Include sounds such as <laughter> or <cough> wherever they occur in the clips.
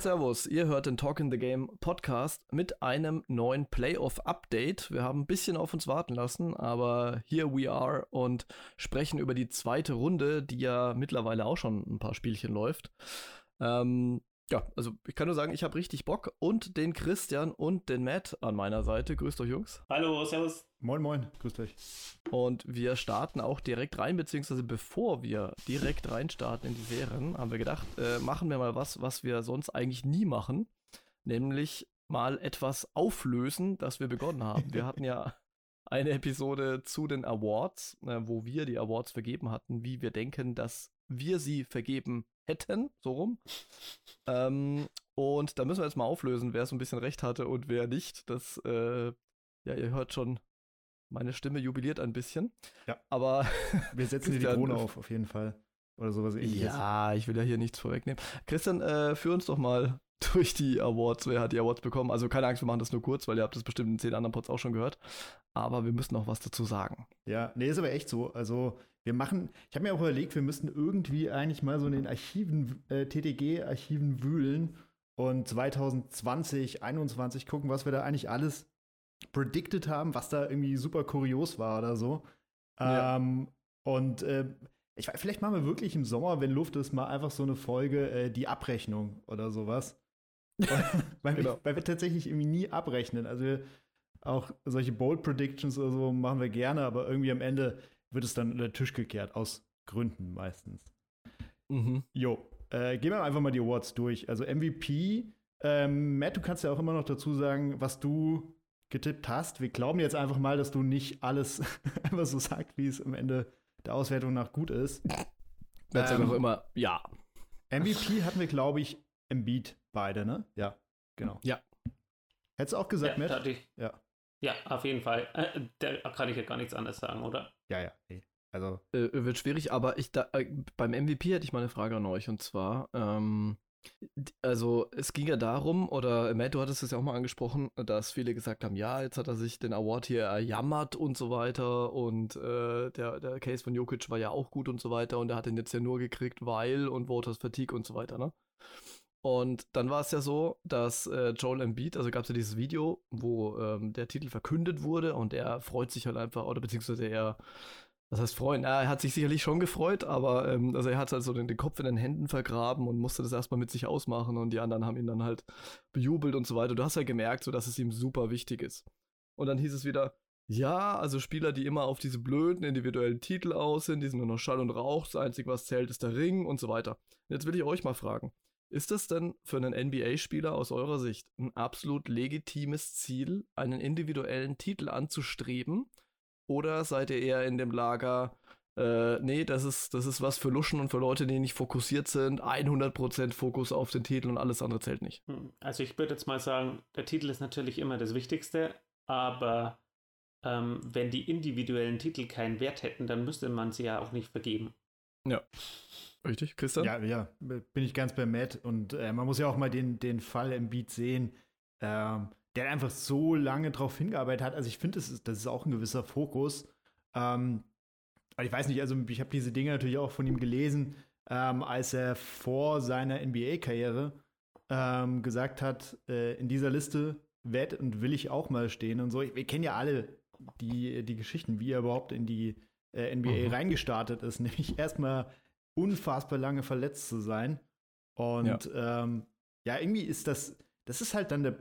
Und Servus. Ihr hört den Talk in the Game Podcast mit einem neuen Playoff-Update. Wir haben ein bisschen auf uns warten lassen, aber here we are und sprechen über die zweite Runde, die ja mittlerweile auch schon ein paar Spielchen läuft. Ähm, ja, also ich kann nur sagen, ich habe richtig Bock und den Christian und den Matt an meiner Seite. Grüßt euch, Jungs. Hallo, Servus. Moin, moin, grüßt euch. Und wir starten auch direkt rein, beziehungsweise bevor wir direkt reinstarten in die Serien, haben wir gedacht, äh, machen wir mal was, was wir sonst eigentlich nie machen, nämlich mal etwas auflösen, das wir begonnen haben. Wir hatten ja <laughs> eine Episode zu den Awards, äh, wo wir die Awards vergeben hatten, wie wir denken, dass wir sie vergeben hätten, so rum. Ähm, und da müssen wir jetzt mal auflösen, wer so ein bisschen recht hatte und wer nicht. Das, äh, ja, ihr hört schon, meine Stimme jubiliert ein bisschen. Ja. Aber. <laughs> Wir setzen dir <laughs> die Krone auf, auf jeden Fall. Oder sowas ähnliches. Ja, ich will ja hier nichts vorwegnehmen. Christian, äh, führ uns doch mal <laughs> durch die Awards. Wer hat die Awards bekommen? Also keine Angst, wir machen das nur kurz, weil ihr habt das bestimmt in zehn anderen Pods auch schon gehört. Aber wir müssen noch was dazu sagen. Ja, nee, ist aber echt so. Also wir machen, ich habe mir auch überlegt, wir müssten irgendwie eigentlich mal so in den Archiven, äh, TTG-Archiven wühlen und 2020, 2021 gucken, was wir da eigentlich alles predicted haben, was da irgendwie super kurios war oder so. Ja. Ähm, und äh, ich weiß, vielleicht machen wir wirklich im Sommer, wenn Luft ist, mal einfach so eine Folge, äh, die Abrechnung oder sowas. <laughs> weil, genau. wir, weil, wir, tatsächlich irgendwie nie abrechnen. Also wir, auch solche Bold Predictions oder so machen wir gerne, aber irgendwie am Ende wird es dann unter den Tisch gekehrt, aus Gründen meistens. Mhm. Jo, äh, gehen wir einfach mal die Awards durch. Also MVP, ähm, Matt, du kannst ja auch immer noch dazu sagen, was du getippt hast. Wir glauben jetzt einfach mal, dass du nicht alles <laughs> einfach so sagst, wie es am Ende der Auswertung nach gut ist. Matt ähm, auch immer, ja. MVP hatten wir, glaube ich, im Beat beide, ne? Ja, genau. Ja. Hättest du auch gesagt, ja, Matt? Ja. Ja, auf jeden Fall. Äh, da kann ich ja gar nichts anderes sagen, oder? Ja, ja. Nee. Also. Äh, wird schwierig, aber ich da, äh, beim MVP hätte ich mal eine Frage an euch und zwar, ähm, also es ging ja darum, oder Matt, du hattest es ja auch mal angesprochen, dass viele gesagt haben, ja, jetzt hat er sich den Award hier erjammert und so weiter und äh, der, der Case von Jokic war ja auch gut und so weiter und er hat den jetzt ja nur gekriegt, weil und Voters Fatigue und so weiter, ne? Und dann war es ja so, dass äh, Joel Embiid, also gab es ja dieses Video, wo ähm, der Titel verkündet wurde und er freut sich halt einfach, oder beziehungsweise er, was heißt freuen? Er hat sich sicherlich schon gefreut, aber ähm, also er hat halt so den, den, Kopf in den Händen vergraben und musste das erstmal mit sich ausmachen und die anderen haben ihn dann halt bejubelt und so weiter. Du hast ja gemerkt, so dass es ihm super wichtig ist. Und dann hieß es wieder, ja, also Spieler, die immer auf diese blöden individuellen Titel aus sind, die sind nur noch Schall und Rauch, das Einzige, was zählt, ist der Ring und so weiter. Jetzt will ich euch mal fragen, ist das denn für einen NBA-Spieler aus eurer Sicht ein absolut legitimes Ziel, einen individuellen Titel anzustreben? Oder seid ihr eher in dem Lager, äh, nee, das ist, das ist was für Luschen und für Leute, die nicht fokussiert sind, 100% Fokus auf den Titel und alles andere zählt nicht? Hm, also ich würde jetzt mal sagen, der Titel ist natürlich immer das Wichtigste, aber ähm, wenn die individuellen Titel keinen Wert hätten, dann müsste man sie ja auch nicht vergeben. Ja. Richtig, Christian? Ja, ja, bin ich ganz bei Matt. Und äh, man muss ja auch mal den, den Fall im Beat sehen, ähm, der einfach so lange darauf hingearbeitet hat. Also ich finde, das ist, das ist auch ein gewisser Fokus. Ähm, aber ich weiß nicht, also ich habe diese Dinge natürlich auch von ihm gelesen, ähm, als er vor seiner NBA-Karriere ähm, gesagt hat, äh, in dieser Liste werde und will ich auch mal stehen und so. wir kennen ja alle die, die Geschichten, wie er überhaupt in die äh, NBA mhm. reingestartet ist, <laughs> nämlich erstmal unfassbar lange verletzt zu sein. Und ja. Ähm, ja, irgendwie ist das, das ist halt dann der,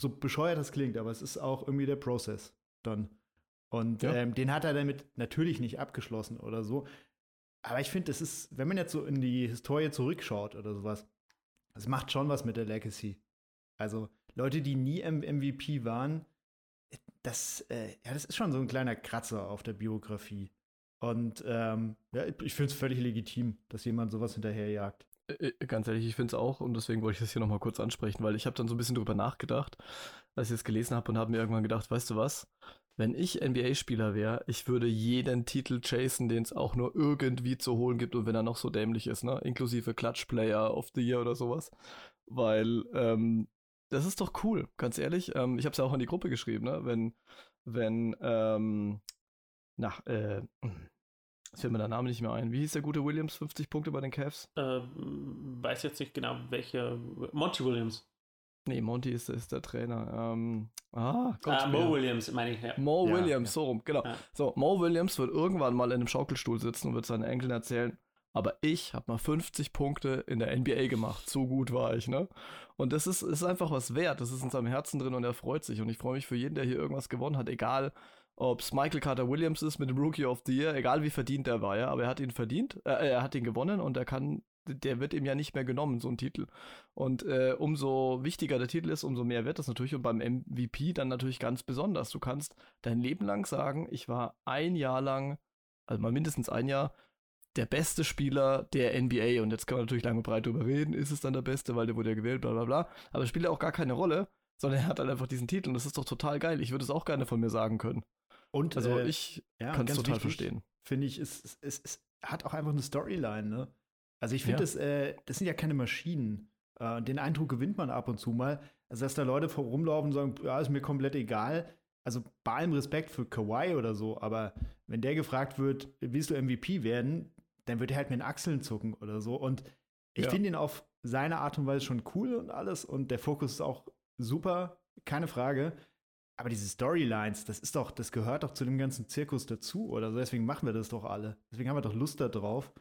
so bescheuert das klingt, aber es ist auch irgendwie der Prozess dann. Und ja. ähm, den hat er damit natürlich nicht abgeschlossen oder so. Aber ich finde, das ist, wenn man jetzt so in die Historie zurückschaut oder sowas, das macht schon was mit der Legacy. Also Leute, die nie MVP waren, das, äh, ja, das ist schon so ein kleiner Kratzer auf der Biografie. Und ähm, ja, ich finde es völlig legitim, dass jemand sowas hinterherjagt. Äh, äh, ganz ehrlich, ich finde es auch und deswegen wollte ich das hier nochmal kurz ansprechen, weil ich habe dann so ein bisschen drüber nachgedacht, als ich es gelesen habe und habe mir irgendwann gedacht, weißt du was, wenn ich NBA-Spieler wäre, ich würde jeden Titel chasen, den es auch nur irgendwie zu holen gibt und wenn er noch so dämlich ist, ne, inklusive Clutch Player of the Year oder sowas, weil ähm, das ist doch cool, ganz ehrlich. Ähm, ich habe es ja auch in die Gruppe geschrieben, ne, wenn wenn ähm, na, äh, Es fällt mir der Name nicht mehr ein. Wie hieß der gute Williams? 50 Punkte bei den Cavs? Äh, weiß jetzt nicht genau, welcher. Monty Williams. Nee, Monty ist, ist der Trainer. Ähm, ah, Gott. Ah, Mo Williams, meine ich. Ja. Mo Ja, Williams, ja. so rum, genau. Ja. So, Mo Williams wird irgendwann mal in einem Schaukelstuhl sitzen und wird seinen Enkeln erzählen, aber ich habe mal 50 Punkte in der NBA gemacht. So gut war ich, ne? Und das ist, ist einfach was wert. Das ist in seinem Herzen drin und er freut sich. Und ich freue mich für jeden, der hier irgendwas gewonnen hat, egal ob es Michael Carter Williams ist mit dem Rookie of the Year, egal wie verdient er war, ja, aber er hat ihn verdient, äh, er hat ihn gewonnen und er kann, der wird ihm ja nicht mehr genommen, so ein Titel. Und äh, umso wichtiger der Titel ist, umso mehr wird das natürlich. Und beim MVP dann natürlich ganz besonders. Du kannst dein Leben lang sagen, ich war ein Jahr lang, also mal mindestens ein Jahr, der beste Spieler der NBA. Und jetzt kann man natürlich lange breit drüber reden, ist es dann der Beste, weil der wurde ja gewählt, bla bla bla. Aber es spielt ja auch gar keine Rolle, sondern er hat halt einfach diesen Titel und das ist doch total geil. Ich würde es auch gerne von mir sagen können. Und Also äh, ich ja, kann es total wichtig, verstehen. Finde ich, es, es, es, hat auch einfach eine Storyline, ne? Also ich finde, Ja. das, äh, das sind ja keine Maschinen. Äh, den Eindruck gewinnt man ab und zu mal. Also, dass da Leute rumlaufen und sagen, ja, ist mir komplett egal. Also bei allem Respekt für Kawhi oder so, aber wenn der gefragt wird, willst du MVP werden, dann wird er halt mit den Achseln zucken oder so. Und ich Ja. finde ihn auf seine Art und Weise schon cool und alles und der Fokus ist auch super, keine Frage. Aber diese Storylines, das ist doch, das gehört doch zu dem ganzen Zirkus dazu oder so. Deswegen machen wir das doch alle. Deswegen haben wir doch Lust da drauf.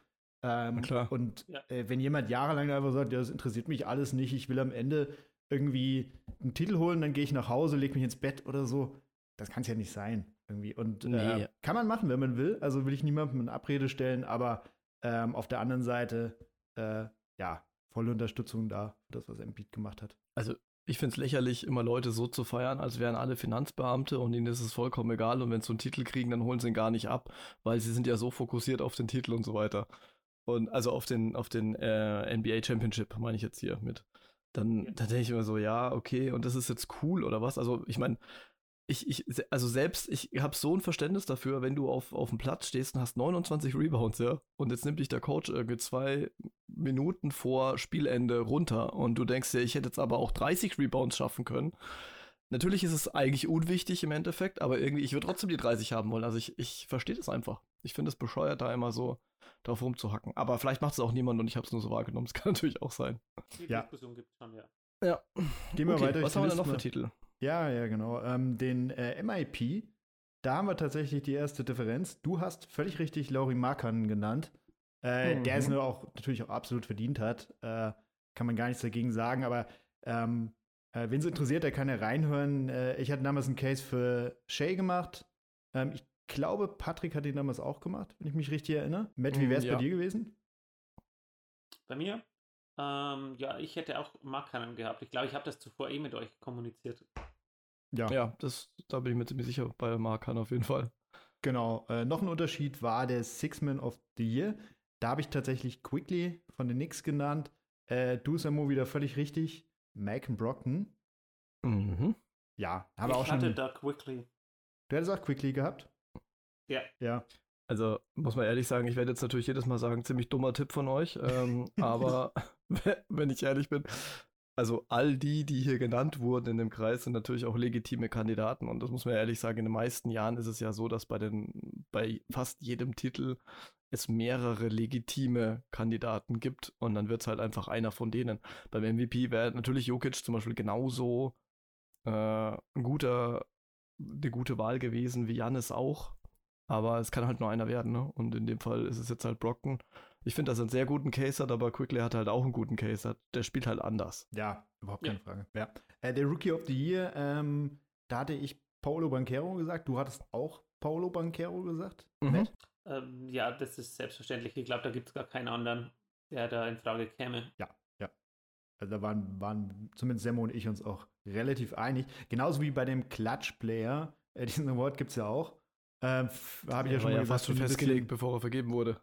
Ähm, klar. Und Ja. äh, wenn jemand jahrelang einfach sagt, ja, das interessiert mich alles nicht, ich will am Ende irgendwie einen Titel holen, dann gehe ich nach Hause, lege mich ins Bett oder so, das kann es ja nicht sein. Irgendwie. Und Nee. äh, kann man machen, wenn man will. Also will ich niemandem eine Abrede stellen, aber ähm, auf der anderen Seite, äh, ja, volle Unterstützung da für das, was Embiid gemacht hat. Also ich finde es lächerlich, immer Leute so zu feiern, als wären alle Finanzbeamte und ihnen ist es vollkommen egal. Und wenn sie so einen Titel kriegen, dann holen sie ihn gar nicht ab, weil sie sind ja so fokussiert auf den Titel und so weiter. Und also auf den, auf den äh, NBA Championship, meine ich jetzt hier mit. Dann, dann denke ich immer so, ja, okay, und das ist jetzt cool oder was? Also ich meine, ich, ich, also selbst, ich habe so ein Verständnis dafür, wenn du auf, auf dem Platz stehst und hast 29 Rebounds, ja, und jetzt nimmt dich der Coach irgendwie zwei Minuten vor Spielende runter und du denkst dir, ich hätte jetzt aber auch 30 Rebounds schaffen können. Natürlich ist es eigentlich unwichtig im Endeffekt, aber irgendwie, ich würde trotzdem die 30 haben wollen. Also ich, ich verstehe das einfach. Ich finde es bescheuert, da immer so drauf rumzuhacken. Aber vielleicht macht es auch niemand und ich habe es nur so wahrgenommen. <laughs> Das kann natürlich auch sein. Die Ja. Diskussion gibt es schon, ja. Ja. Gehen wir Okay, weiter. was haben wir denn noch für mal- Titel? Ja, ja, genau. Ähm, den äh, MIP, da haben wir tatsächlich die erste Differenz. Du hast völlig richtig Laurie Markan genannt, äh, Mhm. der es nur auch natürlich auch absolut verdient hat. Äh, kann man gar nichts dagegen sagen, aber ähm, äh, wen es interessiert, der kann ja reinhören. Äh, ich hatte damals einen Case für Shay gemacht. Ähm, ich glaube, Patrick hat ihn damals auch gemacht, wenn ich mich richtig erinnere. Matt, wie wäre es ja. bei dir gewesen? Bei mir? Ähm, ja, ich hätte auch Markkannen gehabt. Ich glaube, ich habe das zuvor eh mit euch kommuniziert. Ja, das, da bin ich mir ziemlich sicher bei Markan auf jeden Fall. Genau. Äh, noch ein Unterschied war der Six-Man of the Year. Da habe ich tatsächlich Quickly von den Knicks genannt. Äh, du, Samo, wieder völlig richtig. Malcolm Brockton. Mhm. Ja, aber ich auch schon. hatte Doug Wickley. Du hättest auch Quickly gehabt? Ja. Ja. Also, muss man ehrlich sagen, ich werde jetzt natürlich jedes Mal sagen, ziemlich dummer Tipp von euch. Ähm, <laughs> aber <laughs> wenn ich ehrlich bin, also all die, die hier genannt wurden in dem Kreis, sind natürlich auch legitime Kandidaten. Und das muss man ehrlich sagen, in den meisten Jahren ist es ja so, dass bei den, bei fast jedem Titel es mehrere legitime Kandidaten gibt und dann wird es halt einfach einer von denen. Beim MVP wäre natürlich Jokic zum Beispiel genauso äh, ein guter, eine gute Wahl gewesen wie Jannis auch. Aber es kann halt nur einer werden, ne? Und in dem Fall ist es jetzt halt Brockton. Ich finde, dass er einen sehr guten Case hat, aber Quickly hat halt auch einen guten Case. Hat. Der spielt halt anders. Ja, überhaupt Ja. keine Frage. Ja. Äh, der Rookie of the Year, ähm, da hatte ich Paulo Banquero gesagt. Du hattest auch Paulo Banquero gesagt. Mhm. Ähm, ja, das ist selbstverständlich. Ich glaube, da gibt es gar keinen anderen, der da in Frage käme. Also da waren, waren zumindest Semmo und ich uns auch relativ einig. Genauso wie bei dem Clutch-Player. Äh, <laughs> diesen Award gibt es ja auch. Ähm, Habe ich ja Er schon mal ja gesagt, fast schon festgelegt, bevor er vergeben wurde.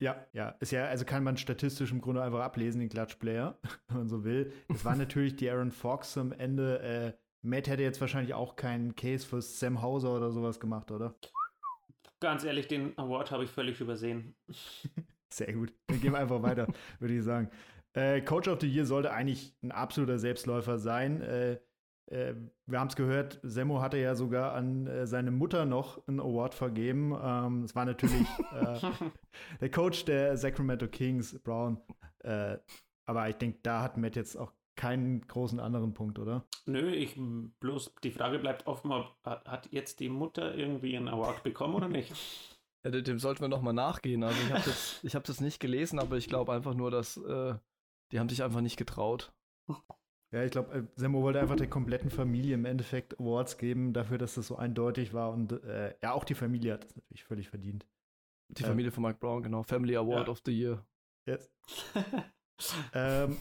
Ja, ja. Ist ja, also kann man statistisch im Grunde einfach ablesen, den Clutch-Player, <laughs> wenn man so will. Es war natürlich die Aaron Fox am Ende. Äh, Matt hätte jetzt wahrscheinlich auch keinen Case für Sam Hauser oder sowas gemacht, oder? Ganz ehrlich, den Award habe ich völlig übersehen. <laughs> Sehr gut. Dann gehen wir einfach weiter, <laughs> würde ich sagen. Äh, Coach of the Year sollte eigentlich ein absoluter Selbstläufer sein. Äh, äh, wir haben es gehört, Semmo hatte ja sogar an äh, seine Mutter noch einen Award vergeben. Ähm, es war natürlich <laughs> äh, der Coach der Sacramento Kings, Brown. Äh, aber ich denke, da hat Matt jetzt auch keinen großen anderen Punkt, oder? Nö, ich bloß die Frage bleibt offen, ob hat jetzt die Mutter irgendwie einen Award bekommen oder nicht? <laughs> Ja, dem sollten wir nochmal nachgehen. Also ich habe das, hab das nicht gelesen, aber ich glaube einfach nur, dass äh, die haben sich einfach nicht getraut. <laughs> Ja, ich glaube, äh, Semmo wollte einfach der kompletten Familie im Endeffekt Awards geben, dafür, dass das so eindeutig war. Und äh, ja, auch die Familie hat das natürlich völlig verdient. Die ähm, Familie von Mike Brown, genau. Family Award ja. of the Year. Yes. <laughs> ähm,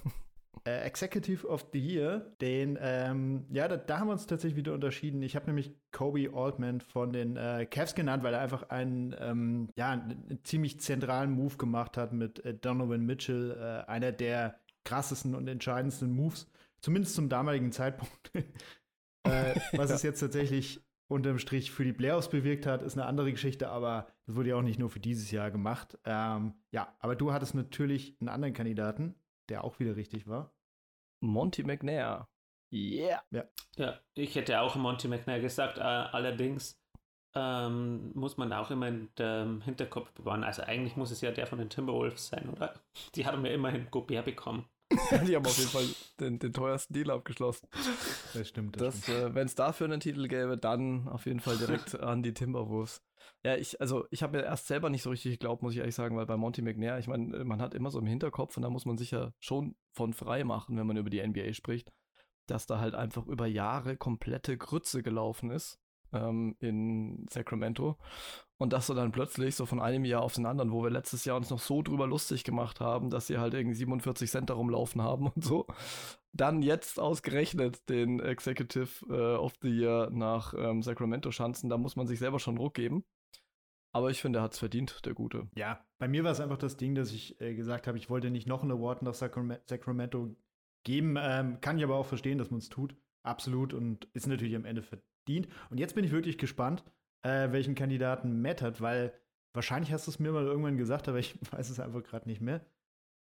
äh, Executive of the Year, den, ähm, ja, da, da, haben wir uns tatsächlich wieder unterschieden. Ich habe nämlich Kobe Altman von den äh, Cavs genannt, weil er einfach einen, ähm, ja, einen ziemlich zentralen Move gemacht hat mit äh, Donovan Mitchell, äh, einer der krassesten und entscheidendsten Moves Zumindest zum damaligen Zeitpunkt. <laughs> äh, was es jetzt tatsächlich unterm Strich für die Playoffs bewirkt hat, ist eine andere Geschichte, aber das wurde ja auch nicht nur für dieses Jahr gemacht. Ähm, ja, aber du hattest natürlich einen anderen Kandidaten, der auch wieder richtig war. Monty McNair. Yeah. Ja. ja, ich hätte auch Monty McNair gesagt, äh, allerdings ähm, muss man auch immer im Hinterkopf bewahren. Also eigentlich muss es ja der von den Timberwolves sein, oder? Die haben ja immerhin Gobert bekommen. <laughs> die haben auf jeden Fall den, den, teuersten Deal abgeschlossen. Das stimmt. Das das, äh, Wenn es dafür einen Titel gäbe, dann auf jeden Fall direkt <laughs> an die Timberwolves. Ja, ich, also ich habe mir erst selber nicht so richtig geglaubt, muss ich ehrlich sagen, weil bei Monty McNair, ich meine, man hat immer so im Hinterkopf und da muss man sich ja schon von frei machen, wenn man über die NBA spricht, dass da halt einfach über Jahre komplette Grütze gelaufen ist ähm, in Sacramento. Und dass so dann plötzlich so von einem Jahr auf den anderen, wo wir letztes Jahr uns noch so drüber lustig gemacht haben, dass sie halt irgendwie 47 Cent darum laufen haben und so, dann jetzt ausgerechnet den Executive äh, of the Year nach ähm, Sacramento schanzen, da muss man sich selber schon Druck geben. Aber ich finde, er hat es verdient, der Gute. Ja, bei mir war es einfach das Ding, dass ich äh, gesagt habe, ich wollte nicht noch einen Award nach Sacramento geben. Ähm, kann ich aber auch verstehen, dass man es tut. Absolut. Und ist natürlich am Ende verdient. Und jetzt bin ich wirklich gespannt, äh, welchen Kandidaten Matt hat, weil wahrscheinlich hast du es mir mal irgendwann gesagt, aber ich <laughs> weiß es einfach gerade nicht mehr.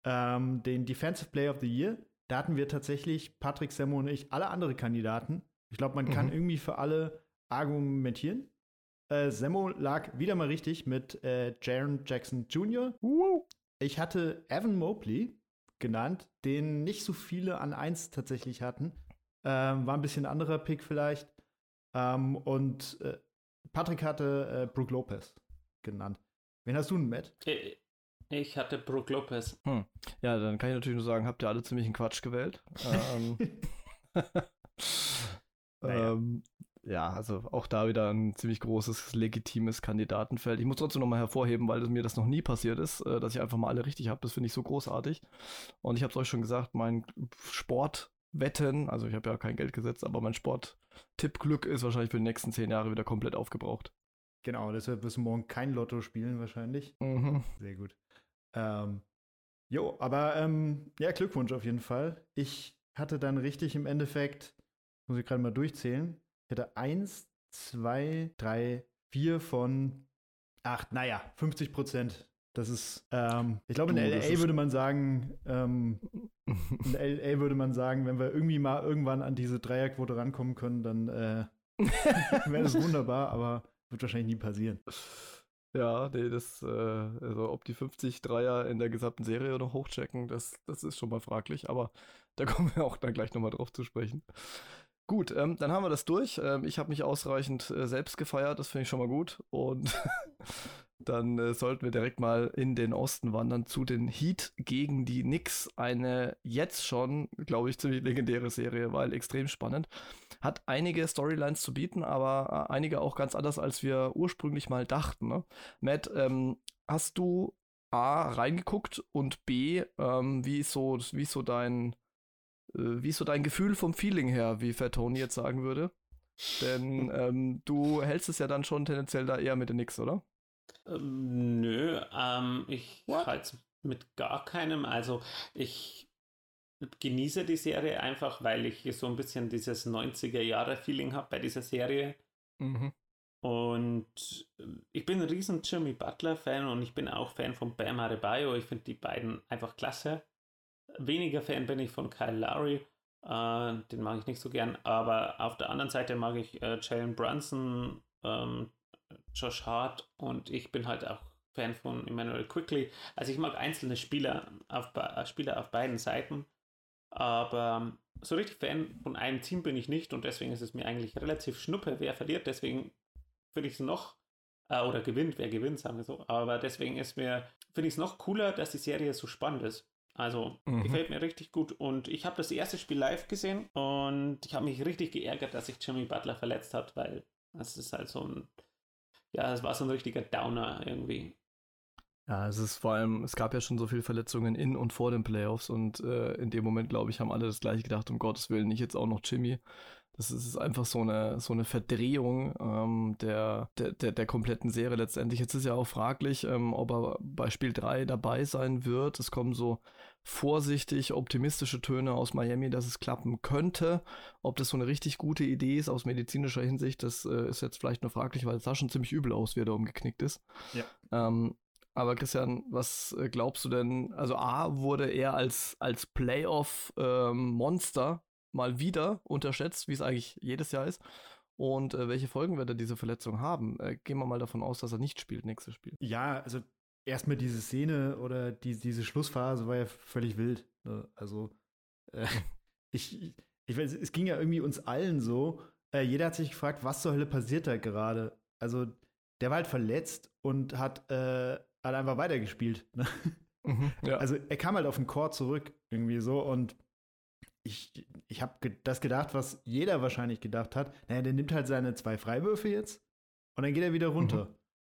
Ähm, den Defensive Player of the Year, da hatten wir tatsächlich, Patrick Semmo und ich, alle andere Kandidaten. Ich glaube, man mhm. kann irgendwie für alle argumentieren. Äh, Semmo lag wieder mal richtig mit äh, Jaron Jackson Jr. Ich hatte Evan Mobley genannt, den nicht so viele an 1 tatsächlich hatten. Ähm, war ein bisschen anderer Pick vielleicht. Ähm, und äh, Patrick hatte äh, Brook Lopez genannt. Wen hast du denn, Matt? Äh, ich hatte Brook Lopez. Hm. Ja, dann kann ich natürlich nur sagen, habt ihr alle ziemlich einen Quatsch gewählt. ähm, <laughs> <laughs> naja. ähm, ja, also auch da wieder ein ziemlich großes, legitimes Kandidatenfeld. Ich muss trotzdem nochmal hervorheben, weil mir das noch nie passiert ist, äh, dass ich einfach mal alle richtig habe. Das finde ich so großartig. Und ich habe es euch schon gesagt, mein Sportwetten, also ich habe ja kein Geld gesetzt, aber mein Sport Tippglück ist wahrscheinlich für die nächsten zehn Jahre wieder komplett aufgebraucht. Genau, deshalb wirst du morgen kein Lotto spielen wahrscheinlich. Mhm. Sehr gut. Ähm, jo, aber ähm, ja, Glückwunsch auf jeden Fall. Ich hatte dann richtig im Endeffekt, muss ich gerade mal durchzählen, ich hatte eins, zwei, drei, vier von acht, naja, 50 Prozent das ist, ähm, ich glaube, in du, LA würde man sagen, ähm, in LA würde man sagen, wenn wir irgendwie mal irgendwann an diese Dreierquote rankommen können, dann äh, <laughs> wäre das wunderbar, aber wird wahrscheinlich nie passieren. Ja, nee, das, äh, also ob die 50 Dreier in der gesamten Serie noch hochchecken, das, das ist schon mal fraglich, aber da kommen wir auch dann gleich nochmal drauf zu sprechen. Gut, ähm, dann haben wir das durch. Ähm, ich habe mich ausreichend äh, selbst gefeiert, das finde ich schon mal gut. Und <laughs> dann äh, sollten wir direkt mal in den Osten wandern zu den Heat gegen die Knicks. Eine jetzt schon, glaube ich, ziemlich legendäre Serie, weil extrem spannend. Hat einige Storylines zu bieten, aber äh, einige auch ganz anders, als wir ursprünglich mal dachten. Ne? Matt, ähm, hast du A reingeguckt und B, ähm, wie ist so, wie ist so dein, äh, wie ist so dein Gefühl vom Feeling her, wie Fat Tony jetzt sagen würde? Denn <laughs> ähm, du hältst es ja dann schon tendenziell da eher mit den Knicks, oder? Ähm, nö, ähm, ich halte mit gar keinem. Also ich genieße die Serie einfach, weil ich so ein bisschen dieses 90er-Jahre-Feeling habe bei dieser Serie. Mhm. Und ich bin ein riesen Jimmy Butler-Fan und ich bin auch Fan von Bam Adebayo. Ich finde die beiden einfach klasse. Weniger Fan bin ich von Kyle Lowry. Äh, den mag ich nicht so gern. Aber auf der anderen Seite mag ich äh, Jalen Brunson, ähm, Josh Hart und ich bin halt auch Fan von Emmanuel Quickly. Also ich mag einzelne Spieler auf, äh, Spieler auf beiden Seiten. Aber so richtig Fan von einem Team bin ich nicht und deswegen ist es mir eigentlich relativ schnuppe, wer verliert. Deswegen finde ich es noch, äh, oder gewinnt, wer gewinnt, sagen wir so. Aber deswegen ist mir, finde ich es noch cooler, dass die Serie so spannend ist. Also mhm. gefällt mir richtig gut. Und ich habe das erste Spiel live gesehen und ich habe mich richtig geärgert, dass sich Jimmy Butler verletzt hat, weil das ist halt so ein, ja, es war so ein richtiger Downer irgendwie. Ja, es ist vor allem, es gab ja schon so viele Verletzungen in und vor den Playoffs und äh, in dem Moment, glaube ich, haben alle das gleiche gedacht, um Gottes Willen, nicht jetzt auch noch Jimmy. Das ist einfach so eine, so eine Verdrehung ähm, der, der, der, der, kompletten Serie letztendlich. Jetzt ist ja auch fraglich, ähm, ob er bei Spiel 3 dabei sein wird. Es kommen so vorsichtig optimistische Töne aus Miami, dass es klappen könnte. Ob das so eine richtig gute Idee ist aus medizinischer Hinsicht, das äh, ist jetzt vielleicht nur fraglich, weil es sah schon ziemlich übel aus, wie er da umgeknickt ist. Ja. Ähm, aber Christian, was äh, glaubst du denn? Also A wurde er als, als Playoff-Monster ähm, mal wieder unterschätzt, wie es eigentlich jedes Jahr ist. Und äh, welche Folgen wird er diese Verletzung haben? Äh, gehen wir mal davon aus, dass er nicht spielt nächstes Spiel. Ja, also erstmal diese Szene oder die, diese Schlussphase war ja völlig wild. Ne? Also äh, <laughs> ich, ich weiß, es ging ja irgendwie uns allen so. Äh, jeder hat sich gefragt, was zur Hölle passiert da gerade? Also der war halt verletzt und hat äh, hat einfach weitergespielt. Ne? Mhm, ja. Also er kam halt auf den Chor zurück, irgendwie so. Und ich, ich habe ge das gedacht, was jeder wahrscheinlich gedacht hat. Naja, der nimmt halt seine zwei Freiwürfe jetzt und dann geht er wieder runter. Mhm.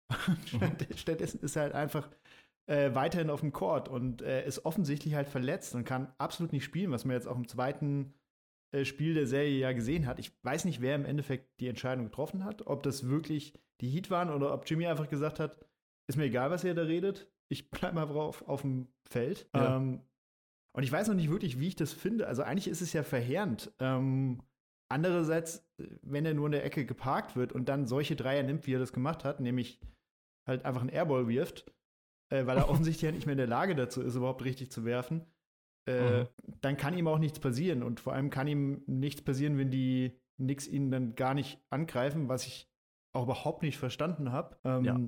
<laughs> mhm. Stattdessen ist er halt einfach äh, weiterhin auf dem Court und äh, ist offensichtlich halt verletzt und kann absolut nicht spielen, was man jetzt auch im zweiten äh, Spiel der Serie ja gesehen hat. Ich weiß nicht, wer im Endeffekt die Entscheidung getroffen hat, ob das wirklich die Heat waren oder ob Jimmy einfach gesagt hat, ist mir egal, was ihr da redet. Ich <laughs> bleib mal drauf auf dem Feld. Ja. Ähm, und ich weiß noch nicht wirklich, wie ich das finde. Also eigentlich ist es ja verheerend. Ähm, andererseits, wenn er nur in der Ecke geparkt wird und dann solche Dreier nimmt, wie er das gemacht hat, nämlich halt einfach einen Airball wirft, äh, weil er <laughs> offensichtlich ja nicht mehr in der Lage dazu ist, überhaupt richtig zu werfen, äh, mhm. dann kann ihm auch nichts passieren. Und vor allem kann ihm nichts passieren, wenn die Knicks ihn dann gar nicht angreifen, was ich auch überhaupt nicht verstanden habe. Ähm, ja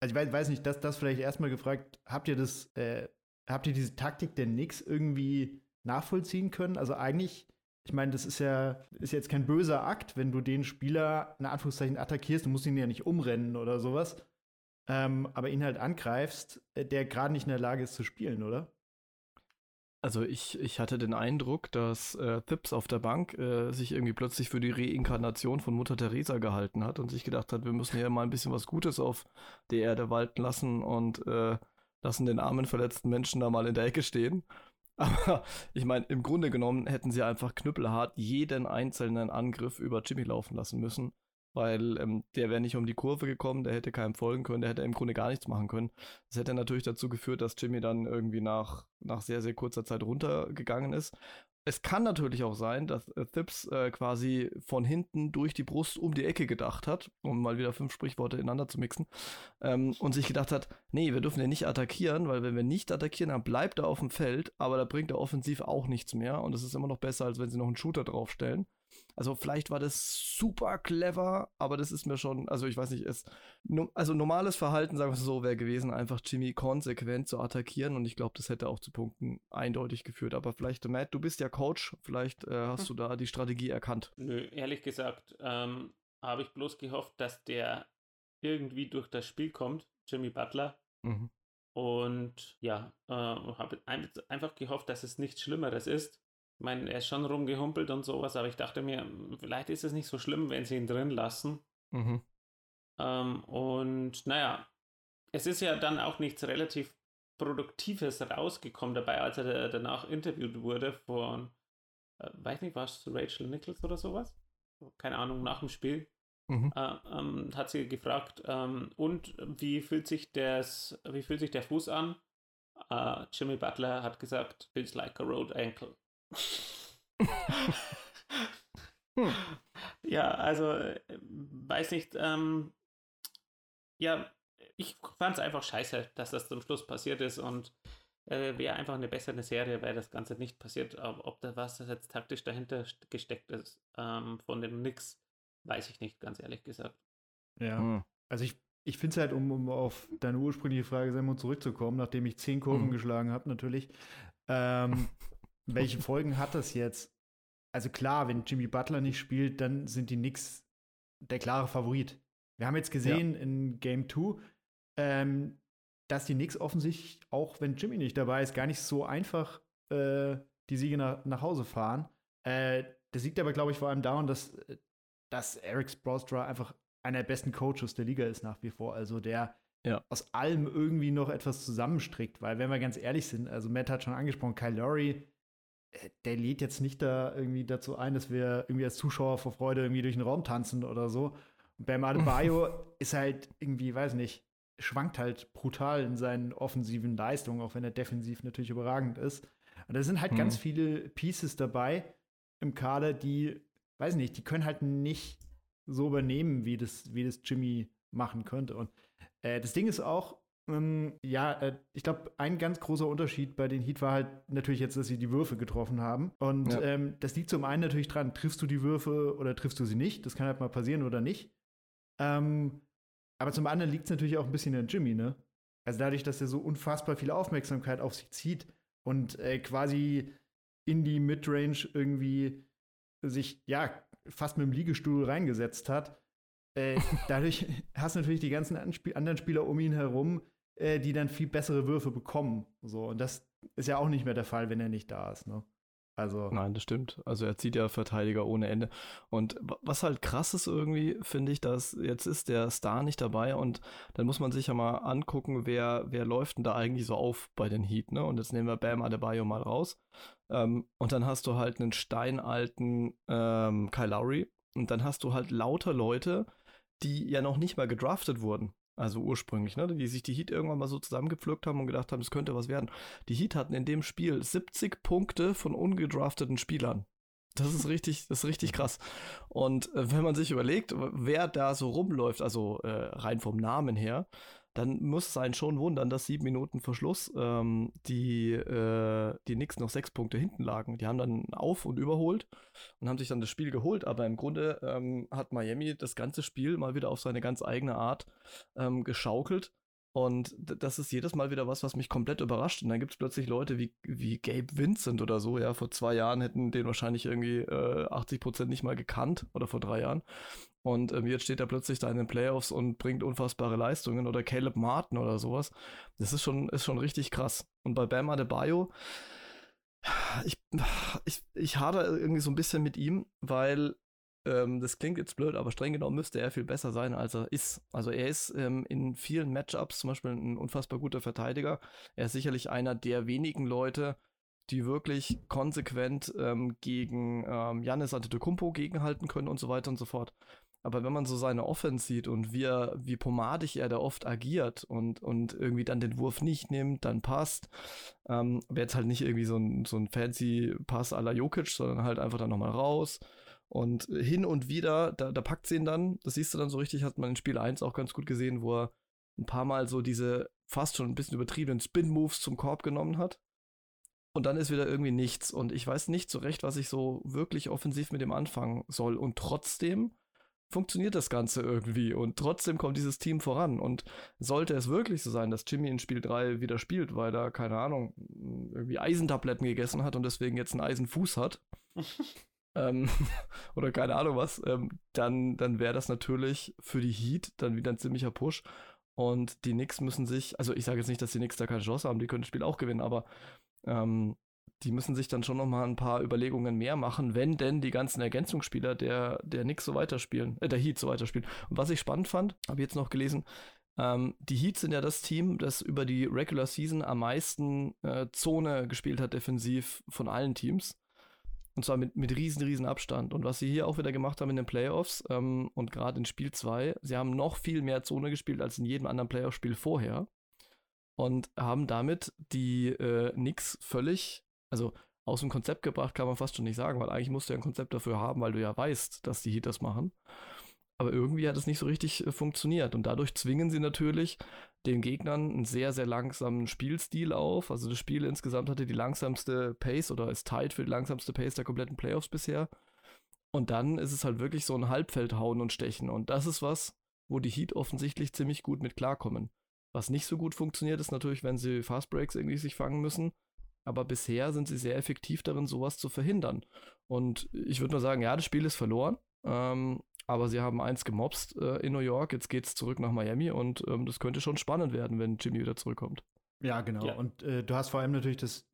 also ich weiß, weiß nicht, dass das vielleicht erstmal gefragt, habt ihr das, äh, habt ihr diese Taktik der Nix irgendwie nachvollziehen können? Also eigentlich, ich meine, das ist ja, ist jetzt kein böser Akt, wenn du den Spieler in Anführungszeichen attackierst, du musst ihn ja nicht umrennen oder sowas, ähm, aber ihn halt angreifst, äh, der gerade nicht in der Lage ist zu spielen, oder? Also ich, ich hatte den Eindruck, dass äh, Thips auf der Bank äh, sich irgendwie plötzlich für die Reinkarnation von Mutter Teresa gehalten hat und sich gedacht hat, wir müssen hier mal ein bisschen was Gutes auf der Erde walten lassen und äh, lassen den armen verletzten Menschen da mal in der Ecke stehen. <laughs> Aber ich meine, im Grunde genommen hätten sie einfach knüppelhart jeden einzelnen Angriff über Jimmy laufen lassen müssen weil ähm, der wäre nicht um die Kurve gekommen, der hätte keinem folgen können, der hätte im Grunde gar nichts machen können. Das hätte natürlich dazu geführt, dass Jimmy dann irgendwie nach, nach sehr, sehr kurzer Zeit runtergegangen ist. Es kann natürlich auch sein, dass äh, Thips äh, quasi von hinten durch die Brust um die Ecke gedacht hat, um mal wieder fünf Sprichworte ineinander zu mixen, ähm, und sich gedacht hat, nee, wir dürfen den nicht attackieren, weil wenn wir nicht attackieren, dann bleibt er auf dem Feld, aber da bringt er offensiv auch nichts mehr und es ist immer noch besser, als wenn sie noch einen Shooter draufstellen. Also vielleicht war das super clever, aber das ist mir schon, also ich weiß nicht, es, also normales Verhalten, sagen wir so, wäre gewesen, einfach Jimmy konsequent zu attackieren und ich glaube, das hätte auch zu Punkten eindeutig geführt. Aber vielleicht, Matt, du bist ja Coach, vielleicht äh, hast hm. du da die Strategie erkannt. Nö, ehrlich gesagt, ähm, habe ich bloß gehofft, dass der irgendwie durch das Spiel kommt, Jimmy Butler. Mhm. Und ja, äh, habe einfach gehofft, dass es nichts Schlimmeres ist. Ich meine, er ist schon rumgehumpelt und sowas, aber ich dachte mir, vielleicht ist es nicht so schlimm, wenn sie ihn drin lassen. Mhm. Ähm, und naja, es ist ja dann auch nichts relativ Produktives rausgekommen dabei, als er danach interviewt wurde von, äh, weiß nicht, was, Rachel Nichols oder sowas? Keine Ahnung, nach dem Spiel. Mhm. Äh, ähm, hat sie gefragt, ähm, und wie fühlt sich das, wie fühlt sich der Fuß an? Uh, Jimmy Butler hat gesagt, feels like a road ankle hm. Ja, also äh, weiß nicht, ähm, ja, ich fand es einfach scheiße, dass das zum Schluss passiert ist und äh, wäre einfach eine bessere Serie, weil das Ganze nicht passiert. Aber ob da was das jetzt taktisch dahinter gesteckt ist ähm, von den Knicks, weiß ich nicht, ganz ehrlich gesagt. Ja. Hm. Also ich, ich finde es halt, um, um auf deine ursprüngliche Frage, Simon, zurückzukommen, nachdem ich zehn Kurven hm. geschlagen habe, natürlich. Ähm, <laughs> welche Folgen hat das jetzt? Also klar, wenn Jimmy Butler nicht spielt, dann sind die Knicks der klare Favorit. Wir haben jetzt gesehen ja. in Game 2, ähm, dass die Knicks offensichtlich, auch wenn Jimmy nicht dabei ist, gar nicht so einfach äh, die Siege nach, nach Hause fahren. Äh, das liegt aber, glaube ich, vor allem daran, dass, dass Eric Sprostra einfach einer der besten Coaches der Liga ist nach wie vor. Also der ja. aus allem irgendwie noch etwas zusammenstrickt. Weil, wenn wir ganz ehrlich sind, also Matt hat schon angesprochen, Kyle Lowry, äh, der lädt jetzt nicht da irgendwie dazu ein, dass wir irgendwie als Zuschauer vor Freude irgendwie durch den Raum tanzen oder so. Und Bam Adebayo <laughs> ist halt irgendwie, weiß nicht, schwankt halt brutal in seinen offensiven Leistungen, auch wenn er defensiv natürlich überragend ist. Und da sind halt mhm. ganz viele Pieces dabei im Kader, die, weiß nicht, die können halt nicht so übernehmen, wie das, wie das Jimmy machen könnte. Und äh, das Ding ist auch, ja, äh, ich glaube, ein ganz großer Unterschied bei den Heat war halt natürlich jetzt, dass sie die Würfe getroffen haben. Und ja. ähm, das liegt zum einen natürlich dran, triffst du die Würfe oder triffst du sie nicht. Das kann halt mal passieren oder nicht. Ähm, aber zum anderen liegt es natürlich auch ein bisschen an Jimmy, ne? Also dadurch, dass er so unfassbar viel Aufmerksamkeit auf sich zieht und äh, quasi in die Midrange irgendwie sich, ja, fast mit dem Liegestuhl reingesetzt hat. Äh, <laughs> dadurch hast du natürlich die ganzen anderen Spieler um ihn herum, äh, die dann viel bessere Würfe bekommen. So, und das ist ja auch nicht mehr der Fall, wenn er nicht da ist, ne? Also. Nein, das stimmt. Also er zieht ja Verteidiger ohne Ende. Und was halt krass ist irgendwie, finde ich, dass jetzt ist der Star nicht dabei und dann muss man sich ja mal angucken, wer, wer läuft denn da eigentlich so auf bei den Heat, ne? Und jetzt nehmen wir Bam Adebayo mal raus. Ähm, und dann hast du halt einen steinalten ähm, Kyle Lowry und dann hast du halt lauter Leute, die ja noch nicht mal gedraftet wurden. Also ursprünglich, ne? Die sich die Heat irgendwann mal so zusammengepflückt haben und gedacht haben, es könnte was werden. Die Heat hatten in dem Spiel 70 Punkte von ungedrafteten Spielern. Das ist richtig, das ist richtig krass. Und äh, wenn man sich überlegt, wer da so rumläuft, also äh, rein vom Namen her, dann muss es einen schon wundern, dass sieben Minuten vor Schluss ähm, die, äh, die Knicks noch sechs Punkte hinten lagen. Die haben dann auf und überholt und haben sich dann das Spiel geholt. Aber im Grunde ähm, hat Miami das ganze Spiel mal wieder auf seine ganz eigene Art ähm, geschaukelt. Und das ist jedes Mal wieder was, was mich komplett überrascht. Und dann gibt es plötzlich Leute wie, wie Gabe Vincent oder so, ja, vor zwei Jahren hätten den wahrscheinlich irgendwie äh, 80 Prozent nicht mal gekannt oder vor drei Jahren. Und ähm, jetzt steht er plötzlich da in den Playoffs und bringt unfassbare Leistungen oder Caleb Martin oder sowas. Das ist schon, ist schon richtig krass. Und bei Bam Adebayo, ich, ich, ich hader irgendwie so ein bisschen mit ihm, weil ähm, das klingt jetzt blöd, aber streng genommen müsste er viel besser sein, als er ist. Also er ist ähm, in vielen Matchups zum Beispiel ein unfassbar guter Verteidiger. Er ist sicherlich einer der wenigen Leute, die wirklich konsequent ähm, gegen ähm, Janis Antetokounmpo gegenhalten können und so weiter und so fort. Aber wenn man so seine Offense sieht und wie, er, wie pomadig er da oft agiert und, und irgendwie dann den Wurf nicht nimmt, dann passt, ähm, wäre jetzt halt nicht irgendwie so ein, so ein fancy Pass à la Jokic, sondern halt einfach dann nochmal raus. Und hin und wieder, da, da packt sie ihn dann, das siehst du dann so richtig, hat man in Spiel 1 auch ganz gut gesehen, wo er ein paar Mal so diese fast schon ein bisschen übertriebenen Spin-Moves zum Korb genommen hat. Und dann ist wieder irgendwie nichts. Und ich weiß nicht so recht, was ich so wirklich offensiv mit dem anfangen soll. Und trotzdem funktioniert das Ganze irgendwie und trotzdem kommt dieses Team voran. Und sollte es wirklich so sein, dass Jimmy in Spiel 3 wieder spielt, weil er, keine Ahnung, irgendwie Eisentabletten gegessen hat und deswegen jetzt einen Eisenfuß hat, <laughs> ähm, <laughs> oder keine Ahnung was, ähm, dann, dann wäre das natürlich für die Heat dann wieder ein ziemlicher Push. Und die Knicks müssen sich, also ich sage jetzt nicht, dass die Knicks da keine Chance haben, die können das Spiel auch gewinnen, aber ähm, die müssen sich dann schon noch mal ein paar Überlegungen mehr machen, wenn denn die ganzen Ergänzungsspieler der, der Nix so weiterspielen, äh, der Heat so weiterspielen. Und was ich spannend fand, habe ich jetzt noch gelesen, ähm, die Heats sind ja das Team, das über die Regular Season am meisten äh, Zone gespielt hat, defensiv von allen Teams. Und zwar mit, mit riesen, riesen Abstand. Und was sie hier auch wieder gemacht haben in den Playoffs ähm, und gerade in Spiel 2, sie haben noch viel mehr Zone gespielt als in jedem anderen Playoff-Spiel vorher. Und haben damit die äh, Knicks völlig also aus dem Konzept gebracht kann man fast schon nicht sagen, weil eigentlich musst du ja ein Konzept dafür haben, weil du ja weißt, dass die Heat das machen. Aber irgendwie hat es nicht so richtig äh, funktioniert. Und dadurch zwingen sie natürlich den Gegnern einen sehr, sehr langsamen Spielstil auf. Also das Spiel insgesamt hatte die langsamste Pace oder ist tight für die langsamste Pace der kompletten Playoffs bisher. Und dann ist es halt wirklich so ein Halbfeld hauen und stechen. Und das ist was, wo die Heat offensichtlich ziemlich gut mit klarkommen. Was nicht so gut funktioniert, ist natürlich, wenn sie Fast Breaks irgendwie sich fangen müssen. Aber bisher sind sie sehr effektiv darin, sowas zu verhindern. Und ich würde nur sagen, ja, das Spiel ist verloren. Ähm, aber sie haben eins gemobst äh, in New York. Jetzt geht es zurück nach Miami und ähm, das könnte schon spannend werden, wenn Jimmy wieder zurückkommt. Ja, genau. Ja. Und äh, du hast vor allem natürlich das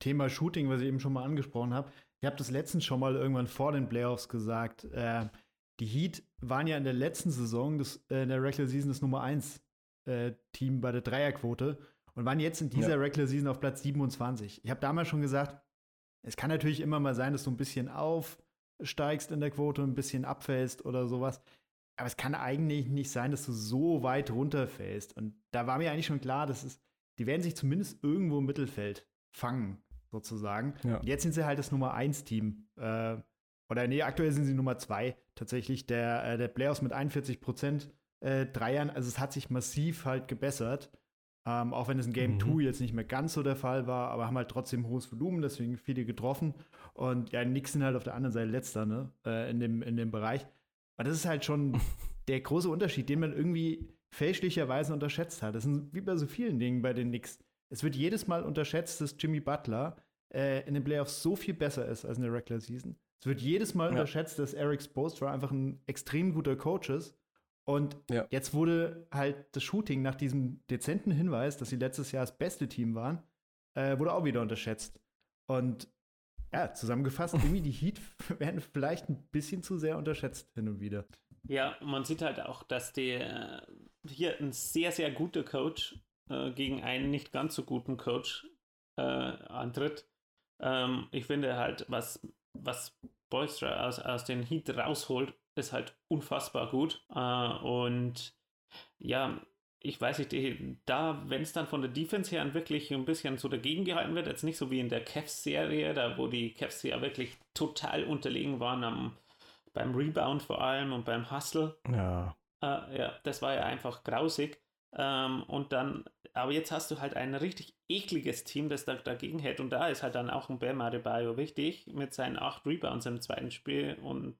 Thema Shooting, was ich eben schon mal angesprochen habe. Ich habe das letztens schon mal irgendwann vor den Playoffs gesagt. Äh, die Heat waren ja in der letzten Saison des, äh, in der Regular Season das Nummer 1 äh, Team bei der Dreierquote und waren jetzt in dieser ja. Regular Season auf Platz 27. Ich habe damals schon gesagt, es kann natürlich immer mal sein, dass du ein bisschen aufsteigst in der Quote, ein bisschen abfällst oder sowas. Aber es kann eigentlich nicht sein, dass du so weit runterfällst. Und da war mir eigentlich schon klar, dass es, die werden sich zumindest irgendwo im Mittelfeld fangen, sozusagen. Ja. Jetzt sind sie halt das Nummer 1 Team. Äh, oder nee, aktuell sind sie Nummer 2 tatsächlich. Der, äh, der Playoffs mit 41 Prozent äh, Dreiern. Also es hat sich massiv halt gebessert. Ähm, auch wenn es in Game 2 mhm. jetzt nicht mehr ganz so der Fall war, aber haben halt trotzdem hohes Volumen, deswegen viele getroffen. Und ja, Nix sind halt auf der anderen Seite letzter, ne? Äh, in, dem, in dem Bereich. Aber das ist halt schon <laughs> der große Unterschied, den man irgendwie fälschlicherweise unterschätzt hat. Das ist wie bei so vielen Dingen bei den Knicks. Es wird jedes Mal unterschätzt, dass Jimmy Butler äh, in den Playoffs so viel besser ist als in der Regular Season. Es wird jedes Mal ja. unterschätzt, dass Eric Spoelstra einfach ein extrem guter Coach ist und ja. jetzt wurde halt das Shooting nach diesem dezenten Hinweis, dass sie letztes Jahr das beste Team waren, äh, wurde auch wieder unterschätzt. Und ja, zusammengefasst, <laughs> irgendwie die Heat werden vielleicht ein bisschen zu sehr unterschätzt hin und wieder. Ja, man sieht halt auch, dass der hier ein sehr, sehr guter Coach äh, gegen einen nicht ganz so guten Coach äh, antritt. Ähm, ich finde halt, was, was Boystra aus, aus den Heat rausholt, ist halt unfassbar gut. Äh, und ja, ich weiß nicht, da, wenn es dann von der Defense her wirklich ein bisschen so dagegen gehalten wird, jetzt nicht so wie in der Cavs-Serie, da wo die Cavs ja wirklich total unterlegen waren am, beim Rebound vor allem und beim Hustle. Ja. Äh, ja, das war ja einfach grausig. Ähm, und dann, aber jetzt hast du halt ein richtig ekliges Team, das da dagegen hält. Und da ist halt dann auch ein Bam Adebayo wichtig mit seinen acht Rebounds im zweiten Spiel und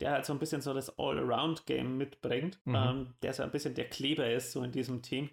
der halt so ein bisschen so das All-Around-Game mitbringt, mhm. ähm, der so ein bisschen der Kleber ist, so in diesem Team,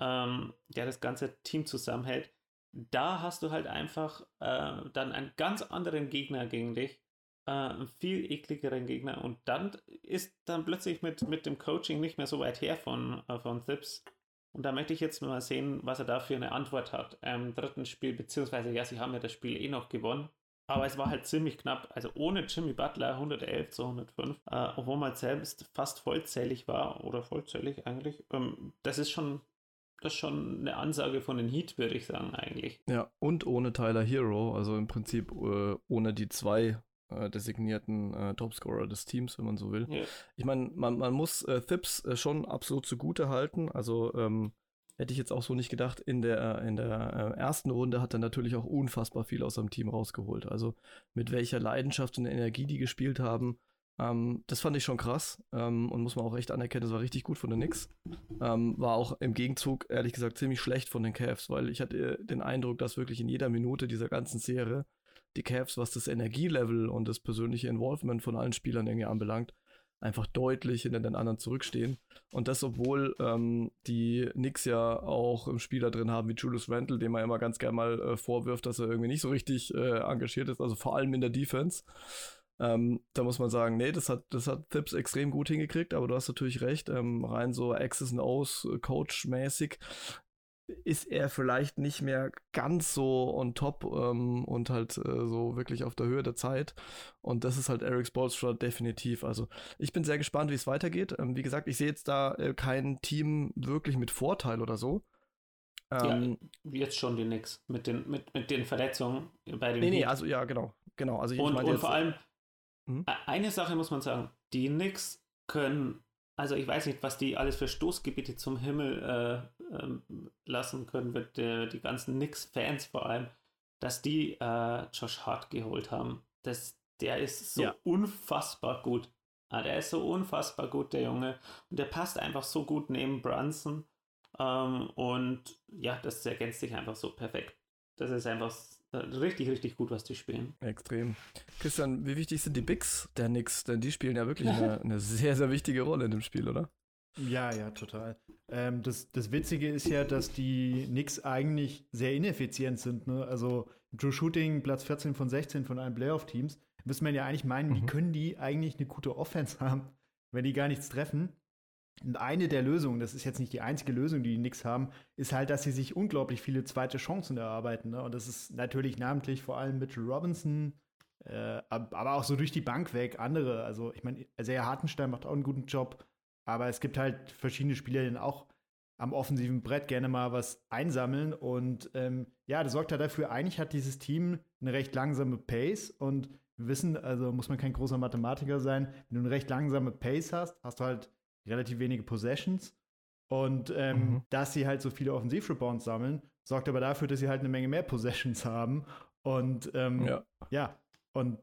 ähm, der das ganze Team zusammenhält. Da hast du halt einfach äh, dann einen ganz anderen Gegner gegen dich, äh, einen viel ekligeren Gegner und dann ist dann plötzlich mit, mit dem Coaching nicht mehr so weit her von, äh, von Thips. Und da möchte ich jetzt mal sehen, was er da für eine Antwort hat im dritten Spiel, beziehungsweise ja, sie haben ja das Spiel eh noch gewonnen. Aber es war halt ziemlich knapp. Also ohne Jimmy Butler 111 zu 105, äh, obwohl man selbst fast vollzählig war oder vollzählig eigentlich. Ähm, das ist schon das ist schon eine Ansage von den Heat, würde ich sagen, eigentlich. Ja, und ohne Tyler Hero, also im Prinzip äh, ohne die zwei äh, designierten äh, Topscorer des Teams, wenn man so will. Ja. Ich meine, man, man muss äh, Thips äh, schon absolut zugute halten. Also ähm, Hätte ich jetzt auch so nicht gedacht. In der, in der äh, ersten Runde hat er natürlich auch unfassbar viel aus seinem Team rausgeholt. Also mit welcher Leidenschaft und Energie die gespielt haben, ähm, das fand ich schon krass ähm, und muss man auch echt anerkennen, das war richtig gut von den Knicks. Ähm, war auch im Gegenzug, ehrlich gesagt, ziemlich schlecht von den Cavs, weil ich hatte den Eindruck, dass wirklich in jeder Minute dieser ganzen Serie die Cavs, was das Energielevel und das persönliche Involvement von allen Spielern irgendwie anbelangt, einfach deutlich hinter den anderen zurückstehen. Und das, obwohl ähm, die Knicks ja auch im Spieler drin haben wie Julius Randle, dem man immer ganz gerne mal äh, vorwirft, dass er irgendwie nicht so richtig äh, engagiert ist, also vor allem in der Defense. Ähm, da muss man sagen, nee, das hat, das hat Thips extrem gut hingekriegt, aber du hast natürlich recht, ähm, rein so Access and O's äh, Coach-mäßig ist er vielleicht nicht mehr ganz so on top ähm, und halt äh, so wirklich auf der Höhe der Zeit. Und das ist halt Eric Spolstra definitiv. Also ich bin sehr gespannt, wie es weitergeht. Ähm, wie gesagt, ich sehe jetzt da äh, kein Team wirklich mit Vorteil oder so. Ähm, ja, jetzt schon die Knicks mit den, mit, mit den Verletzungen bei den. Nee, nee, also ja, genau. genau. Also ich und, und vor allem, hm? eine Sache muss man sagen, die Knicks können also ich weiß nicht, was die alles für Stoßgebiete zum Himmel äh, ähm, lassen können, wird der, die ganzen Knicks-Fans vor allem, dass die äh, Josh Hart geholt haben. Das, der ist so ja. unfassbar gut. Ah, der ist so unfassbar gut, der Junge. Und der passt einfach so gut neben Brunson. Ähm, und ja, das ergänzt sich einfach so perfekt. Das ist einfach richtig, richtig gut, was die spielen. Extrem. Christian, wie wichtig sind die Bigs der Knicks? Denn die spielen ja wirklich <laughs> eine, eine sehr, sehr wichtige Rolle in dem Spiel, oder? Ja, ja, total. Ähm, das, das Witzige ist ja, dass die Knicks eigentlich sehr ineffizient sind. Ne? Also True Shooting, Platz 14 von 16 von allen Playoff-Teams müsste man ja eigentlich meinen, mhm. wie können die eigentlich eine gute Offense haben, wenn die gar nichts treffen? Und eine der Lösungen, das ist jetzt nicht die einzige Lösung, die die Knicks haben, ist halt, dass sie sich unglaublich viele zweite Chancen erarbeiten. Ne? Und das ist natürlich namentlich vor allem Mitchell Robinson, äh, aber auch so durch die Bank weg andere. Also ich meine, sehr Hartenstein macht auch einen guten Job, aber es gibt halt verschiedene Spieler, die dann auch am offensiven Brett gerne mal was einsammeln. Und ähm, ja, das sorgt halt dafür, eigentlich hat dieses Team eine recht langsame Pace und wissen, also muss man kein großer Mathematiker sein, wenn du eine recht langsame Pace hast, hast du halt relativ wenige Possessions. Und ähm, mhm. dass sie halt so viele Offensivrebounds sammeln, sorgt aber dafür, dass sie halt eine Menge mehr Possessions haben. Und ähm, ja. ja, und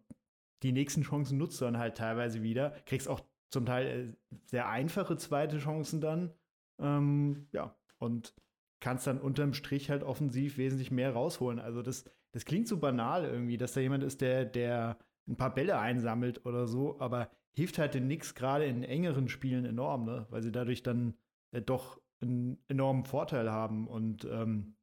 die nächsten Chancen nutzt du dann halt teilweise wieder. Kriegst auch zum Teil äh, sehr einfache zweite Chancen dann. Ähm, ja, und kannst dann unterm Strich halt offensiv wesentlich mehr rausholen. Also das, das klingt so banal irgendwie, dass da jemand ist, der, der ein paar Bälle einsammelt oder so, aber hilft halt den Knicks gerade in engeren Spielen enorm, ne? weil sie dadurch dann äh, doch einen enormen Vorteil haben. Und ähm,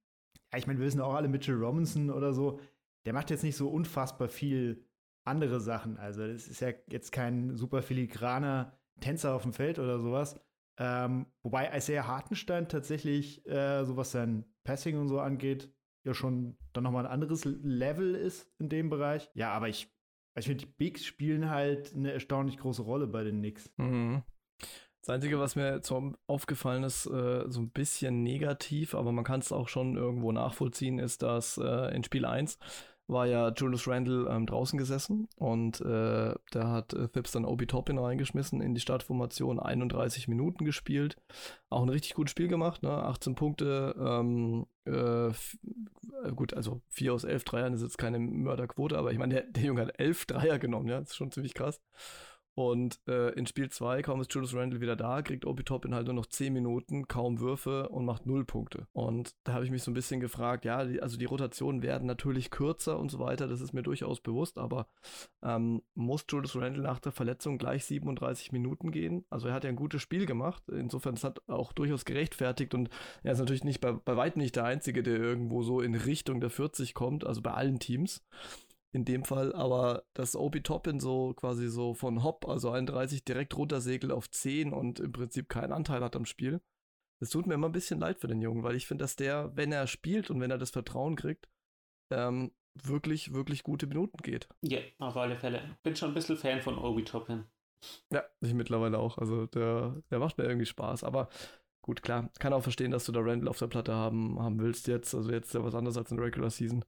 ja, ich meine, wir wissen auch alle Mitchell Robinson oder so, der macht jetzt nicht so unfassbar viel andere Sachen. Also, das ist ja jetzt kein super filigraner Tänzer auf dem Feld oder sowas. Ähm, wobei Isaiah Hartenstein tatsächlich, äh, so was sein Passing und so angeht, ja schon dann nochmal ein anderes Level ist in dem Bereich. Ja, aber ich, ich finde, die Bigs spielen halt eine erstaunlich große Rolle bei den Knicks. Mhm. Das Einzige, was mir so aufgefallen ist, äh, so ein bisschen negativ, aber man kann es auch schon irgendwo nachvollziehen, ist, dass äh, in Spiel 1 war ja Julius Randle ähm, draußen gesessen und äh, da hat äh, Phipps dann Obi Toppin reingeschmissen in die Startformation, 31 Minuten gespielt. Auch ein richtig gutes Spiel gemacht, ne? 18 Punkte, ähm, äh, gut, also 4 aus 11 Dreiern ist jetzt keine Mörderquote, aber ich meine, der, der Junge hat 11 Dreier genommen, ja, das ist schon ziemlich krass. Und äh, in Spiel 2, kaum ist Julius Randle wieder da, kriegt Obi Toppin halt nur noch 10 Minuten, kaum Würfe und macht 0 Punkte. Und da habe ich mich so ein bisschen gefragt, ja, die, also die Rotationen werden natürlich kürzer und so weiter, das ist mir durchaus bewusst, aber ähm, muss Julius Randle nach der Verletzung gleich 37 Minuten gehen? Also er hat ja ein gutes Spiel gemacht, insofern es hat auch durchaus gerechtfertigt und er ist natürlich nicht bei, bei weitem nicht der Einzige, der irgendwo so in Richtung der 40 kommt, also bei allen Teams in dem Fall, aber dass Obi Toppin so quasi so von Hop, also 31, direkt runtersegelt auf 10 und im Prinzip keinen Anteil hat am Spiel. Das tut mir immer ein bisschen leid für den Jungen, weil ich finde, dass der, wenn er spielt und wenn er das Vertrauen kriegt, ähm, wirklich, wirklich gute Minuten geht. Ja, auf alle Fälle. Bin schon ein bisschen Fan von Obi Toppin. Ja, ich mittlerweile auch. Also der, der macht mir irgendwie Spaß. Aber gut, klar, kann auch verstehen, dass du da Randall auf der Platte haben, haben willst jetzt. Also jetzt ist ja was anderes als in der Regular Season.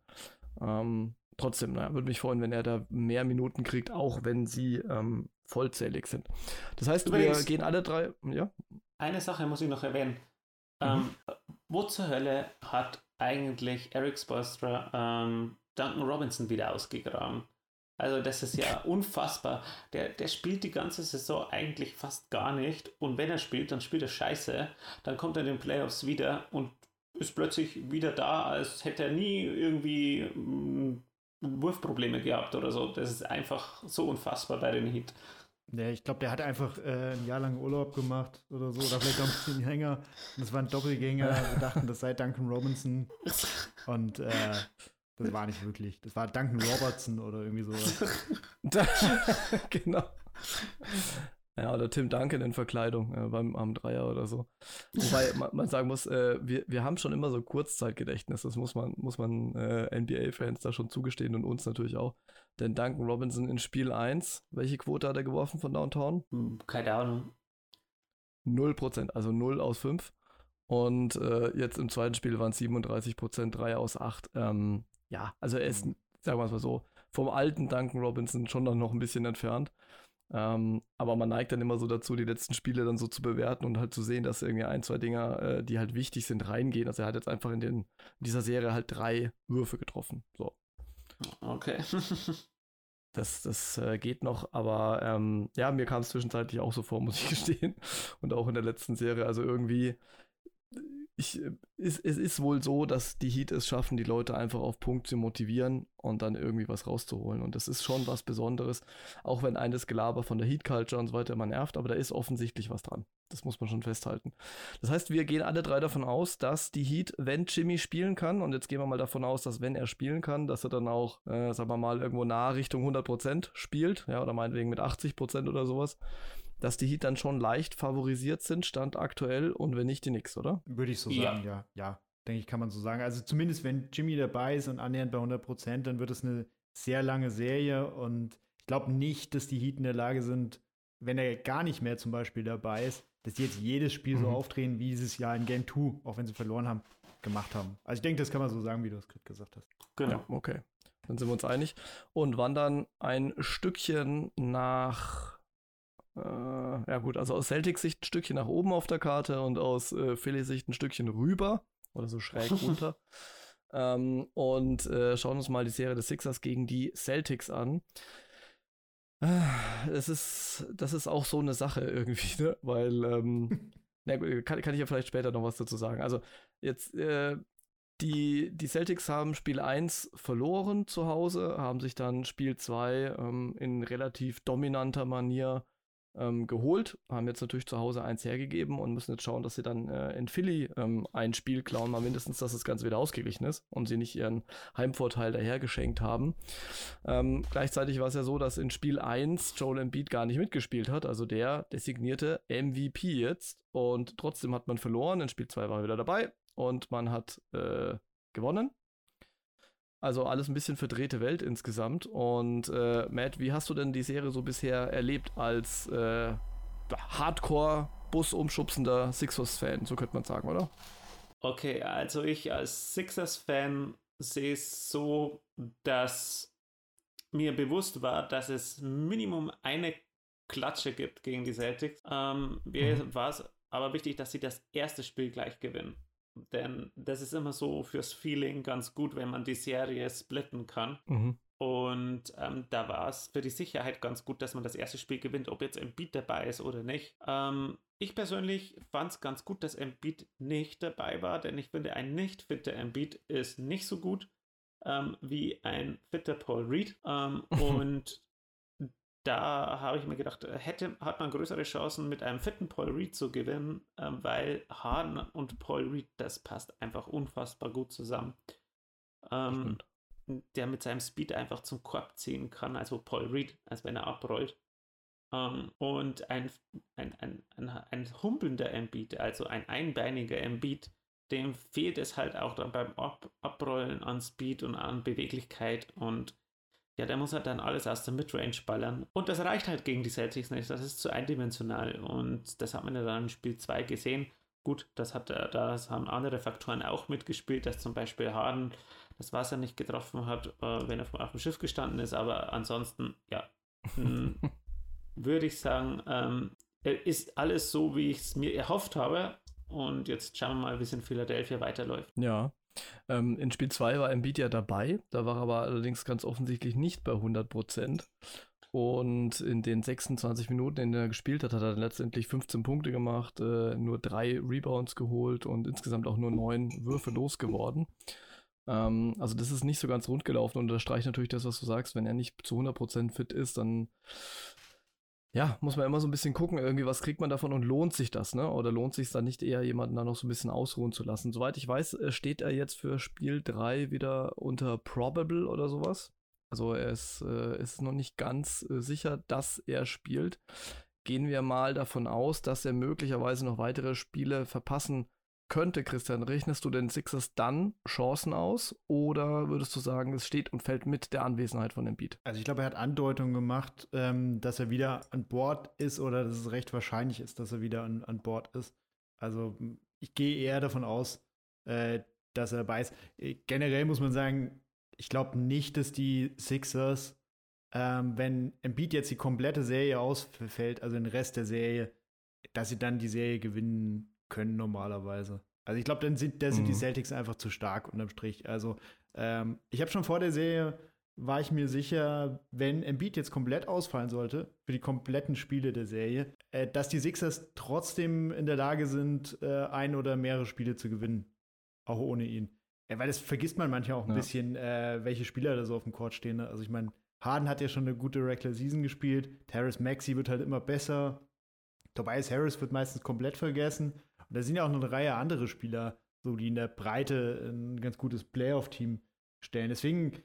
Ähm, trotzdem, naja, würde mich freuen, wenn er da mehr Minuten kriegt, auch wenn sie ähm, vollzählig sind. Das heißt, Übrigens, wir gehen alle drei, ja? Eine Sache muss ich noch erwähnen. Mhm. Ähm, wo zur Hölle hat eigentlich Eric Spoelstra ähm, Duncan Robinson wieder ausgegraben? Also das ist ja <laughs> unfassbar. Der, der spielt die ganze Saison eigentlich fast gar nicht. Und wenn er spielt, dann spielt er scheiße. Dann kommt er in den Playoffs wieder und ist plötzlich wieder da, als hätte er nie irgendwie mm, Wurfprobleme gehabt oder so. Das ist einfach so unfassbar bei den Heat. Ja, ich glaube, der hat einfach äh, ein Jahr lang Urlaub gemacht oder so, oder vielleicht auch ein bisschen länger. Und das war ein Doppelgänger. Wir dachten, das sei Duncan Robinson. Und äh, das war nicht wirklich. Das war Duncan Robertson oder irgendwie sowas. <laughs> genau. Ja, oder Tim Duncan in Verkleidung äh, beim am Dreier oder so. Wobei <laughs> man, man sagen muss, äh, wir, wir haben schon immer so Kurzzeitgedächtnis. Das muss man, muss man äh, NBA-Fans da schon zugestehen und uns natürlich auch. Denn Duncan Robinson in Spiel 1, welche Quote hat er geworfen von Downtown? Hm, keine Ahnung. 0%, also 0 aus 5. Und äh, jetzt im zweiten Spiel waren es 37% 3 aus 8. Ähm, ja, also er ist, sagen wir es mal so, vom alten Duncan Robinson schon noch ein bisschen entfernt. Ähm, aber man neigt dann immer so dazu, die letzten Spiele dann so zu bewerten und halt zu sehen, dass irgendwie ein, zwei Dinger, äh, die halt wichtig sind, reingehen. Also er hat jetzt einfach in, den, in dieser Serie halt drei Würfe getroffen. So. Okay. <laughs> das, das äh, geht noch, aber ähm, ja, mir kam es zwischenzeitlich auch so vor, <laughs> muss ich gestehen. Und auch in der letzten Serie. Also irgendwie ich, äh, es, es ist wohl so, dass die Heat es schaffen, die Leute einfach auf Punkt zu motivieren und dann irgendwie was rauszuholen. Und das ist schon was Besonderes, auch wenn eines Gelaber von der Heat Culture und so weiter immer nervt, aber da ist offensichtlich was dran. Das muss man schon festhalten. Das heißt, wir gehen alle drei davon aus, dass die Heat, wenn Jimmy spielen kann, und jetzt gehen wir mal davon aus, dass wenn er spielen kann, dass er dann auch, äh, sagen wir mal, irgendwo nah Richtung 100% spielt, ja, oder meinetwegen mit 80% oder sowas dass die Heat dann schon leicht favorisiert sind, Stand aktuell, und wenn nicht, die Knicks, oder? Würde ich so ja. sagen, ja. Ja, denke ich, kann man so sagen. Also zumindest, wenn Jimmy dabei ist und annähernd bei 100 Prozent, dann wird es eine sehr lange Serie und ich glaube nicht, dass die Heat in der Lage sind, wenn er gar nicht mehr zum Beispiel dabei ist, dass die jetzt jedes Spiel mhm. so aufdrehen, wie dieses Jahr in Game 2, auch wenn sie verloren haben, gemacht haben. Also ich denke, das kann man so sagen, wie du es gerade gesagt hast. Genau. Ja, okay. Dann sind wir uns einig. Und wandern ein Stückchen nach ja gut, also aus Celtics Sicht ein Stückchen nach oben auf der Karte und aus äh, Philly Sicht ein Stückchen rüber oder so schräg <laughs> runter. ähm, und äh, schauen uns mal die Serie des Sixers gegen die Celtics an. Es ist, das ist auch so eine Sache irgendwie, ne? Weil, ähm, <laughs> na gut, kann, kann ich ja vielleicht später noch was dazu sagen. Also, jetzt, äh, die, die Celtics haben Spiel 1 verloren zu Hause, haben sich dann Spiel 2 ähm, in relativ dominanter Manier ähm, geholt, haben jetzt natürlich zu Hause eins hergegeben und müssen jetzt schauen, dass sie dann äh, in Philly ähm, ein Spiel klauen, mal mindestens, dass das Ganze wieder ausgeglichen ist und sie nicht ihren Heimvorteil dahergeschenkt haben. Ähm, gleichzeitig war es ja so, dass in Spiel 1 Joel Embiid gar nicht mitgespielt hat, also der designierte MVP jetzt und trotzdem hat man verloren, in Spiel 2 war er wieder dabei und man hat äh, gewonnen also alles ein bisschen verdrehte Welt insgesamt. Und äh, Matt, wie hast du denn die Serie so bisher erlebt als äh, Hardcore Bus-umschubsender Sixers-Fan, so könnte man sagen, oder? Okay, also ich als Sixers-Fan sehe es so, dass mir bewusst war, dass es Minimum eine Klatsche gibt gegen die Celtics. Ähm, mir mhm. war es aber wichtig, dass sie das erste Spiel gleich gewinnen. Denn das ist immer so fürs Feeling ganz gut, wenn man die Serie splitten kann. Mhm. Und ähm, da war es für die Sicherheit ganz gut, dass man das erste Spiel gewinnt, ob jetzt Embiid dabei ist oder nicht. Ähm, ich persönlich fand es ganz gut, dass Embiid nicht dabei war, denn ich finde, ein nicht fitter Embiid ist nicht so gut ähm, wie ein fitter Paul Reed. Ähm, <laughs> und da habe ich mir gedacht, äh, hätte, hat man größere Chancen mit einem fitten Paul Reed zu gewinnen, ähm, weil Harden und Paul Reed, das passt einfach unfassbar gut zusammen. Ähm, der mit seinem Speed einfach zum Korb ziehen kann, also Paul Reed, als wenn er abrollt. Ähm, und ein, ein, ein, ein, ein humpelnder Embiid, also ein einbeiniger Embiid, dem fehlt es halt auch dann beim Ab Abrollen an Speed und an Beweglichkeit und ja, der muss halt dann alles aus der Midrange ballern. Und das reicht halt gegen die Celtics nicht. Das ist zu eindimensional. Und das hat man ja dann in Spiel 2 gesehen. Gut, das, hat, das haben andere Faktoren auch mitgespielt, dass zum Beispiel Harden das Wasser nicht getroffen hat, äh, wenn er auf dem Schiff gestanden ist. Aber ansonsten, ja, hm, <laughs> würde ich sagen, ähm, ist alles so, wie ich es mir erhofft habe. Und jetzt schauen wir mal, wie es in Philadelphia weiterläuft. Ja, ähm, in Spiel 2 war Embiid ja dabei, da war er aber allerdings ganz offensichtlich nicht bei 100%. Und in den 26 Minuten, in denen er gespielt hat, hat er dann letztendlich 15 Punkte gemacht, äh, nur drei Rebounds geholt und insgesamt auch nur neun Würfe losgeworden. Ähm, also das ist nicht so ganz rund gelaufen und das streicht natürlich das, was du sagst. Wenn er nicht zu 100% fit ist, dann ja, muss man immer so ein bisschen gucken, irgendwie, was kriegt man davon und lohnt sich das, ne? Oder lohnt sich dann nicht eher, jemanden da noch so ein bisschen ausruhen zu lassen? Soweit ich weiß, äh, steht er jetzt für Spiel 3 wieder unter Probable oder sowas. Also er ist, äh, ist noch nicht ganz äh, sicher, dass er spielt. Gehen wir mal davon aus, dass er möglicherweise noch weitere Spiele verpassen könnte, Christian, rechnest du den Sixers dann Chancen aus oder würdest du sagen, es steht und fällt mit der Anwesenheit von Embiid? Also ich glaube, er hat Andeutungen gemacht, ähm, dass er wieder an Bord ist oder dass es recht wahrscheinlich ist, dass er wieder an, an Bord ist. Also ich gehe eher davon aus, äh, dass er dabei. Äh, generell muss man sagen, ich glaube nicht, dass die Sixers, ähm, wenn Embiid jetzt die komplette Serie ausfällt, also den Rest der Serie, dass sie dann die Serie gewinnen können normalerweise. Also ich glaube, dann sind, da sind mhm. die Celtics einfach zu stark unterm Strich. Also ähm, ich habe schon vor der Serie war ich mir sicher, wenn Embiid jetzt komplett ausfallen sollte, für die kompletten Spiele der Serie, äh, dass die Sixers trotzdem in der Lage sind, äh, ein oder mehrere Spiele zu gewinnen. Auch ohne ihn. Ja, weil das vergisst man manchmal auch ein ja. bisschen, äh, welche Spieler da so auf dem Court stehen. Ne? Also ich meine, Harden hat ja schon eine gute Regular Season gespielt. Terrace Maxi wird halt immer besser. Tobias Harris wird meistens komplett vergessen. Und da sind ja auch noch eine Reihe andere Spieler, so die in der Breite ein ganz gutes Playoff-Team stellen. Deswegen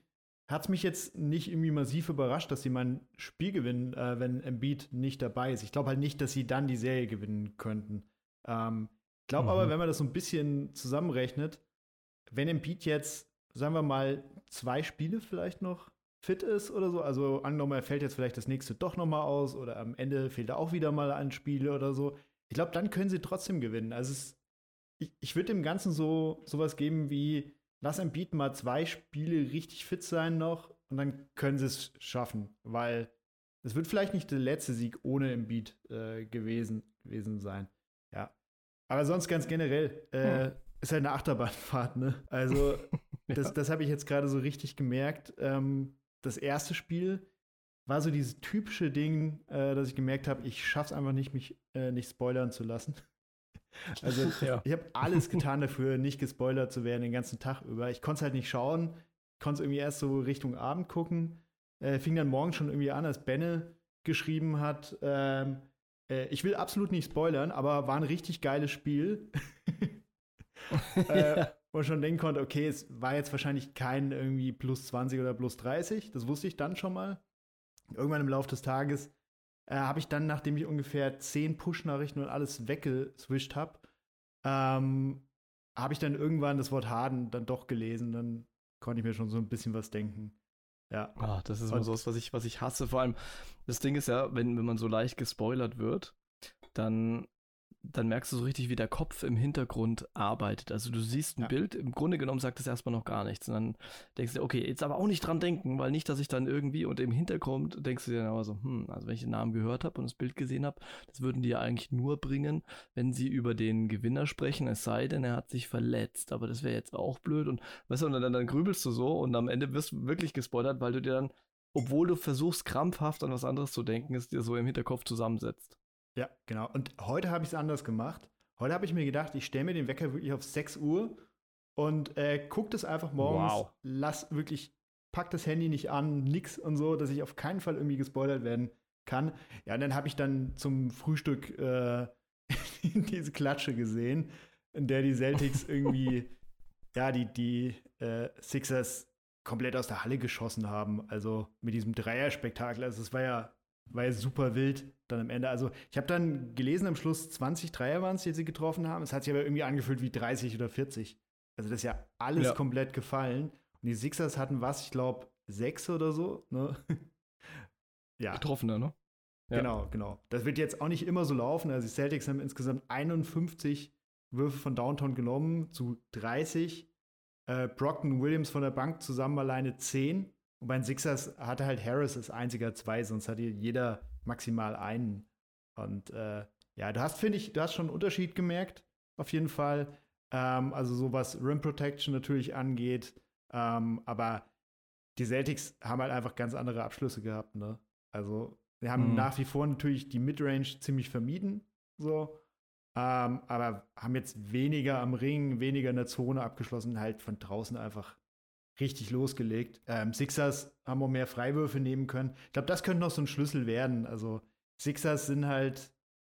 hat es mich jetzt nicht irgendwie massiv überrascht, dass sie mein Spiel gewinnen, äh, wenn Embiid nicht dabei ist. Ich glaube halt nicht, dass sie dann die Serie gewinnen könnten. Ähm, ich glaube mhm. aber, wenn man das so ein bisschen zusammenrechnet, wenn Embiid jetzt, sagen wir mal, zwei Spiele vielleicht noch fit ist oder so, also angenommen, er fällt jetzt vielleicht das nächste doch noch mal aus oder am Ende fehlt er auch wieder mal ein Spiel oder so. Ich glaube, dann können sie trotzdem gewinnen. Also es, ich, ich würde dem Ganzen so sowas geben wie lass Embiid mal zwei Spiele richtig fit sein noch und dann können sie es schaffen, weil es wird vielleicht nicht der letzte Sieg ohne Embiid äh, gewesen, gewesen sein. Ja. Aber sonst ganz generell äh, hm. ist halt eine Achterbahnfahrt, ne? Also, das, <laughs> ja. das habe ich jetzt gerade so richtig gemerkt. Ähm, das erste Spiel war so dieses typische Ding, äh, dass ich gemerkt habe, ich schaffe es einfach nicht, mich äh, nicht spoilern zu lassen. <laughs> Also ja. ich habe alles getan dafür, nicht gespoilert zu werden den ganzen Tag über. Ich konnte es halt nicht schauen. Ich konnte es irgendwie erst so Richtung Abend gucken. Äh, fing dann morgen schon irgendwie an, als Benne geschrieben hat, ähm, äh, ich will absolut nicht spoilern, aber war ein richtig geiles Spiel. <laughs> äh, wo ich schon denken konnte, okay, es war jetzt wahrscheinlich kein irgendwie plus 20 oder plus 30. Das wusste ich dann schon mal. Irgendwann im Laufe des Tages äh, habe ich dann, nachdem ich ungefähr zehn Push-Nachrichten und alles weggeswischt habe, ähm, habe ich dann irgendwann das Wort Harden dann doch gelesen. Dann konnte ich mir schon so ein bisschen was denken. Ja. Ach, das ist immer so was, was ich, was ich hasse. Vor allem, das Ding ist ja, wenn, wenn man so leicht gespoilert wird, dann dann merkst du so richtig, wie der Kopf im Hintergrund arbeitet. Also du siehst ein ja. Bild, im Grunde genommen sagt es erstmal noch gar nichts. Und dann denkst du, okay, jetzt aber auch nicht dran denken, weil nicht, dass ich dann irgendwie und im Hintergrund denkst du dir dann aber so, hm, also wenn ich den Namen gehört habe und das Bild gesehen habe, das würden die ja eigentlich nur bringen, wenn sie über den Gewinner sprechen, es sei denn, er hat sich verletzt. Aber das wäre jetzt auch blöd. Und weißt du, und dann, dann grübelst du so und am Ende wirst du wirklich gespoilert, weil du dir dann, obwohl du versuchst, krampfhaft an was anderes zu denken, es dir so im Hinterkopf zusammensetzt. Ja, genau. Und heute habe ich es anders gemacht. Heute habe ich mir gedacht, ich stelle mir den Wecker wirklich auf 6 Uhr und äh, guck das einfach morgens. Wow. Lass wirklich, pack das Handy nicht an, nix und so, dass ich auf keinen Fall irgendwie gespoilert werden kann. Ja, und dann habe ich dann zum Frühstück äh, <laughs> diese Klatsche gesehen, in der die Celtics <laughs> irgendwie, ja, die, die äh, Sixers komplett aus der Halle geschossen haben. Also mit diesem Dreierspektakel. Also es war ja war ja super wild dann am Ende. Also ich habe dann gelesen am Schluss 20 Dreier waren es, die sie getroffen haben. Es hat sich aber irgendwie angefühlt wie 30 oder 40. Also das ist ja alles ja. komplett gefallen. Und die Sixers hatten was, ich glaube, sechs oder so. Ne? <laughs> ja. Getroffene, ne? Ja. Genau, genau. Das wird jetzt auch nicht immer so laufen. Also die Celtics haben insgesamt 51 Würfe von Downtown genommen zu 30. Äh, Brockton Williams von der Bank zusammen alleine 10. Und bei den Sixers hatte halt Harris als einziger zwei, sonst hatte jeder maximal einen. Und äh, ja, du hast, finde ich, du hast schon einen Unterschied gemerkt, auf jeden Fall. Ähm, also so was Rim Protection natürlich angeht. Ähm, aber die Celtics haben halt einfach ganz andere Abschlüsse gehabt, ne? Also, sie haben mhm. nach wie vor natürlich die Midrange ziemlich vermieden, so. Ähm, aber haben jetzt weniger am Ring, weniger in der Zone abgeschlossen, halt von draußen einfach richtig losgelegt. Ähm, Sixers haben auch mehr Freiwürfe nehmen können. Ich glaube, das könnte noch so ein Schlüssel werden. Also Sixers sind halt,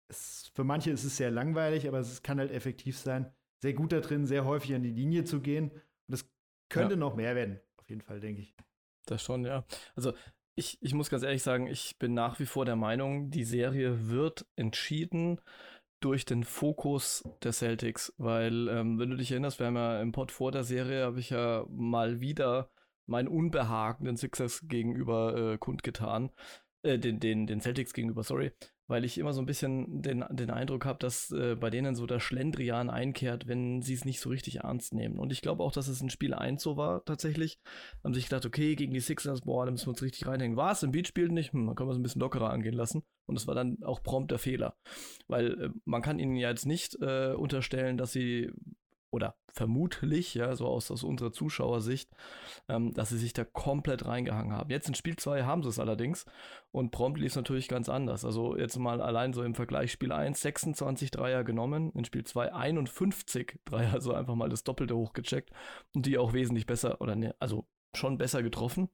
es, für manche ist es sehr langweilig, aber es kann halt effektiv sein. Sehr gut da drin, sehr häufig an die Linie zu gehen. Und das könnte ja. noch mehr werden, auf jeden Fall, denke ich. Das schon, ja. Also ich, ich muss ganz ehrlich sagen, ich bin nach wie vor der Meinung, die Serie wird entschieden durch den Fokus der Celtics, weil ähm, wenn du dich erinnerst, wir haben ja im Pod vor der Serie, habe ich ja mal wieder mein Unbehagen den Sixers gegenüber äh, kundgetan, äh, den, den, den Celtics gegenüber, sorry, weil ich immer so ein bisschen den, den Eindruck habe, dass äh, bei denen so der Schlendrian einkehrt, wenn sie es nicht so richtig ernst nehmen. Und ich glaube auch, dass es in Spiel 1 so war tatsächlich. Haben sich gedacht, okay, gegen die Sixers, boah, da müssen wir uns richtig reinhängen. War es im Beat spielt nicht? Hm, dann können wir es ein bisschen lockerer angehen lassen. Und es war dann auch prompt der Fehler. Weil äh, man kann ihnen ja jetzt nicht äh, unterstellen, dass sie oder vermutlich, ja, so aus, aus unserer Zuschauersicht, ähm, dass sie sich da komplett reingehangen haben. Jetzt in Spiel 2 haben sie es allerdings und prompt lief es natürlich ganz anders. Also jetzt mal allein so im Vergleich Spiel 1 26 Dreier genommen, in Spiel 2 51 Dreier, also einfach mal das Doppelte hochgecheckt und die auch wesentlich besser oder ne, also schon besser getroffen.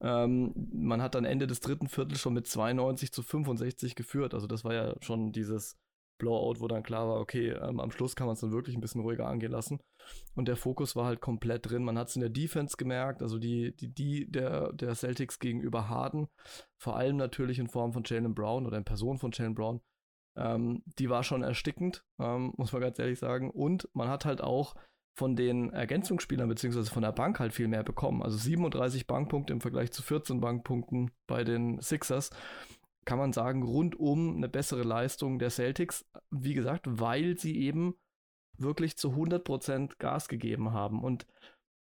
Ähm, man hat dann Ende des dritten Viertels schon mit 92 zu 65 geführt. Also das war ja schon dieses Blowout, wo dann klar war, okay, ähm, am Schluss kann man es dann wirklich ein bisschen ruhiger angehen lassen. Und der Fokus war halt komplett drin. Man hat es in der Defense gemerkt, also die, die, die der, der Celtics gegenüber Harden, vor allem natürlich in Form von Jalen Brown oder in Person von Jalen Brown, ähm, die war schon erstickend, ähm, muss man ganz ehrlich sagen. Und man hat halt auch von den Ergänzungsspielern beziehungsweise von der Bank halt viel mehr bekommen. Also 37 Bankpunkte im Vergleich zu 14 Bankpunkten bei den Sixers kann man sagen, rundum eine bessere Leistung der Celtics. Wie gesagt, weil sie eben wirklich zu 100% Gas gegeben haben. Und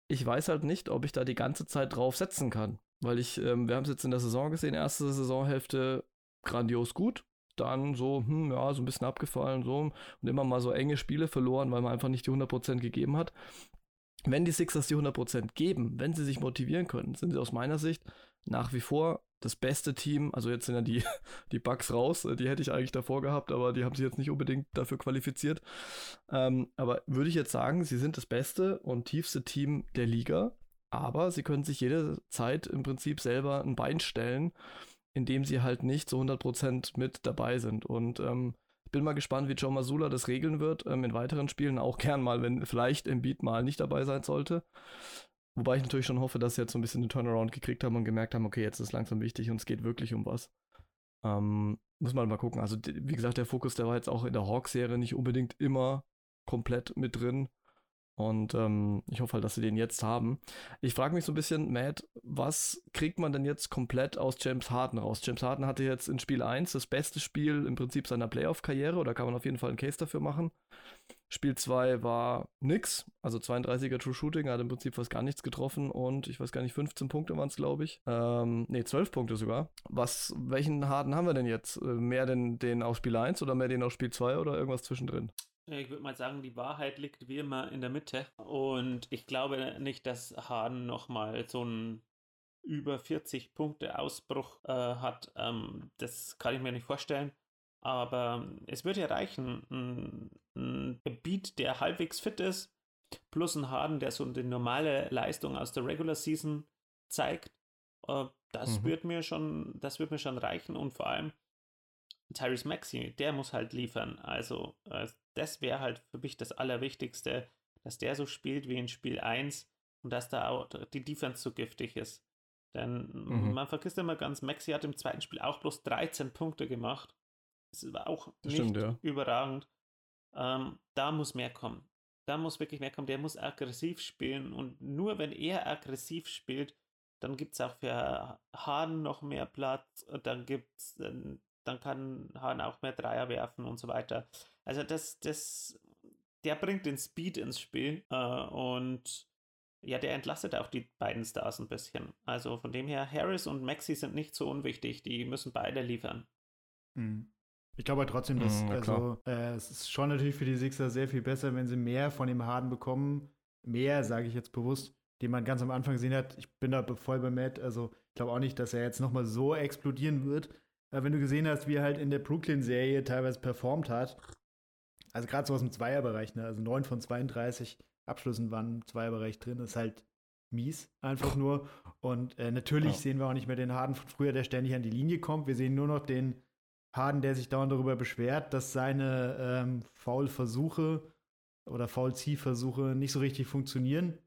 ich weiß halt nicht, ob ich da die ganze Zeit drauf setzen kann. Weil ich, ähm, wir haben es jetzt in der Saison gesehen, erste Saisonhälfte grandios gut. Dann so, hm, ja, so ein bisschen abgefallen, so. Und immer mal so enge Spiele verloren, weil man einfach nicht die 100% gegeben hat. Wenn die Sixers die 100% geben, wenn sie sich motivieren können, sind sie aus meiner Sicht nach wie vor das beste Team, also jetzt sind ja die, <laughs> die Bugs raus, äh, die hätte ich eigentlich davor gehabt, aber die haben sich jetzt nicht unbedingt dafür qualifiziert. Ähm, aber würde ich jetzt sagen, sie sind das beste und tiefste Team der Liga, aber sie können sich jederzeit im Prinzip selber ein Bein stellen, indem sie halt nicht zu 100% mit dabei sind. Und ähm, bin mal gespannt, wie Joe Masula das regeln wird ähm, in weiteren Spielen, auch gern mal, wenn vielleicht Embiid mal nicht dabei sein sollte. Wobei ich natürlich schon hoffe, dass sie jetzt so ein bisschen den Turnaround gekriegt haben und gemerkt haben, okay, jetzt ist es langsam wichtig und es geht wirklich um was. Ähm, muss man mal gucken. Also, wie gesagt, der Fokus, der war jetzt auch in der Hawk-Serie nicht unbedingt immer komplett mit drin. Und ähm, ich hoffe halt, dass sie den jetzt haben. Ich frage mich so ein bisschen, Matt, was kriegt man denn jetzt komplett aus James Harden raus? James Harden hatte jetzt in Spiel 1 das beste Spiel im Prinzip seiner Playoff-Karriere, oder kann man auf jeden Fall einen Case dafür machen. Spiel 2 war nix, also 32er True Shooting, hat im Prinzip fast gar nichts getroffen und ich weiß gar nicht, 15 Punkte waren es, glaube ich. Ähm, ne, 12 Punkte sogar. Was, welchen Harden haben wir denn jetzt? Äh, mehr denn den aus Spiel 1 oder mehr den aus Spiel 2 oder irgendwas zwischendrin? Ich würde mal sagen, die Wahrheit liegt wie immer in der Mitte. Und ich glaube nicht, dass Harden nochmal so einen über 40 Punkte Ausbruch äh, hat. Ähm, das kann ich mir nicht vorstellen. Aber es würde ja reichen, ein, ein Beat, der halbwegs fit ist, plus ein Harden, der so eine normale Leistung aus der Regular Season zeigt. Äh, das mhm. wird mir schon, das wird mir schon reichen und vor allem Tyrese Maxi, der muss halt liefern. Also äh, das wäre halt für mich das Allerwichtigste, dass der so spielt wie in Spiel 1 und dass da auch die Defense so giftig ist. Denn mhm. man vergisst immer ganz, Maxi hat im zweiten Spiel auch bloß 13 Punkte gemacht. Das war auch nicht stimmt, ja. überragend. Ähm, da muss mehr kommen. Da muss wirklich mehr kommen. Der muss aggressiv spielen und nur wenn er aggressiv spielt, dann gibt es auch für Hahn noch mehr Platz. Dann gibt's, dann kann Hahn auch mehr Dreier werfen und so weiter. Also das, das, der bringt den Speed ins Spiel äh, und ja, der entlastet auch die beiden Stars ein bisschen. Also von dem her, Harris und Maxi sind nicht so unwichtig, die müssen beide liefern. Mhm. Ich glaube trotzdem, dass mhm, also, äh, es ist schon natürlich für die Sixer sehr viel besser, wenn sie mehr von dem Harden bekommen. Mehr, sage ich jetzt bewusst, den man ganz am Anfang gesehen hat. Ich bin da voll bei Matt. Also ich glaube auch nicht, dass er jetzt nochmal so explodieren wird. Aber wenn du gesehen hast, wie er halt in der Brooklyn-Serie teilweise performt hat, also gerade so aus dem Zweierbereich, ne? also 9 von 32 Abschlüssen waren im Zweierbereich drin, ist halt mies, einfach nur. Und äh, natürlich ja. sehen wir auch nicht mehr den Harden von früher, der ständig an die Linie kommt. Wir sehen nur noch den Harden, der sich dauernd darüber beschwert, dass seine ähm, Foul-Versuche oder Foul-Ziehversuche nicht so richtig funktionieren.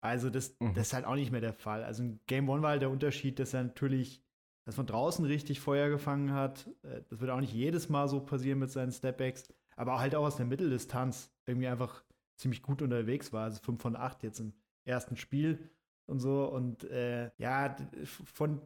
Also das, mhm. das ist halt auch nicht mehr der Fall. Also in Game One war halt der Unterschied, dass er natürlich das von draußen richtig Feuer gefangen hat. Äh, das wird auch nicht jedes Mal so passieren mit seinen Stepbacks, aber halt auch aus der Mitteldistanz irgendwie einfach ziemlich gut unterwegs war. Also 5 von 8 jetzt im ersten Spiel und so. Und äh, ja, von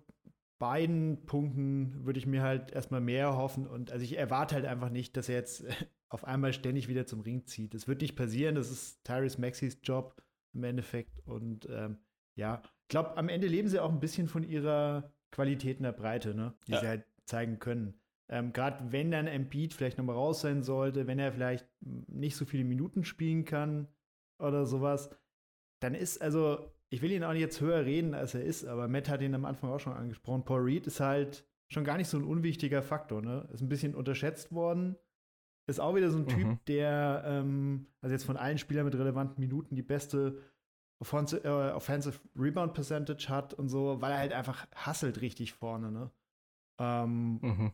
beiden Punkten würde ich mir halt erstmal mehr hoffen. Und also ich erwarte halt einfach nicht, dass er jetzt auf einmal ständig wieder zum Ring zieht. Das wird nicht passieren. Das ist Tyrese Maxis Job im Endeffekt. Und ähm, ja, ich glaube, am Ende leben sie auch ein bisschen von ihrer Qualität in der Breite, ne? die ja. sie halt zeigen können. Ähm, Gerade wenn dann Embiid vielleicht nochmal raus sein sollte, wenn er vielleicht nicht so viele Minuten spielen kann, oder sowas, dann ist also, ich will ihn auch nicht jetzt höher reden, als er ist, aber Matt hat ihn am Anfang auch schon angesprochen. Paul Reed ist halt schon gar nicht so ein unwichtiger Faktor, ne? Ist ein bisschen unterschätzt worden. Ist auch wieder so ein Typ, mhm. der, ähm, also jetzt von allen Spielern mit relevanten Minuten die beste Offensive, äh, Offensive Rebound Percentage hat und so, weil er halt einfach hasselt richtig vorne, ne? Ähm, mhm.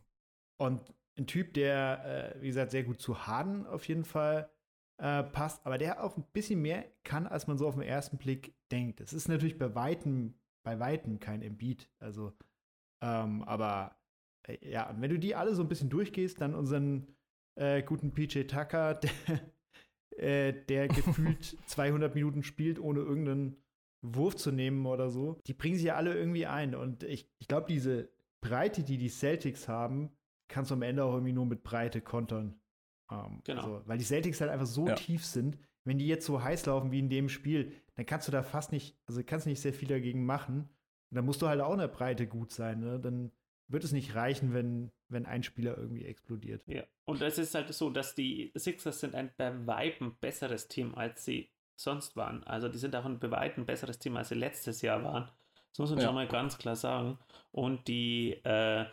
Und ein Typ, der, äh, wie gesagt, sehr gut zu Harden auf jeden Fall äh, passt, aber der auch ein bisschen mehr kann, als man so auf den ersten Blick denkt. Es ist natürlich bei Weitem, bei Weitem kein Embiid. Also, ähm, aber äh, ja, und wenn du die alle so ein bisschen durchgehst, dann unseren äh, guten PJ Tucker, <laughs> der, äh, der <laughs> gefühlt 200 Minuten spielt, ohne irgendeinen Wurf zu nehmen oder so, die bringen sich ja alle irgendwie ein. Und ich, ich glaube, diese Breite, die die Celtics haben, kannst du am Ende auch irgendwie nur mit Breite kontern. Ähm, genau. Also, weil die Celtics halt einfach so ja. tief sind, wenn die jetzt so heiß laufen wie in dem Spiel, dann kannst du da fast nicht, also kannst nicht sehr viel dagegen machen. Und dann musst du halt auch in der Breite gut sein, ne? Dann wird es nicht reichen, wenn, wenn ein Spieler irgendwie explodiert. Ja, und es ist halt so, dass die Sixers sind ein bei Weitem besseres Team, als sie sonst waren. Also die sind auch ein bei Weitem besseres Team, als sie letztes Jahr waren. Das muss man ja. schon mal ganz klar sagen. Und die, äh,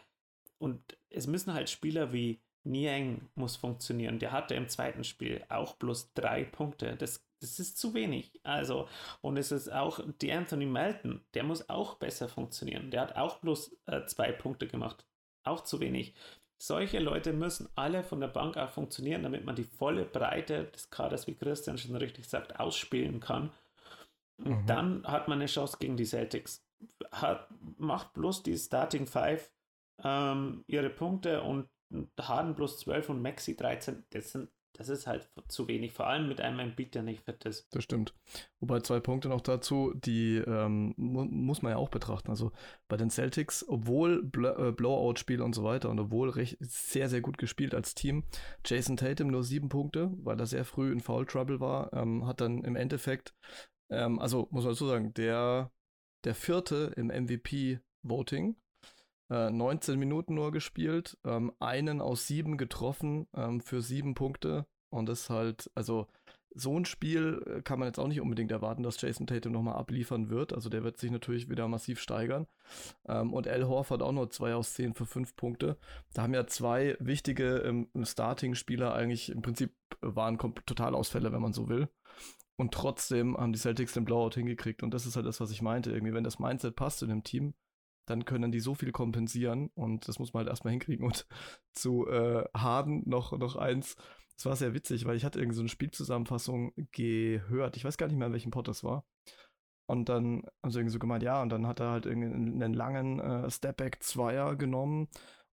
und es müssen halt Spieler wie Niang muss funktionieren. Der hatte im zweiten Spiel auch bloß drei Punkte. Das, das ist zu wenig. Also, und es ist auch die Anthony Melton, der muss auch besser funktionieren. Der hat auch bloß äh, zwei Punkte gemacht. Auch zu wenig. Solche Leute müssen alle von der Bank auch funktionieren, damit man die volle Breite des Kaders, wie Christian schon richtig sagt, ausspielen kann. Und mhm. dann hat man eine Chance gegen die Celtics. Hat, macht bloß die Starting Five ähm, ihre Punkte und Harden plus 12 und Maxi 13, das, sind, das ist halt zu wenig, vor allem mit einem Embiid, der nicht fit ist. Das stimmt. Wobei zwei Punkte noch dazu, die ähm, mu muss man ja auch betrachten. Also bei den Celtics, obwohl Bl äh, Blowout-Spiel und so weiter und obwohl recht, sehr, sehr gut gespielt als Team, Jason Tatum nur sieben Punkte, weil er sehr früh in Foul Trouble war, ähm, hat dann im Endeffekt, ähm, also muss man dazu sagen, der, der vierte im MVP-Voting 19 äh, Minuten nur gespielt, ähm, einen aus sieben getroffen ähm, für sieben Punkte. Und das ist halt, also so ein Spiel äh, kann man jetzt auch nicht unbedingt erwarten, dass Jason Tatum nochmal abliefern wird. Also der wird sich natürlich wieder massiv steigern. Ähm, und Al Horford auch nur zwei aus zehn für fünf Punkte. Da haben ja zwei wichtige ähm, Starting-Spieler eigentlich im Prinzip waren Totalausfälle, wenn man so will. Und trotzdem haben die Celtics den Blowout hingekriegt. Und das ist halt das, was ich meinte. Irgendwie, wenn das Mindset passt in dem Team, dann können die so viel kompensieren und das muss man halt erstmal hinkriegen. Und <laughs> zu äh, Harden noch, noch eins. Das war sehr witzig, weil ich hatte irgendwie so eine Spielzusammenfassung gehört. Ich weiß gar nicht mehr, in welchem Pod das war. Und dann haben sie irgendwie so gemeint, ja, und dann hat er halt irgendwie einen langen äh, Stepback-Zweier genommen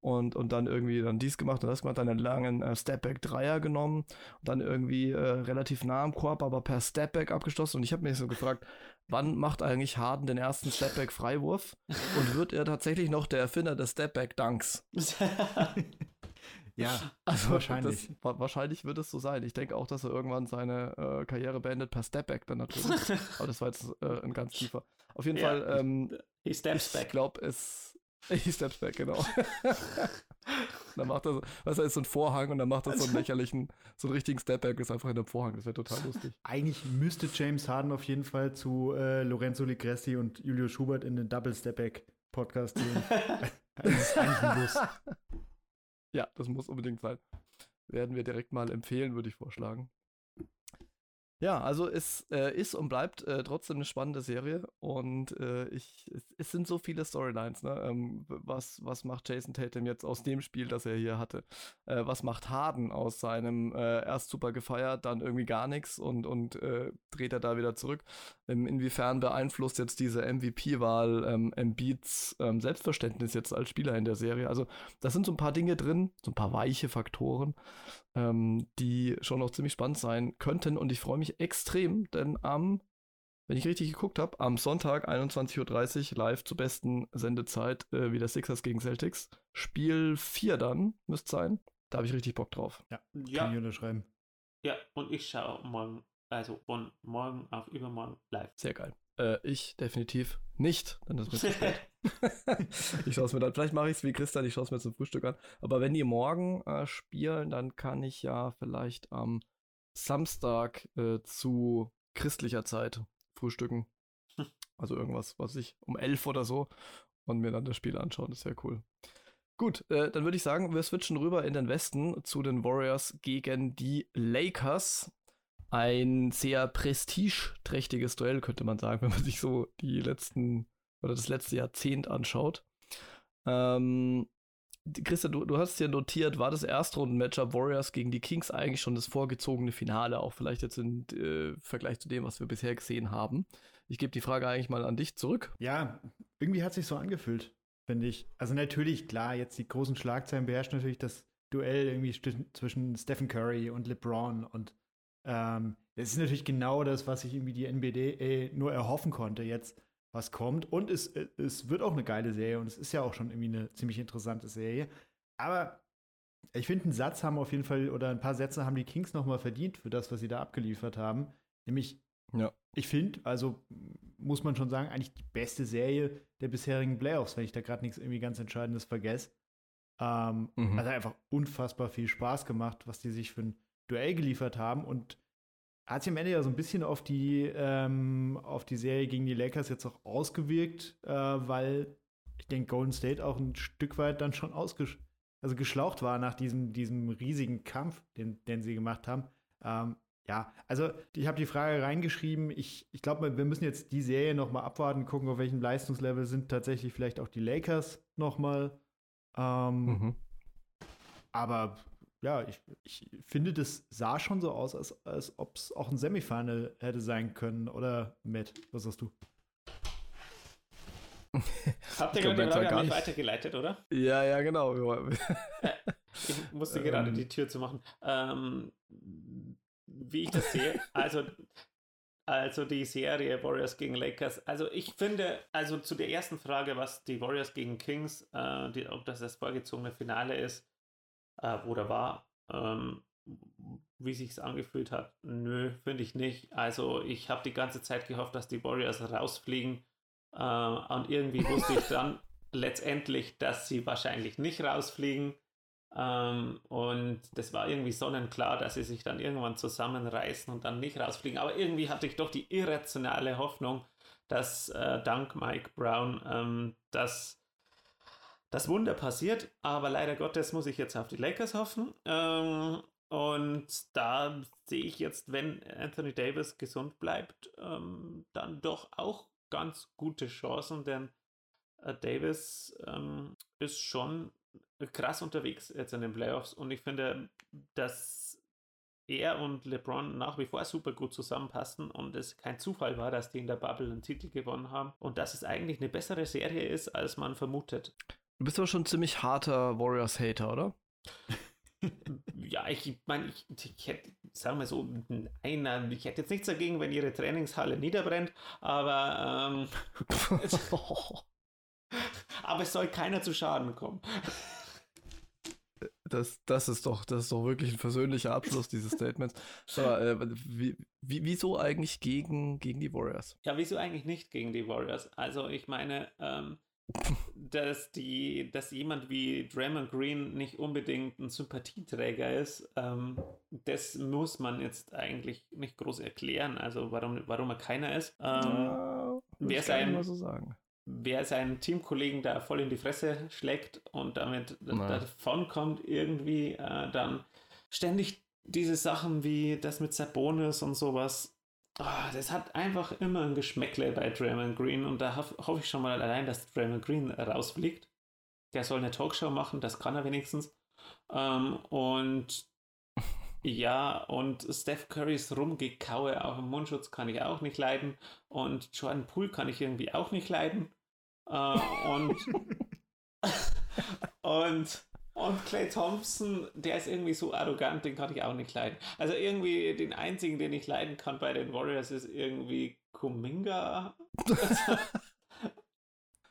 und, und dann irgendwie dann dies gemacht und das gemacht, dann einen langen äh, Stepback-Dreier genommen und dann irgendwie äh, relativ nah am Korb, aber per Stepback abgeschlossen. Und ich habe mich so gefragt, wann macht eigentlich Harden den ersten Stepback-Freiwurf? Und wird er tatsächlich noch der Erfinder des Stepback-Dunks? <laughs> ja, <laughs> also wahrscheinlich. Das, wahrscheinlich wird es so sein. Ich denke auch, dass er irgendwann seine äh, Karriere beendet per Stepback dann natürlich. <laughs> Aber das war jetzt äh, ein ganz tiefer. Auf jeden ja, Fall. Ähm, he steps back. Ich glaube, es. He steps back, genau. <laughs> dann macht er so, weißt du, ist so ein Vorhang und dann macht er so einen lächerlichen, so einen richtigen Stepback, ist einfach in einem Vorhang. Das wäre total lustig. Eigentlich müsste James Harden auf jeden Fall zu äh, Lorenzo Ligressi und Julio Schubert in den Double Stepback Podcast gehen. <laughs> <laughs> das ist eigentlich ein Muss. Ja, das muss unbedingt sein. Werden wir direkt mal empfehlen, würde ich vorschlagen. Ja, also es äh, ist und bleibt äh, trotzdem eine spannende Serie und äh, ich, es, es, sind so viele Storylines. Ne? Ähm, was, was macht Jason Tatum jetzt aus dem Spiel, das er hier hatte? Äh, was macht Harden aus seinem äh, erst super gefeiert, dann irgendwie gar nichts und, und äh, dreht er da wieder zurück? Ähm, inwiefern beeinflusst jetzt diese MVP-Wahl ähm, Embiids ähm, Selbstverständnis jetzt als Spieler in der Serie? Also das sind so ein paar Dinge drin, so ein paar weiche Faktoren ähm, die schon noch ziemlich spannend sein könnten. Und ich freue mich extrem, denn am, wenn ich richtig geguckt habe, am Sonntag 21.30 Uhr live zur besten Sendezeit äh, wieder Sixers gegen Celtics. Spiel 4 dann, müsste sein. Da habe ich richtig Bock drauf. Ja, ja. kann ich unterschreiben. Ja, und ich schaue morgen, also von morgen auf übermorgen live. Sehr geil. Äh, ich definitiv nicht, das ist mir zu spät. <laughs> ich schaue es mir dann, vielleicht mache ich es wie Christian, ich schaue es mir zum Frühstück an. Aber wenn die morgen äh, spielen, dann kann ich ja vielleicht am Samstag äh, zu christlicher Zeit frühstücken. <laughs> Also irgendwas, was ich um elf oder so und mir dann das Spiel anschauen. Das ist ja cool. Gut, äh, dann würde ich sagen, wir switchen rüber in den Westen zu den Warriors gegen die Lakers. Ein sehr prestigeträchtiges Duell, könnte man sagen, <laughs> wenn man sich so die letzten oder das letzte Jahrzehnt anschaut. Ähm, Christian, du, du hast ja notiert, war das Erstrunden-Matchup Warriors gegen die Kings eigentlich schon das vorgezogene Finale, auch vielleicht jetzt im äh, Vergleich zu dem, was wir bisher gesehen haben. Ich gebe die Frage eigentlich mal an dich zurück. Ja, irgendwie hat sich so angefühlt, finde ich. Also natürlich, klar, jetzt die großen Schlagzeilen beherrscht natürlich das Duell irgendwie zwischen Stephen Curry und LeBron und ähm, das ist natürlich genau das, was sich irgendwie die NBD nur erhoffen konnte jetzt was kommt. Und es, es wird auch eine geile Serie und es ist ja auch schon irgendwie eine ziemlich interessante Serie. Aber ich finde, einen Satz haben auf jeden Fall oder ein paar Sätze haben die Kings nochmal verdient für das, was sie da abgeliefert haben. Nämlich, ja. ich finde, also muss man schon sagen, eigentlich die beste Serie der bisherigen Playoffs, wenn ich da gerade nichts irgendwie ganz Entscheidendes vergesse. Ähm, mhm. Also einfach unfassbar viel Spaß gemacht, was die sich für ein Duell geliefert haben und hat sich am Ende ja so ein bisschen auf die, ähm, auf die Serie gegen die Lakers jetzt auch ausgewirkt, äh, weil ich denke, Golden State auch ein Stück weit dann schon ausgesch also geschlaucht war nach diesem, diesem riesigen Kampf, den, den sie gemacht haben. Ähm, ja, also ich habe die Frage reingeschrieben. Ich, ich glaube, wir müssen jetzt die Serie noch mal abwarten, gucken, auf welchem Leistungslevel sind tatsächlich vielleicht auch die Lakers noch mal. Ähm, mhm. Aber ja, ich, ich finde, das sah schon so aus, als, als ob es auch ein Semifinal hätte sein können. Oder Matt, was sagst du? <laughs> Habt ihr gerade die Frage an mich weitergeleitet, oder? Ja, ja, genau. <laughs> ich musste gerade ähm. die Tür zu machen. Ähm, wie ich das sehe, also, also die Serie Warriors gegen Lakers. Also ich finde, also zu der ersten Frage, was die Warriors gegen Kings, äh, die, ob das das vorgezogene Finale ist, äh, oder war, ähm, wie sich's angefühlt hat. Nö, finde ich nicht. Also ich habe die ganze Zeit gehofft, dass die Warriors rausfliegen äh, und irgendwie wusste ich <laughs> dann letztendlich, dass sie wahrscheinlich nicht rausfliegen. Ähm, und das war irgendwie sonnenklar, dass sie sich dann irgendwann zusammenreißen und dann nicht rausfliegen. Aber irgendwie hatte ich doch die irrationale Hoffnung, dass äh, dank Mike Brown ähm, das das Wunder passiert, aber leider Gottes muss ich jetzt auf die Lakers hoffen. Ähm, und da sehe ich jetzt, wenn Anthony Davis gesund bleibt, ähm, dann doch auch ganz gute Chancen, denn äh, Davis ähm, ist schon krass unterwegs jetzt in den Playoffs und ich finde, dass er und LeBron nach wie vor super gut zusammenpassen und es kein Zufall war, dass die in der Bubble einen Titel gewonnen haben und dass es eigentlich eine bessere Serie ist, als man vermutet. Du bist aber schon ein ziemlich harter Warriors-Hater, oder? <laughs> ja, ich meine, ich, ich, hätte, sagen wir so, einer, ich hätte jetzt nichts dagegen, wenn ihre Trainingshalle niederbrennt, aber, ähm, es, <laughs> aber es soll keiner zu Schaden kommen. Das, das, ist doch, das ist doch wirklich ein versöhnlicher Abschluss dieses Statements. Aber äh, wie, wie, wieso eigentlich gegen, gegen die Warriors? Ja, wieso eigentlich nicht gegen die Warriors? Also ich meine, ähm, dass die, dass jemand wie Draymond Green nicht unbedingt ein Sympathieträger ist, ähm, das muss man jetzt eigentlich nicht groß erklären. Also warum, warum er keiner ist. Ähm, ja, wer, sein, so wer seinen Teamkollegen da voll in die Fresse schlägt und damit davon kommt, irgendwie äh, dann ständig diese Sachen wie das mit Sabonis und sowas Oh, das hat einfach immer ein Geschmäckle bei Draymond Green und da hoffe hoff ich schon mal allein, dass Draymond Green rausfliegt. Der soll eine Talkshow machen, das kann er wenigstens. Ähm, und <laughs> ja, und Steph Currys Rumgekaue auf dem Mundschutz kann ich auch nicht leiden. Und Jordan Poole kann ich irgendwie auch nicht leiden. Äh, und, <laughs> <laughs> und und Clay Thompson, der ist irgendwie so arrogant, den kann ich auch nicht leiden. Also irgendwie den einzigen, den ich leiden kann bei den Warriors, ist irgendwie Kuminga. <laughs>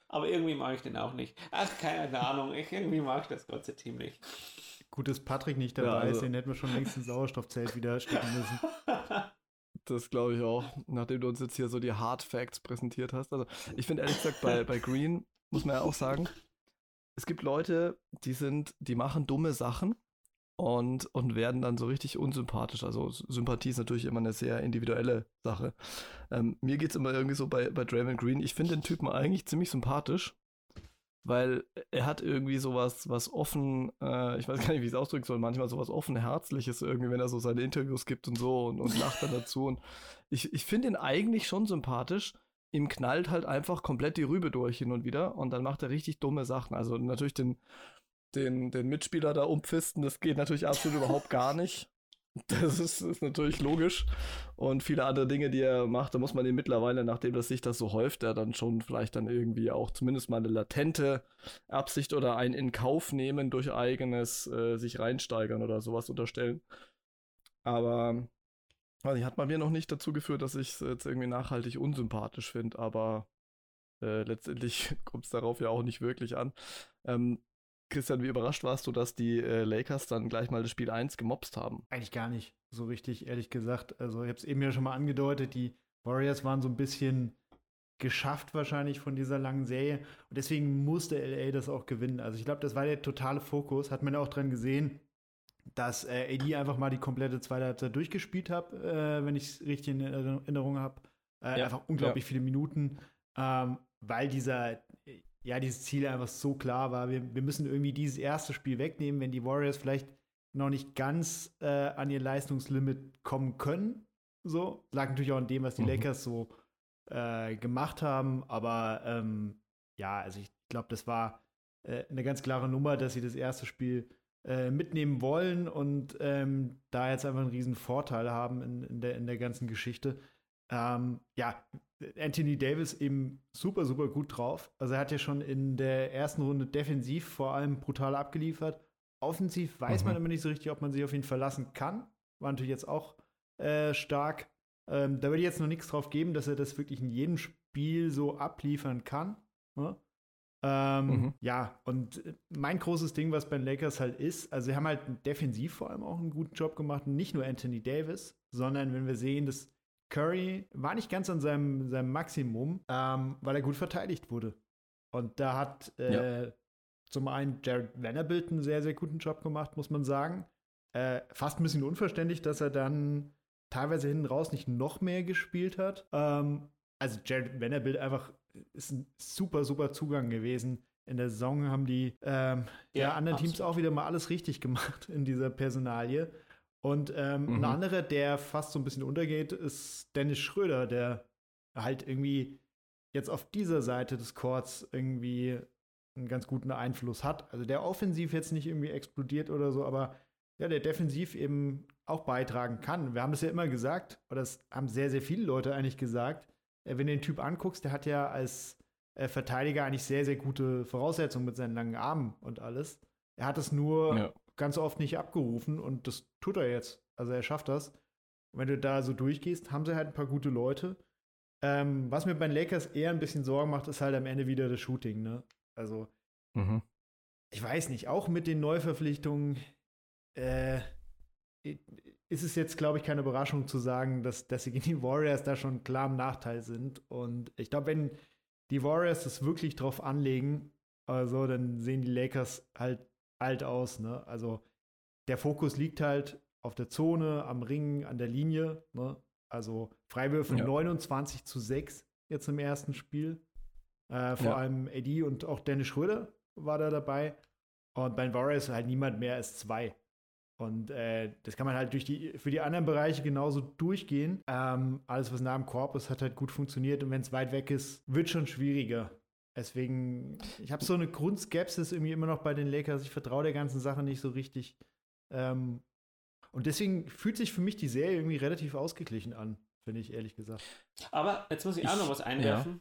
Aber irgendwie mag ich den auch nicht. Ach, keine Ahnung. Ich irgendwie mag ich das ganze Team nicht. Gut, dass Patrick nicht dabei ja, also. ist, den hätten wir schon längst im Sauerstoffzelt wieder stecken müssen. <laughs> Das glaube ich auch, nachdem du uns jetzt hier so die Hard Facts präsentiert hast. Also, ich finde ehrlich gesagt, bei, bei Green muss man ja auch sagen, es gibt Leute, die sind, die machen dumme Sachen und, und werden dann so richtig unsympathisch. Also Sympathie ist natürlich immer eine sehr individuelle Sache. Ähm, mir geht es immer irgendwie so bei, bei Draymond Green, ich finde den Typen eigentlich ziemlich sympathisch, weil er hat irgendwie sowas, was offen, äh, ich weiß gar nicht, wie ich es ausdrücken soll, manchmal sowas offen Herzliches irgendwie, wenn er so seine Interviews gibt und so und, und lacht dann dazu. Und ich, ich finde ihn eigentlich schon sympathisch. Ihm knallt halt einfach komplett die Rübe durch hin und wieder und dann macht er richtig dumme Sachen. Also natürlich den, den, den Mitspieler da umpfisten, das geht natürlich absolut <laughs> überhaupt gar nicht. Das ist, ist, natürlich logisch. Und viele andere Dinge, die er macht, da muss man ihn mittlerweile, nachdem das sich das so häuft, er dann schon vielleicht dann irgendwie auch zumindest mal eine latente Absicht oder ein in Kauf nehmen durch eigenes äh, sich reinsteigern oder sowas unterstellen. Aber also, hat bei mir noch nicht dazu geführt, dass ich es jetzt irgendwie nachhaltig unsympathisch finde, aber äh, letztendlich <laughs> kommt es darauf ja auch nicht wirklich an. Ähm, Christian, wie überrascht warst du, dass die äh, Lakers dann gleich mal das Spiel 1 gemobst haben? Eigentlich gar nicht, so richtig, ehrlich gesagt. Also, ich habe es eben ja schon mal angedeutet, die Warriors waren so ein bisschen geschafft wahrscheinlich von dieser langen Serie und deswegen musste LA das auch gewinnen. Also, ich glaube, das war der totale Fokus, hat man auch dran gesehen, dass äh, AD einfach mal die komplette zweite Halbzeit durchgespielt hat, äh, wenn ich es richtig in Erinnerung habe. Äh, ja, einfach unglaublich ja. viele Minuten, ähm, weil dieser ja, dieses Ziel einfach so klar war. Wir, wir müssen irgendwie dieses erste Spiel wegnehmen, wenn die Warriors vielleicht noch nicht ganz äh, an ihr Leistungslimit kommen können. So, lag natürlich auch an dem, was die mhm. Lakers so äh, gemacht haben, aber ähm, ja, also ich glaube, das war äh, eine ganz klare Nummer, dass sie das erste Spiel äh, mitnehmen wollen und ähm, da jetzt einfach einen riesen Vorteil haben in, in, der, in der ganzen Geschichte. Ähm, ja, Anthony Davis eben super, super gut drauf. Also er hat ja schon in der ersten Runde defensiv vor allem brutal abgeliefert. Offensiv weiß mhm. man immer nicht so richtig, ob man sich auf ihn verlassen kann. War natürlich jetzt auch äh, stark. Ähm, da würde ich jetzt noch nichts drauf geben, dass er das wirklich in jedem Spiel so abliefern kann. Ne? Ähm, mhm. Ja, und mein großes Ding, was bei den Lakers halt ist, also sie haben halt defensiv vor allem auch einen guten Job gemacht. Nicht nur Anthony Davis, sondern wenn wir sehen, dass Curry war nicht ganz an seinem, seinem Maximum, ähm, weil er gut verteidigt wurde. Und da hat äh, ja. zum einen Jared Vanderbilt einen sehr, sehr guten Job gemacht, muss man sagen. Äh, fast ein bisschen unverständlich, dass er dann teilweise hinten raus nicht noch mehr gespielt hat. Ähm, also Jared Vanderbilt einfach ist ein super, super Zugang gewesen. In der Saison haben die ähm, ja, ja, anderen absolut. Teams auch wieder mal alles richtig <laughs> gemacht in dieser Personalie. Und ähm, mhm. ein anderer, der fast so ein bisschen untergeht, ist Dennis Schröder, der halt irgendwie jetzt auf dieser Seite des Courts irgendwie einen ganz guten Einfluss hat. Also der offensiv jetzt nicht irgendwie explodiert oder so, aber ja, der defensiv eben auch beitragen kann. Wir haben es ja immer gesagt, oder das haben sehr, sehr viele Leute eigentlich gesagt. Äh, wenn du den Typ anguckst, der hat ja als äh, Verteidiger eigentlich sehr, sehr gute Voraussetzungen mit seinen langen Armen und alles. Er hat es nur ja ganz oft nicht abgerufen und das tut er jetzt. Also er schafft das. Und wenn du da so durchgehst, haben sie halt ein paar gute Leute. Ähm, was mir bei den Lakers eher ein bisschen Sorgen macht, ist halt am Ende wieder das Shooting, ne? Also, mhm. ich weiß nicht, auch mit den Neuverpflichtungen äh, ist es jetzt, glaube ich, keine Überraschung zu sagen, dass, dass die Warriors da schon klar im Nachteil sind. Und ich glaube, wenn die Warriors das wirklich drauf anlegen, also, dann sehen die Lakers halt alt aus. Ne? Also der Fokus liegt halt auf der Zone, am Ring, an der Linie. Ne? Also Freiwürfe ja. 29 zu 6 jetzt im ersten Spiel. Äh, vor ja. allem Eddie und auch Dennis Schröder war da dabei. Und bei Warriors halt niemand mehr als zwei. Und äh, das kann man halt durch die, für die anderen Bereiche genauso durchgehen. Ähm, alles, was nah am Korb ist, hat halt gut funktioniert. Und wenn es weit weg ist, wird schon schwieriger. Deswegen, ich habe so eine Grundskepsis irgendwie immer noch bei den Lakers. Ich vertraue der ganzen Sache nicht so richtig. Ähm, und deswegen fühlt sich für mich die Serie irgendwie relativ ausgeglichen an, finde ich ehrlich gesagt. Aber jetzt muss ich, ich auch noch was einwerfen.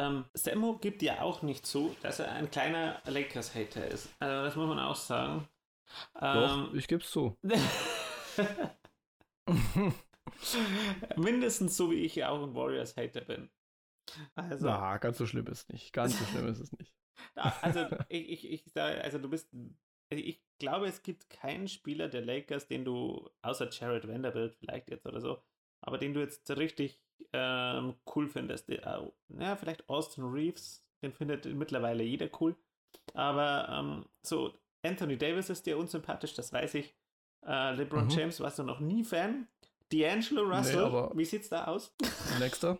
Ja. Ähm, Sammo gibt ja auch nicht zu, dass er ein kleiner Lakers-Hater ist. Also das muss man auch sagen. Doch, ähm, ich gebe es zu. <laughs> Mindestens so wie ich ja auch ein Warriors-Hater bin. Also, Na, ganz so schlimm ist es nicht. Ganz so schlimm ist es nicht. <laughs> Also, ich, ich, ich, also du bist. Also ich glaube, es gibt keinen Spieler der Lakers, den du, außer Jared Vanderbilt vielleicht jetzt oder so, aber den du jetzt richtig ähm, cool findest. Ja, äh, vielleicht Austin Reeves, den findet mittlerweile jeder cool. Aber ähm, so, Anthony Davis ist dir unsympathisch, das weiß ich. Äh, LeBron mhm. James warst du noch nie Fan. D'Angelo Russell, nee, wie sieht's da aus? Nächster.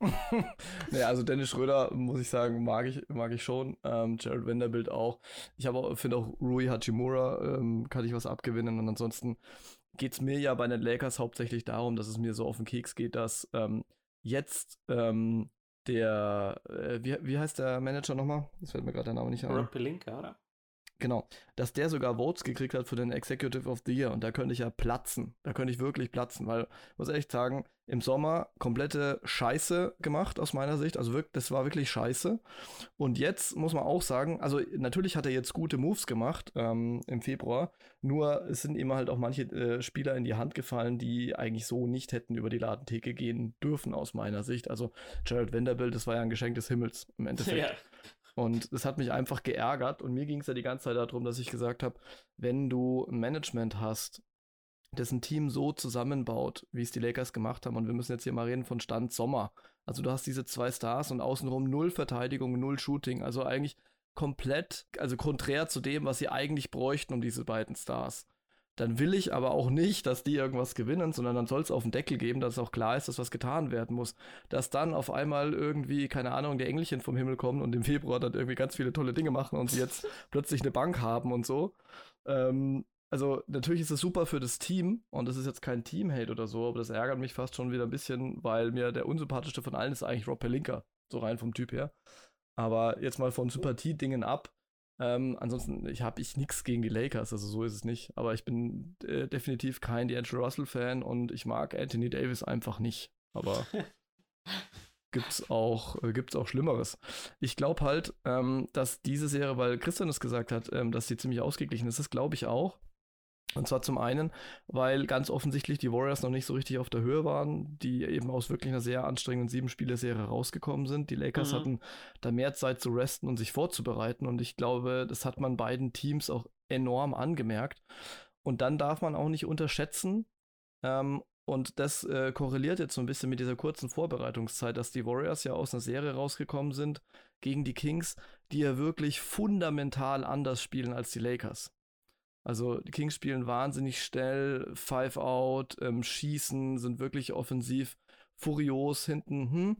<laughs> naja, also Dennis Schröder, muss ich sagen, mag ich, mag ich schon. Ähm, Jared Vanderbilt auch. Ich finde auch Rui Hachimura ähm, kann ich was abgewinnen. Und ansonsten geht es mir ja bei den Lakers hauptsächlich darum, dass es mir so auf den Keks geht, dass ähm, jetzt ähm, der, äh, wie, wie heißt der Manager nochmal? Das fällt mir gerade der Name nicht ein. Rob Pelinka, oder? Genau, dass der sogar Votes gekriegt hat für den Executive of the Year und da könnte ich ja platzen. Da könnte ich wirklich platzen, weil, muss echt sagen, im Sommer komplette Scheiße gemacht aus meiner Sicht. Also wirklich, das war wirklich Scheiße. Und jetzt muss man auch sagen, also natürlich hat er jetzt gute Moves gemacht ähm, im Februar, nur es sind ihm halt auch manche äh, Spieler in die Hand gefallen, die eigentlich so nicht hätten über die Ladentheke gehen dürfen aus meiner Sicht. Also Jared Vanderbilt, das war ja ein Geschenk des Himmels im Endeffekt. Ja. Und das hat mich einfach geärgert. Und mir ging es ja die ganze Zeit darum, dass ich gesagt habe, wenn du Management hast, das ein Team so zusammenbaut, wie es die Lakers gemacht haben, und wir müssen jetzt hier mal reden von Stand Sommer. Also du hast diese zwei Stars und außenrum null Verteidigung, null Shooting. Also eigentlich komplett, also konträr zu dem, was sie eigentlich bräuchten um diese beiden Stars dann will ich aber auch nicht, dass die irgendwas gewinnen, sondern dann soll es auf den Deckel geben, dass es auch klar ist, dass was getan werden muss. Dass dann auf einmal irgendwie, keine Ahnung, die Engelchen vom Himmel kommen und im Februar dann irgendwie ganz viele tolle Dinge machen und sie jetzt <laughs> plötzlich eine Bank haben und so. Ähm, also natürlich ist es super für das Team und das ist jetzt kein Team-Hate oder so, aber das ärgert mich fast schon wieder ein bisschen, weil mir der unsympathischste von allen ist eigentlich Rob Pelinka, so rein vom Typ her. Aber jetzt mal von Sympathie-Dingen ab ähm, ansonsten ich habe ich nichts gegen die Lakers, also so ist es nicht. Aber ich bin äh, definitiv kein D'Angelo Russell-Fan und ich mag Anthony Davis einfach nicht. Aber <laughs> gibt's auch, äh, gibt's auch Schlimmeres. Ich glaube halt, ähm, dass diese Serie, weil Christian es gesagt hat, ähm, dass sie ziemlich ausgeglichen ist, das glaube ich auch. Und zwar zum einen, weil ganz offensichtlich die Warriors noch nicht so richtig auf der Höhe waren, die eben aus wirklich einer sehr anstrengenden Sieben-Spiele-Serie rausgekommen sind. Die Lakers mhm. hatten da mehr Zeit zu resten und sich vorzubereiten. Und ich glaube, das hat man beiden Teams auch enorm angemerkt. Und dann darf man auch nicht unterschätzen, ähm, und das äh, korreliert jetzt so ein bisschen mit dieser kurzen Vorbereitungszeit, dass die Warriors ja aus einer Serie rausgekommen sind gegen die Kings, die ja wirklich fundamental anders spielen als die Lakers. Also die Kings spielen wahnsinnig schnell, Five Out, ähm, schießen, sind wirklich offensiv, furios hinten. Hm.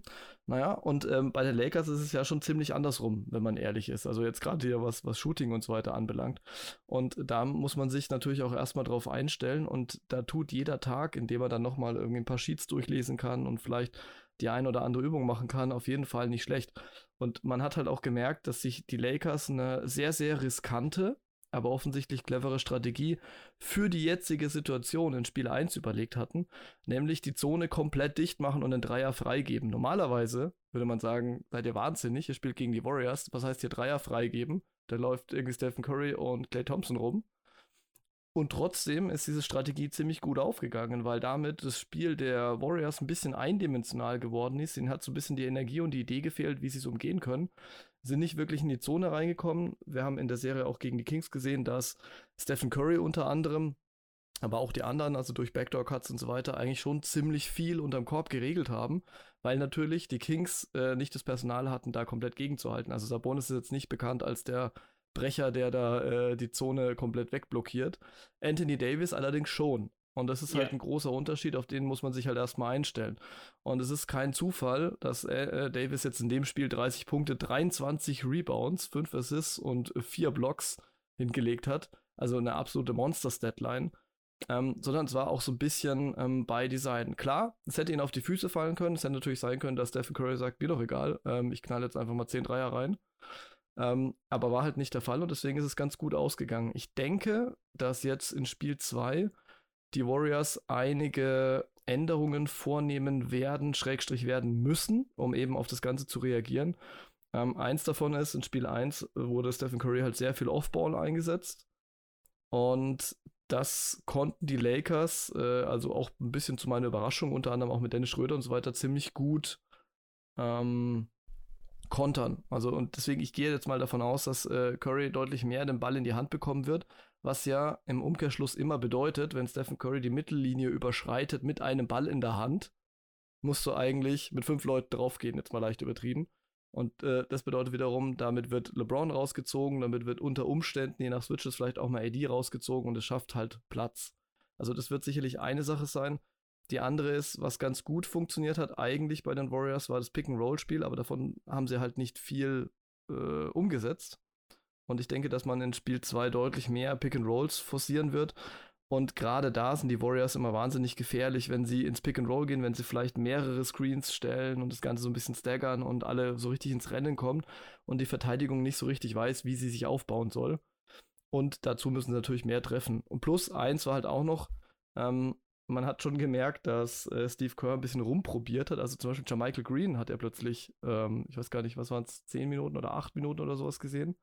Naja, und ähm, bei den Lakers ist es ja schon ziemlich andersrum, wenn man ehrlich ist. Also jetzt gerade hier was, was Shooting und so weiter anbelangt. Und da muss man sich natürlich auch erstmal drauf einstellen und da tut jeder Tag, indem er dann nochmal irgendwie ein paar Sheets durchlesen kann und vielleicht die ein oder andere Übung machen kann, auf jeden Fall nicht schlecht. Und man hat halt auch gemerkt, dass sich die Lakers eine sehr, sehr riskante aber offensichtlich clevere Strategie für die jetzige Situation in Spiel 1 überlegt hatten, nämlich die Zone komplett dicht machen und einen Dreier freigeben. Normalerweise würde man sagen, seid ihr wahnsinnig, ihr spielt gegen die Warriors, was heißt hier Dreier freigeben? Da läuft irgendwie Stephen Curry und Clay Thompson rum. Und trotzdem ist diese Strategie ziemlich gut aufgegangen, weil damit das Spiel der Warriors ein bisschen eindimensional geworden ist. Ihnen hat so ein bisschen die Energie und die Idee gefehlt, wie sie es umgehen können sind nicht wirklich in die Zone reingekommen. Wir haben in der Serie auch gegen die Kings gesehen, dass Stephen Curry unter anderem, aber auch die anderen, also durch Backdoor-Cuts und so weiter, eigentlich schon ziemlich viel unterm Korb geregelt haben, weil natürlich die Kings äh, nicht das Personal hatten, da komplett gegenzuhalten. Also Sabonis ist jetzt nicht bekannt als der Brecher, der da äh, die Zone komplett wegblockiert. Anthony Davis allerdings schon. Und das ist halt yeah. ein großer Unterschied, auf den muss man sich halt erstmal einstellen. Und es ist kein Zufall, dass äh, Davis jetzt in dem Spiel 30 Punkte, 23 Rebounds, 5 Assists und 4 Blocks hingelegt hat. Also eine absolute Monster-Statline. Ähm, sondern es war auch so ein bisschen ähm, bei Design. Klar, es hätte ihn auf die Füße fallen können. Es hätte natürlich sein können, dass Stephen Curry sagt, mir doch egal, ähm, ich knall jetzt einfach mal 10 Dreier rein. Ähm, aber war halt nicht der Fall und deswegen ist es ganz gut ausgegangen. Ich denke, dass jetzt in Spiel 2 die Warriors einige Änderungen vornehmen werden, Schrägstrich werden müssen, um eben auf das Ganze zu reagieren. Ähm, eins davon ist, in Spiel 1 wurde Stephen Curry halt sehr viel Offball eingesetzt. Und das konnten die Lakers, äh, also auch ein bisschen zu meiner Überraschung, unter anderem auch mit Dennis Schröder und so weiter, ziemlich gut ähm, kontern. Also und deswegen, ich gehe jetzt mal davon aus, dass äh, Curry deutlich mehr den Ball in die Hand bekommen wird, was ja im Umkehrschluss immer bedeutet, wenn Stephen Curry die Mittellinie überschreitet mit einem Ball in der Hand, musst du eigentlich mit fünf Leuten draufgehen, jetzt mal leicht übertrieben. Und äh, das bedeutet wiederum, damit wird LeBron rausgezogen, damit wird unter Umständen, je nach Switches, vielleicht auch mal AD rausgezogen und es schafft halt Platz. Also das wird sicherlich eine Sache sein. Die andere ist, was ganz gut funktioniert hat eigentlich bei den Warriors, war das Pick-and-Roll-Spiel, aber davon haben sie halt nicht viel äh, umgesetzt. Und ich denke, dass man in Spiel 2 deutlich mehr Pick-and-Rolls forcieren wird. Und gerade da sind die Warriors immer wahnsinnig gefährlich, wenn sie ins Pick and Roll gehen, wenn sie vielleicht mehrere Screens stellen und das Ganze so ein bisschen staggern und alle so richtig ins Rennen kommen und die Verteidigung nicht so richtig weiß, wie sie sich aufbauen soll. Und dazu müssen sie natürlich mehr treffen. Und plus eins war halt auch noch, ähm, man hat schon gemerkt, dass äh, Steve Kerr ein bisschen rumprobiert hat. Also zum Beispiel Jermichael Green hat er plötzlich, ähm, ich weiß gar nicht, was waren es, zehn Minuten oder acht Minuten oder sowas gesehen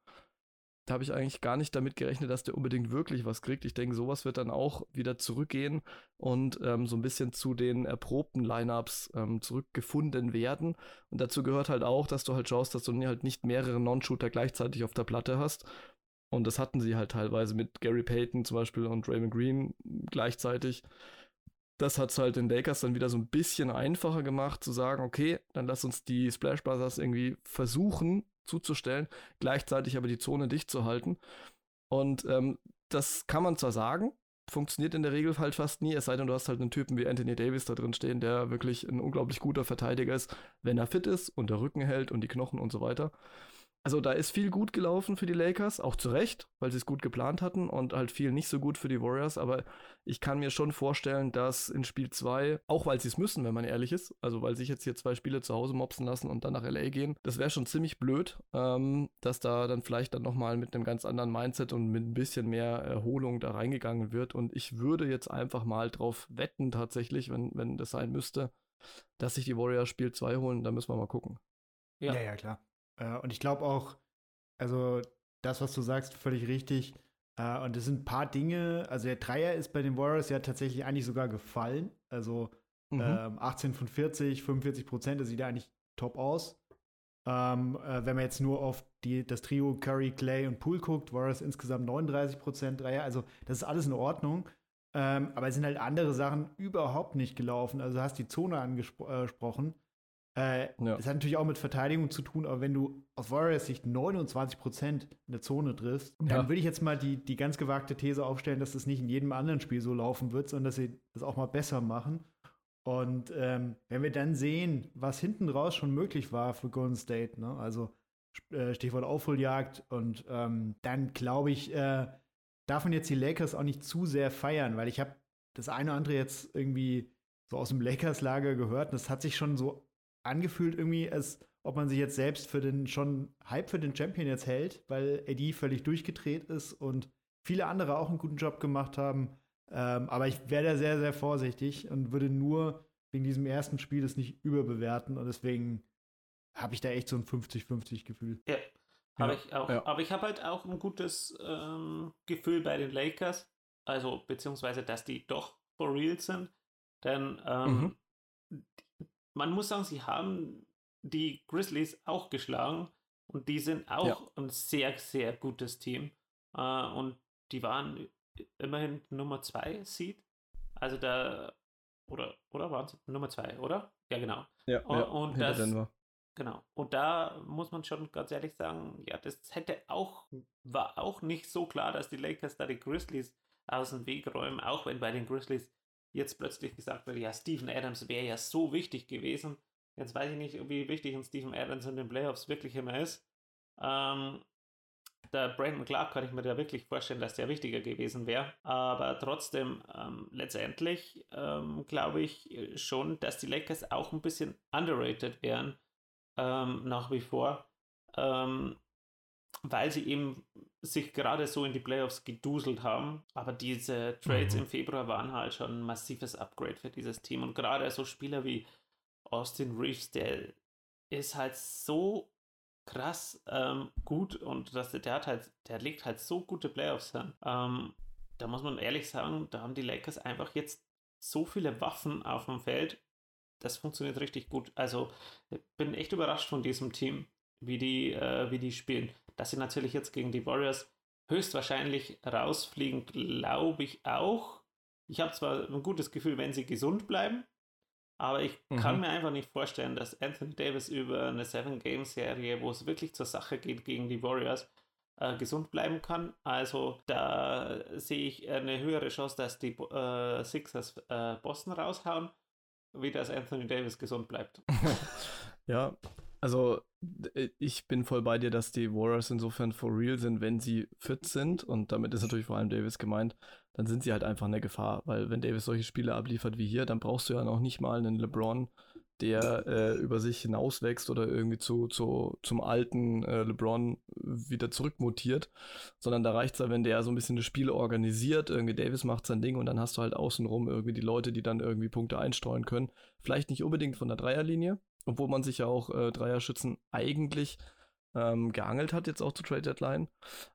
da habe ich eigentlich gar nicht damit gerechnet, dass der unbedingt wirklich was kriegt. Ich denke, sowas wird dann auch wieder zurückgehen und ähm, so ein bisschen zu den erprobten Lineups ähm, zurückgefunden werden. Und dazu gehört halt auch, dass du halt schaust, dass du halt nicht mehrere Non-Shooter gleichzeitig auf der Platte hast. Und das hatten sie halt teilweise mit Gary Payton zum Beispiel und Raymond Green gleichzeitig. Das hat es halt den Lakers dann wieder so ein bisschen einfacher gemacht, zu sagen, okay, dann lass uns die Splash Brothers irgendwie versuchen, zuzustellen, gleichzeitig aber die Zone dicht zu halten. Und ähm, das kann man zwar sagen, funktioniert in der Regel halt fast nie, es sei denn, du hast halt einen Typen wie Anthony Davis da drin stehen, der wirklich ein unglaublich guter Verteidiger ist, wenn er fit ist und der Rücken hält und die Knochen und so weiter. Also da ist viel gut gelaufen für die Lakers, auch zu Recht, weil sie es gut geplant hatten und halt viel nicht so gut für die Warriors. Aber ich kann mir schon vorstellen, dass in Spiel 2, auch weil sie es müssen, wenn man ehrlich ist, also weil sich jetzt hier zwei Spiele zu Hause mopsen lassen und dann nach LA gehen, das wäre schon ziemlich blöd, ähm, dass da dann vielleicht dann nochmal mit einem ganz anderen Mindset und mit ein bisschen mehr Erholung da reingegangen wird. Und ich würde jetzt einfach mal drauf wetten, tatsächlich, wenn, wenn das sein müsste, dass sich die Warriors Spiel 2 holen. Da müssen wir mal gucken. Ja, ja, ja klar. Äh, und ich glaube auch, also das, was du sagst, völlig richtig. Äh, und es sind ein paar Dinge, also der Dreier ist bei den Warriors ja tatsächlich eigentlich sogar gefallen. Also mhm. ähm, 18 von 40, 45 Prozent, das sieht ja eigentlich top aus. Ähm, äh, wenn man jetzt nur auf die, das Trio Curry, Clay und Pool guckt, Warriors insgesamt 39 Prozent Dreier. Also das ist alles in Ordnung. Ähm, aber es sind halt andere Sachen überhaupt nicht gelaufen. Also du hast die Zone angesprochen. Äh, äh, ja. Das hat natürlich auch mit Verteidigung zu tun, aber wenn du aus Warriors Sicht 29% in der Zone triffst, ja. dann würde ich jetzt mal die, die ganz gewagte These aufstellen, dass das nicht in jedem anderen Spiel so laufen wird, sondern dass sie das auch mal besser machen. Und ähm, wenn wir dann sehen, was hinten raus schon möglich war für Golden State, ne? also äh, Stichwort Aufholjagd, und ähm, dann glaube ich, äh, darf man jetzt die Lakers auch nicht zu sehr feiern, weil ich habe das eine oder andere jetzt irgendwie so aus dem Lakers-Lager gehört. Und das hat sich schon so angefühlt irgendwie, als ob man sich jetzt selbst für den schon Hype für den Champion jetzt hält, weil Eddie völlig durchgedreht ist und viele andere auch einen guten Job gemacht haben. Ähm, aber ich wäre da sehr, sehr vorsichtig und würde nur wegen diesem ersten Spiel das nicht überbewerten und deswegen habe ich da echt so ein 50-50 Gefühl. Ja, habe ja. ich auch. Ja. Aber ich habe halt auch ein gutes ähm, Gefühl bei den Lakers, also beziehungsweise, dass die doch for real sind. Denn ähm, mhm man muss sagen, sie haben die Grizzlies auch geschlagen und die sind auch ja. ein sehr, sehr gutes Team. Äh, und die waren immerhin Nummer 2 Seed. Also da, oder, oder waren sie Nummer 2, oder? Ja, genau. Ja, und, ja, und das, Denver. Genau. Und da muss man schon ganz ehrlich sagen, ja, das hätte auch, war auch nicht so klar, dass die Lakers da die Grizzlies aus dem Weg räumen, auch wenn bei den Grizzlies jetzt plötzlich gesagt wird, ja, Steven Adams wäre ja so wichtig gewesen. Jetzt weiß ich nicht, wie wichtig ein Steven Adams in den Playoffs wirklich immer ist. Ähm, der Brandon Clark kann ich mir da wirklich vorstellen, dass der wichtiger gewesen wäre. Aber trotzdem, ähm, letztendlich ähm, glaube ich schon, dass die Lakers auch ein bisschen underrated wären ähm, nach wie vor. Ähm, weil sie eben sich gerade so in die Playoffs geduselt haben. Aber diese Trades mhm. im Februar waren halt schon ein massives Upgrade für dieses Team. Und gerade so Spieler wie Austin Reeves, der ist halt so krass ähm, gut und das, der hat halt, der legt halt so gute Playoffs hin. Ähm, da muss man ehrlich sagen, da haben die Lakers einfach jetzt so viele Waffen auf dem Feld. Das funktioniert richtig gut. Also bin echt überrascht von diesem Team, wie die, äh, wie die spielen. Dass sie natürlich jetzt gegen die Warriors höchstwahrscheinlich rausfliegen, glaube ich auch. Ich habe zwar ein gutes Gefühl, wenn sie gesund bleiben, Aber ich mhm. kann mir einfach nicht vorstellen, dass Anthony Davis über eine Seven-Game-Serie, wo es wirklich zur Sache geht gegen die Warriors, äh, gesund bleiben kann. Also da sehe ich eine höhere Chance, dass die äh, Sixers äh, Boston raushauen, wie dass Anthony Davis gesund bleibt. <laughs> ja, also ich bin voll bei dir, dass die Warriors insofern for real sind, wenn sie fit sind. Und damit ist natürlich vor allem Davis gemeint. Dann sind sie halt einfach eine Gefahr. Weil wenn Davis solche Spiele abliefert wie hier, dann brauchst du ja noch nicht mal einen LeBron, der äh, über sich hinauswächst oder irgendwie zu, zu, zum alten äh, LeBron wieder zurückmutiert, sondern da reicht es ja, wenn der so ein bisschen das Spiel organisiert, irgendwie Davis macht sein Ding und dann hast du halt außenrum irgendwie die Leute, die dann irgendwie Punkte einstreuen können. Vielleicht nicht unbedingt von der Dreierlinie, obwohl man sich ja auch äh, Dreierschützen eigentlich ähm, geangelt hat, jetzt auch zur Trade Deadline.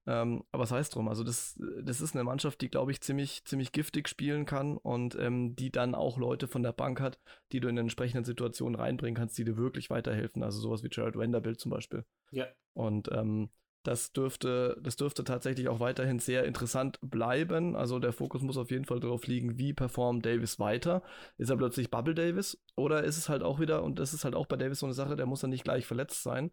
Ähm, aber es das heißt drum, also das, das ist eine Mannschaft, die, glaube ich, ziemlich, ziemlich giftig spielen kann und ähm, die dann auch Leute von der Bank hat, die du in entsprechenden Situationen reinbringen kannst, die dir wirklich weiterhelfen. Also sowas wie Gerald Wenderbilt zum Beispiel. Ja. Und ähm, das dürfte, das dürfte tatsächlich auch weiterhin sehr interessant bleiben. Also der Fokus muss auf jeden Fall darauf liegen, wie performt Davis weiter. Ist er plötzlich Bubble Davis? Oder ist es halt auch wieder, und das ist halt auch bei Davis so eine Sache, der muss dann nicht gleich verletzt sein,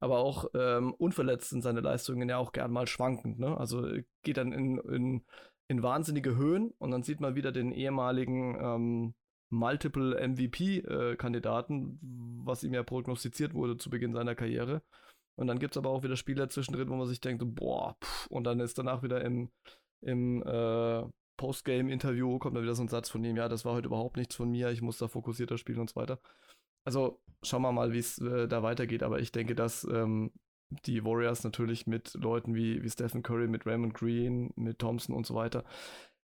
aber auch ähm, unverletzt sind seine Leistungen ja auch gern mal schwankend. Ne? Also geht dann in, in, in wahnsinnige Höhen und dann sieht man wieder den ehemaligen ähm, Multiple MVP-Kandidaten, äh, was ihm ja prognostiziert wurde zu Beginn seiner Karriere. Und dann gibt es aber auch wieder Spieler zwischendrin, wo man sich denkt, boah, pff, und dann ist danach wieder im, im äh, Postgame-Interview kommt da wieder so ein Satz von ihm, ja, das war heute überhaupt nichts von mir, ich muss da fokussierter spielen und so weiter. Also schauen wir mal, wie es äh, da weitergeht, aber ich denke, dass ähm, die Warriors natürlich mit Leuten wie, wie Stephen Curry, mit Raymond Green, mit Thompson und so weiter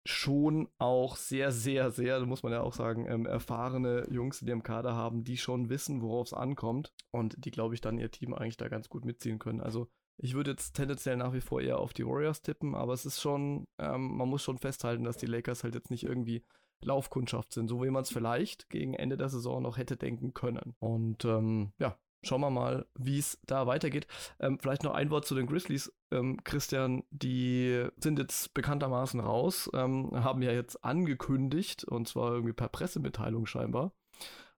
schon auch sehr, sehr, sehr, muss man ja auch sagen, ähm, erfahrene Jungs in ihrem Kader haben, die schon wissen, worauf es ankommt und die, glaube ich, dann ihr Team eigentlich da ganz gut mitziehen können. Also ich würde jetzt tendenziell nach wie vor eher auf die Warriors tippen, aber es ist schon, ähm, man muss schon festhalten, dass die Lakers halt jetzt nicht irgendwie Laufkundschaft sind, so wie man es vielleicht gegen Ende der Saison noch hätte denken können. Und ähm, ja, schauen wir mal, wie es da weitergeht. Ähm, vielleicht noch ein Wort zu den Grizzlies. Ähm, Christian, die sind jetzt bekanntermaßen raus, ähm, haben ja jetzt angekündigt, und zwar irgendwie per Pressemitteilung scheinbar,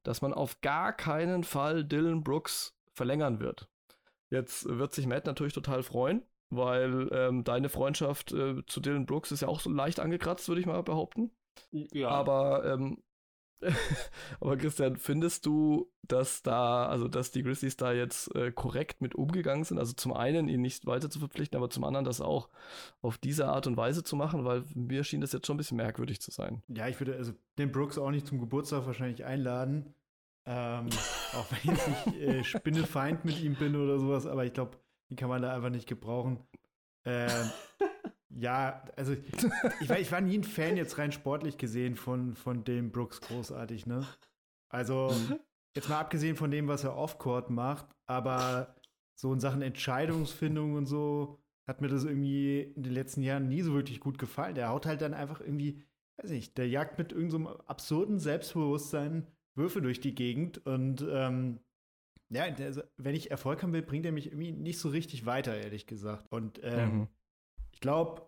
dass man auf gar keinen Fall Dylan Brooks verlängern wird. Jetzt wird sich Matt natürlich total freuen, weil ähm, deine Freundschaft äh, zu Dylan Brooks ist ja auch so leicht angekratzt, würde ich mal behaupten. Ja. Aber ähm, <laughs> Aber Christian, findest du, dass da, also dass die Grizzlies da jetzt äh, korrekt mit umgegangen sind? Also zum einen ihn nicht weiter zu verpflichten, aber zum anderen das auch auf diese Art und Weise zu machen, weil mir schien das jetzt schon ein bisschen merkwürdig zu sein. Ja, ich würde also den Brooks auch nicht zum Geburtstag wahrscheinlich einladen. Ähm, <laughs> auch wenn ich nicht äh, Spinnefeind mit ihm bin oder sowas, aber ich glaube, die kann man da einfach nicht gebrauchen. Ähm, <laughs> ja, also ich war, ich war nie ein Fan jetzt rein sportlich gesehen von, von dem Brooks großartig, ne? Also jetzt mal abgesehen von dem, was er off-court macht, aber so in Sachen Entscheidungsfindung und so hat mir das irgendwie in den letzten Jahren nie so wirklich gut gefallen. Der haut halt dann einfach irgendwie, weiß nicht, der jagt mit irgendeinem so absurden Selbstbewusstsein Würfe durch die Gegend und ähm, ja, also, wenn ich Erfolg haben will, bringt er mich irgendwie nicht so richtig weiter, ehrlich gesagt. Und ähm, mhm. Ich glaube,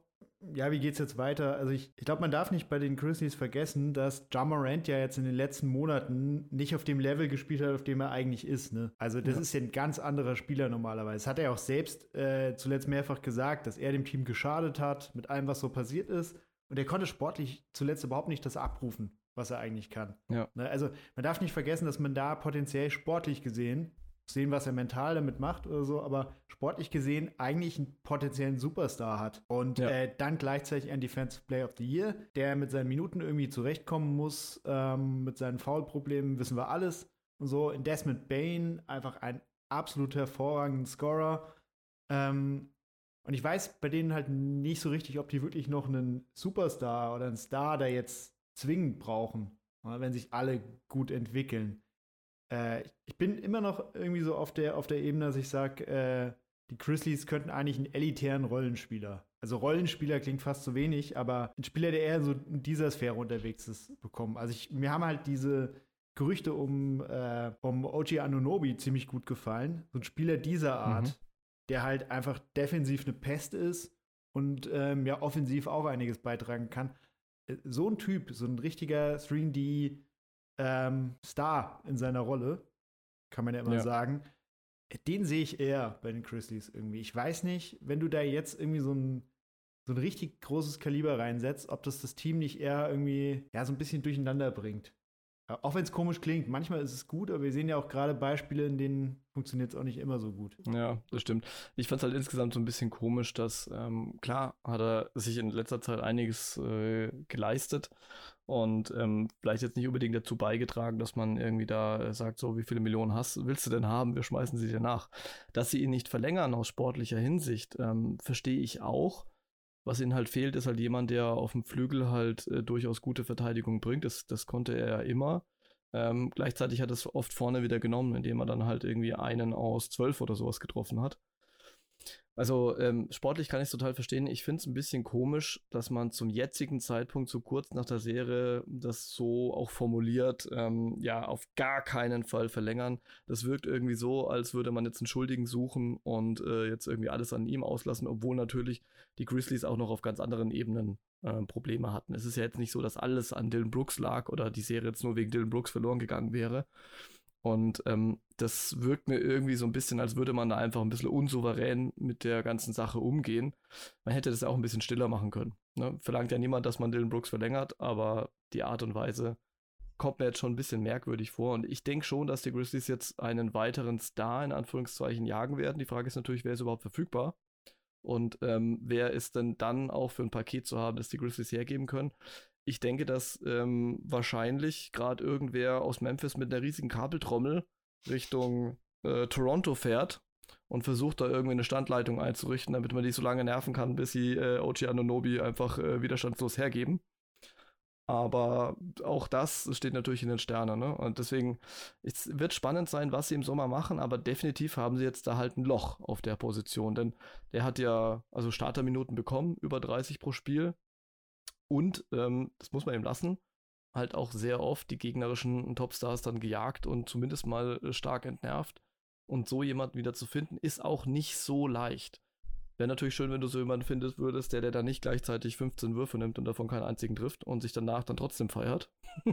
ja, wie geht's jetzt weiter? Also ich, ich glaube, man darf nicht bei den Grizzlies vergessen, dass Ja Morant ja jetzt in den letzten Monaten nicht auf dem Level gespielt hat, auf dem er eigentlich ist. Ne? Also das ja. ist ja ein ganz anderer Spieler normalerweise. Das hat er auch selbst äh, zuletzt mehrfach gesagt, dass er dem Team geschadet hat mit allem, was so passiert ist. Und er konnte sportlich zuletzt überhaupt nicht das abrufen, was er eigentlich kann. Ja. Ne? Also man darf nicht vergessen, dass man da potenziell sportlich gesehen sehen, was er mental damit macht oder so, aber sportlich gesehen eigentlich einen potenziellen Superstar hat. Und ja. äh, dann gleichzeitig ein Defensive Player of the Year, der mit seinen Minuten irgendwie zurechtkommen muss, ähm, mit seinen Foul-Problemen, wissen wir alles. Und so in Desmond Bain einfach ein absolut hervorragender Scorer. Ähm, und ich weiß bei denen halt nicht so richtig, ob die wirklich noch einen Superstar oder einen Star da jetzt zwingend brauchen, wenn sich alle gut entwickeln äh, ich bin immer noch irgendwie so auf der, auf der Ebene, dass ich sage, äh, die Grizzlies könnten eigentlich einen elitären Rollenspieler. Also Rollenspieler klingt fast zu wenig, aber ein Spieler, der eher so in dieser Sphäre unterwegs ist, bekommen. Also ich, mir haben halt diese Gerüchte um, äh, um OG Anunobi ziemlich gut gefallen. So ein Spieler dieser Art, mhm. der halt einfach defensiv eine Pest ist und ähm, ja offensiv auch einiges beitragen kann. Äh, so ein Typ, so ein richtiger 3D ähm, Star in seiner Rolle, kann man ja immer ja. sagen. Den sehe ich eher bei den Grizzlies irgendwie. Ich weiß nicht, wenn du da jetzt irgendwie so ein, so ein richtig großes Kaliber reinsetzt, ob das das Team nicht eher irgendwie ja, so ein bisschen durcheinander bringt. Auch wenn es komisch klingt, manchmal ist es gut, aber wir sehen ja auch gerade Beispiele, in denen funktioniert es auch nicht immer so gut. Ja, das stimmt. Ich fand es halt insgesamt so ein bisschen komisch, dass, ähm, klar, hat er sich in letzter Zeit einiges äh, geleistet und ähm, vielleicht jetzt nicht unbedingt dazu beigetragen, dass man irgendwie da äh, sagt, so, wie viele Millionen hast, willst du denn haben, wir schmeißen sie dir nach. Dass sie ihn nicht verlängern aus sportlicher Hinsicht, ähm, verstehe ich auch. Was ihnen halt fehlt, ist halt jemand, der auf dem Flügel halt äh, durchaus gute Verteidigung bringt. Das, das konnte er ja immer. Ähm, gleichzeitig hat es oft vorne wieder genommen, indem er dann halt irgendwie einen aus zwölf oder sowas getroffen hat. Also ähm, sportlich kann ich es total verstehen. Ich finde es ein bisschen komisch, dass man zum jetzigen Zeitpunkt so kurz nach der Serie das so auch formuliert, ähm, ja, auf gar keinen Fall verlängern. Das wirkt irgendwie so, als würde man jetzt einen Schuldigen suchen und äh, jetzt irgendwie alles an ihm auslassen, obwohl natürlich die Grizzlies auch noch auf ganz anderen Ebenen äh, Probleme hatten. Es ist ja jetzt nicht so, dass alles an Dylan Brooks lag oder die Serie jetzt nur wegen Dylan Brooks verloren gegangen wäre. Und ähm, das wirkt mir irgendwie so ein bisschen, als würde man da einfach ein bisschen unsouverän mit der ganzen Sache umgehen. Man hätte das auch ein bisschen stiller machen können. Ne? Verlangt ja niemand, dass man Dylan Brooks verlängert, aber die Art und Weise kommt mir jetzt schon ein bisschen merkwürdig vor. Und ich denke schon, dass die Grizzlies jetzt einen weiteren Star in Anführungszeichen jagen werden. Die Frage ist natürlich, wer ist überhaupt verfügbar? Und ähm, wer ist denn dann auch für ein Paket zu haben, das die Grizzlies hergeben können? ich denke, dass ähm, wahrscheinlich gerade irgendwer aus Memphis mit einer riesigen Kabeltrommel Richtung äh, Toronto fährt und versucht da irgendwie eine Standleitung einzurichten, damit man die so lange nerven kann, bis sie äh, Ochi Anonobi einfach äh, widerstandslos hergeben. Aber auch das steht natürlich in den Sternen. Ne? Und deswegen, es wird spannend sein, was sie im Sommer machen, aber definitiv haben sie jetzt da halt ein Loch auf der Position. Denn der hat ja also Starterminuten bekommen, über 30 pro Spiel. Und, ähm, das muss man ihm lassen, halt auch sehr oft die gegnerischen Topstars dann gejagt und zumindest mal äh, stark entnervt. Und so jemanden wieder zu finden, ist auch nicht so leicht. Wäre natürlich schön, wenn du so jemanden findest würdest, der, der dann nicht gleichzeitig 15 Würfe nimmt und davon keinen einzigen trifft und sich danach dann trotzdem feiert. <laughs>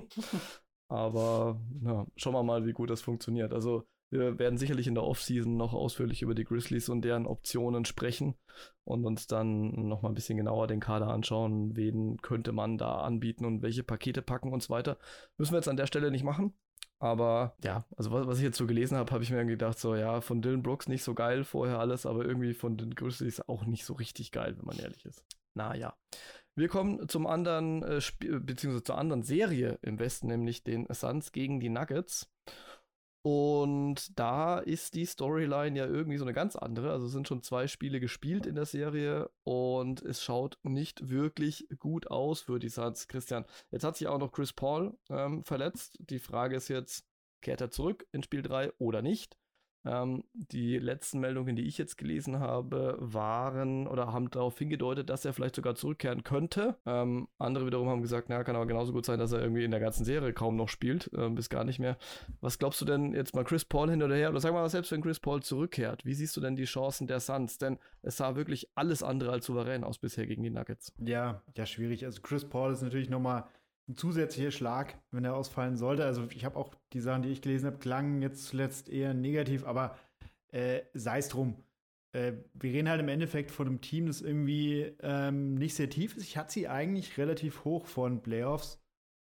Aber ja, schauen wir mal, wie gut das funktioniert. Also wir werden sicherlich in der Offseason noch ausführlich über die Grizzlies und deren Optionen sprechen und uns dann noch mal ein bisschen genauer den Kader anschauen, wen könnte man da anbieten und welche Pakete packen und so weiter. Müssen wir jetzt an der Stelle nicht machen. Aber ja, also was, was ich jetzt so gelesen habe, habe ich mir gedacht, so ja, von Dylan Brooks nicht so geil vorher alles, aber irgendwie von den Grizzlies auch nicht so richtig geil, wenn man ehrlich ist. Naja. Wir kommen zum anderen, äh, beziehungsweise zur anderen Serie im Westen, nämlich den Suns gegen die Nuggets. Und da ist die Storyline ja irgendwie so eine ganz andere. Also sind schon zwei Spiele gespielt in der Serie und es schaut nicht wirklich gut aus für die Suns. Christian, jetzt hat sich auch noch Chris Paul ähm, verletzt. Die Frage ist jetzt, kehrt er zurück in Spiel 3 oder nicht? Ähm, die letzten Meldungen, die ich jetzt gelesen habe, waren oder haben darauf hingedeutet, dass er vielleicht sogar zurückkehren könnte. Ähm, andere wiederum haben gesagt, na, kann aber genauso gut sein, dass er irgendwie in der ganzen Serie kaum noch spielt, äh, bis gar nicht mehr. Was glaubst du denn jetzt mal Chris Paul hin oder her? Oder sag mal, selbst wenn Chris Paul zurückkehrt, wie siehst du denn die Chancen der Suns? Denn es sah wirklich alles andere als souverän aus bisher gegen die Nuggets. Ja, ja, schwierig. Also Chris Paul ist natürlich nochmal ein zusätzlicher Schlag, wenn er ausfallen sollte. Also ich habe auch die Sachen, die ich gelesen habe, klangen jetzt zuletzt eher negativ, aber äh, sei es drum. Äh, wir reden halt im Endeffekt von einem Team, das irgendwie ähm, nicht sehr tief ist. Ich hatte sie eigentlich relativ hoch von Playoffs,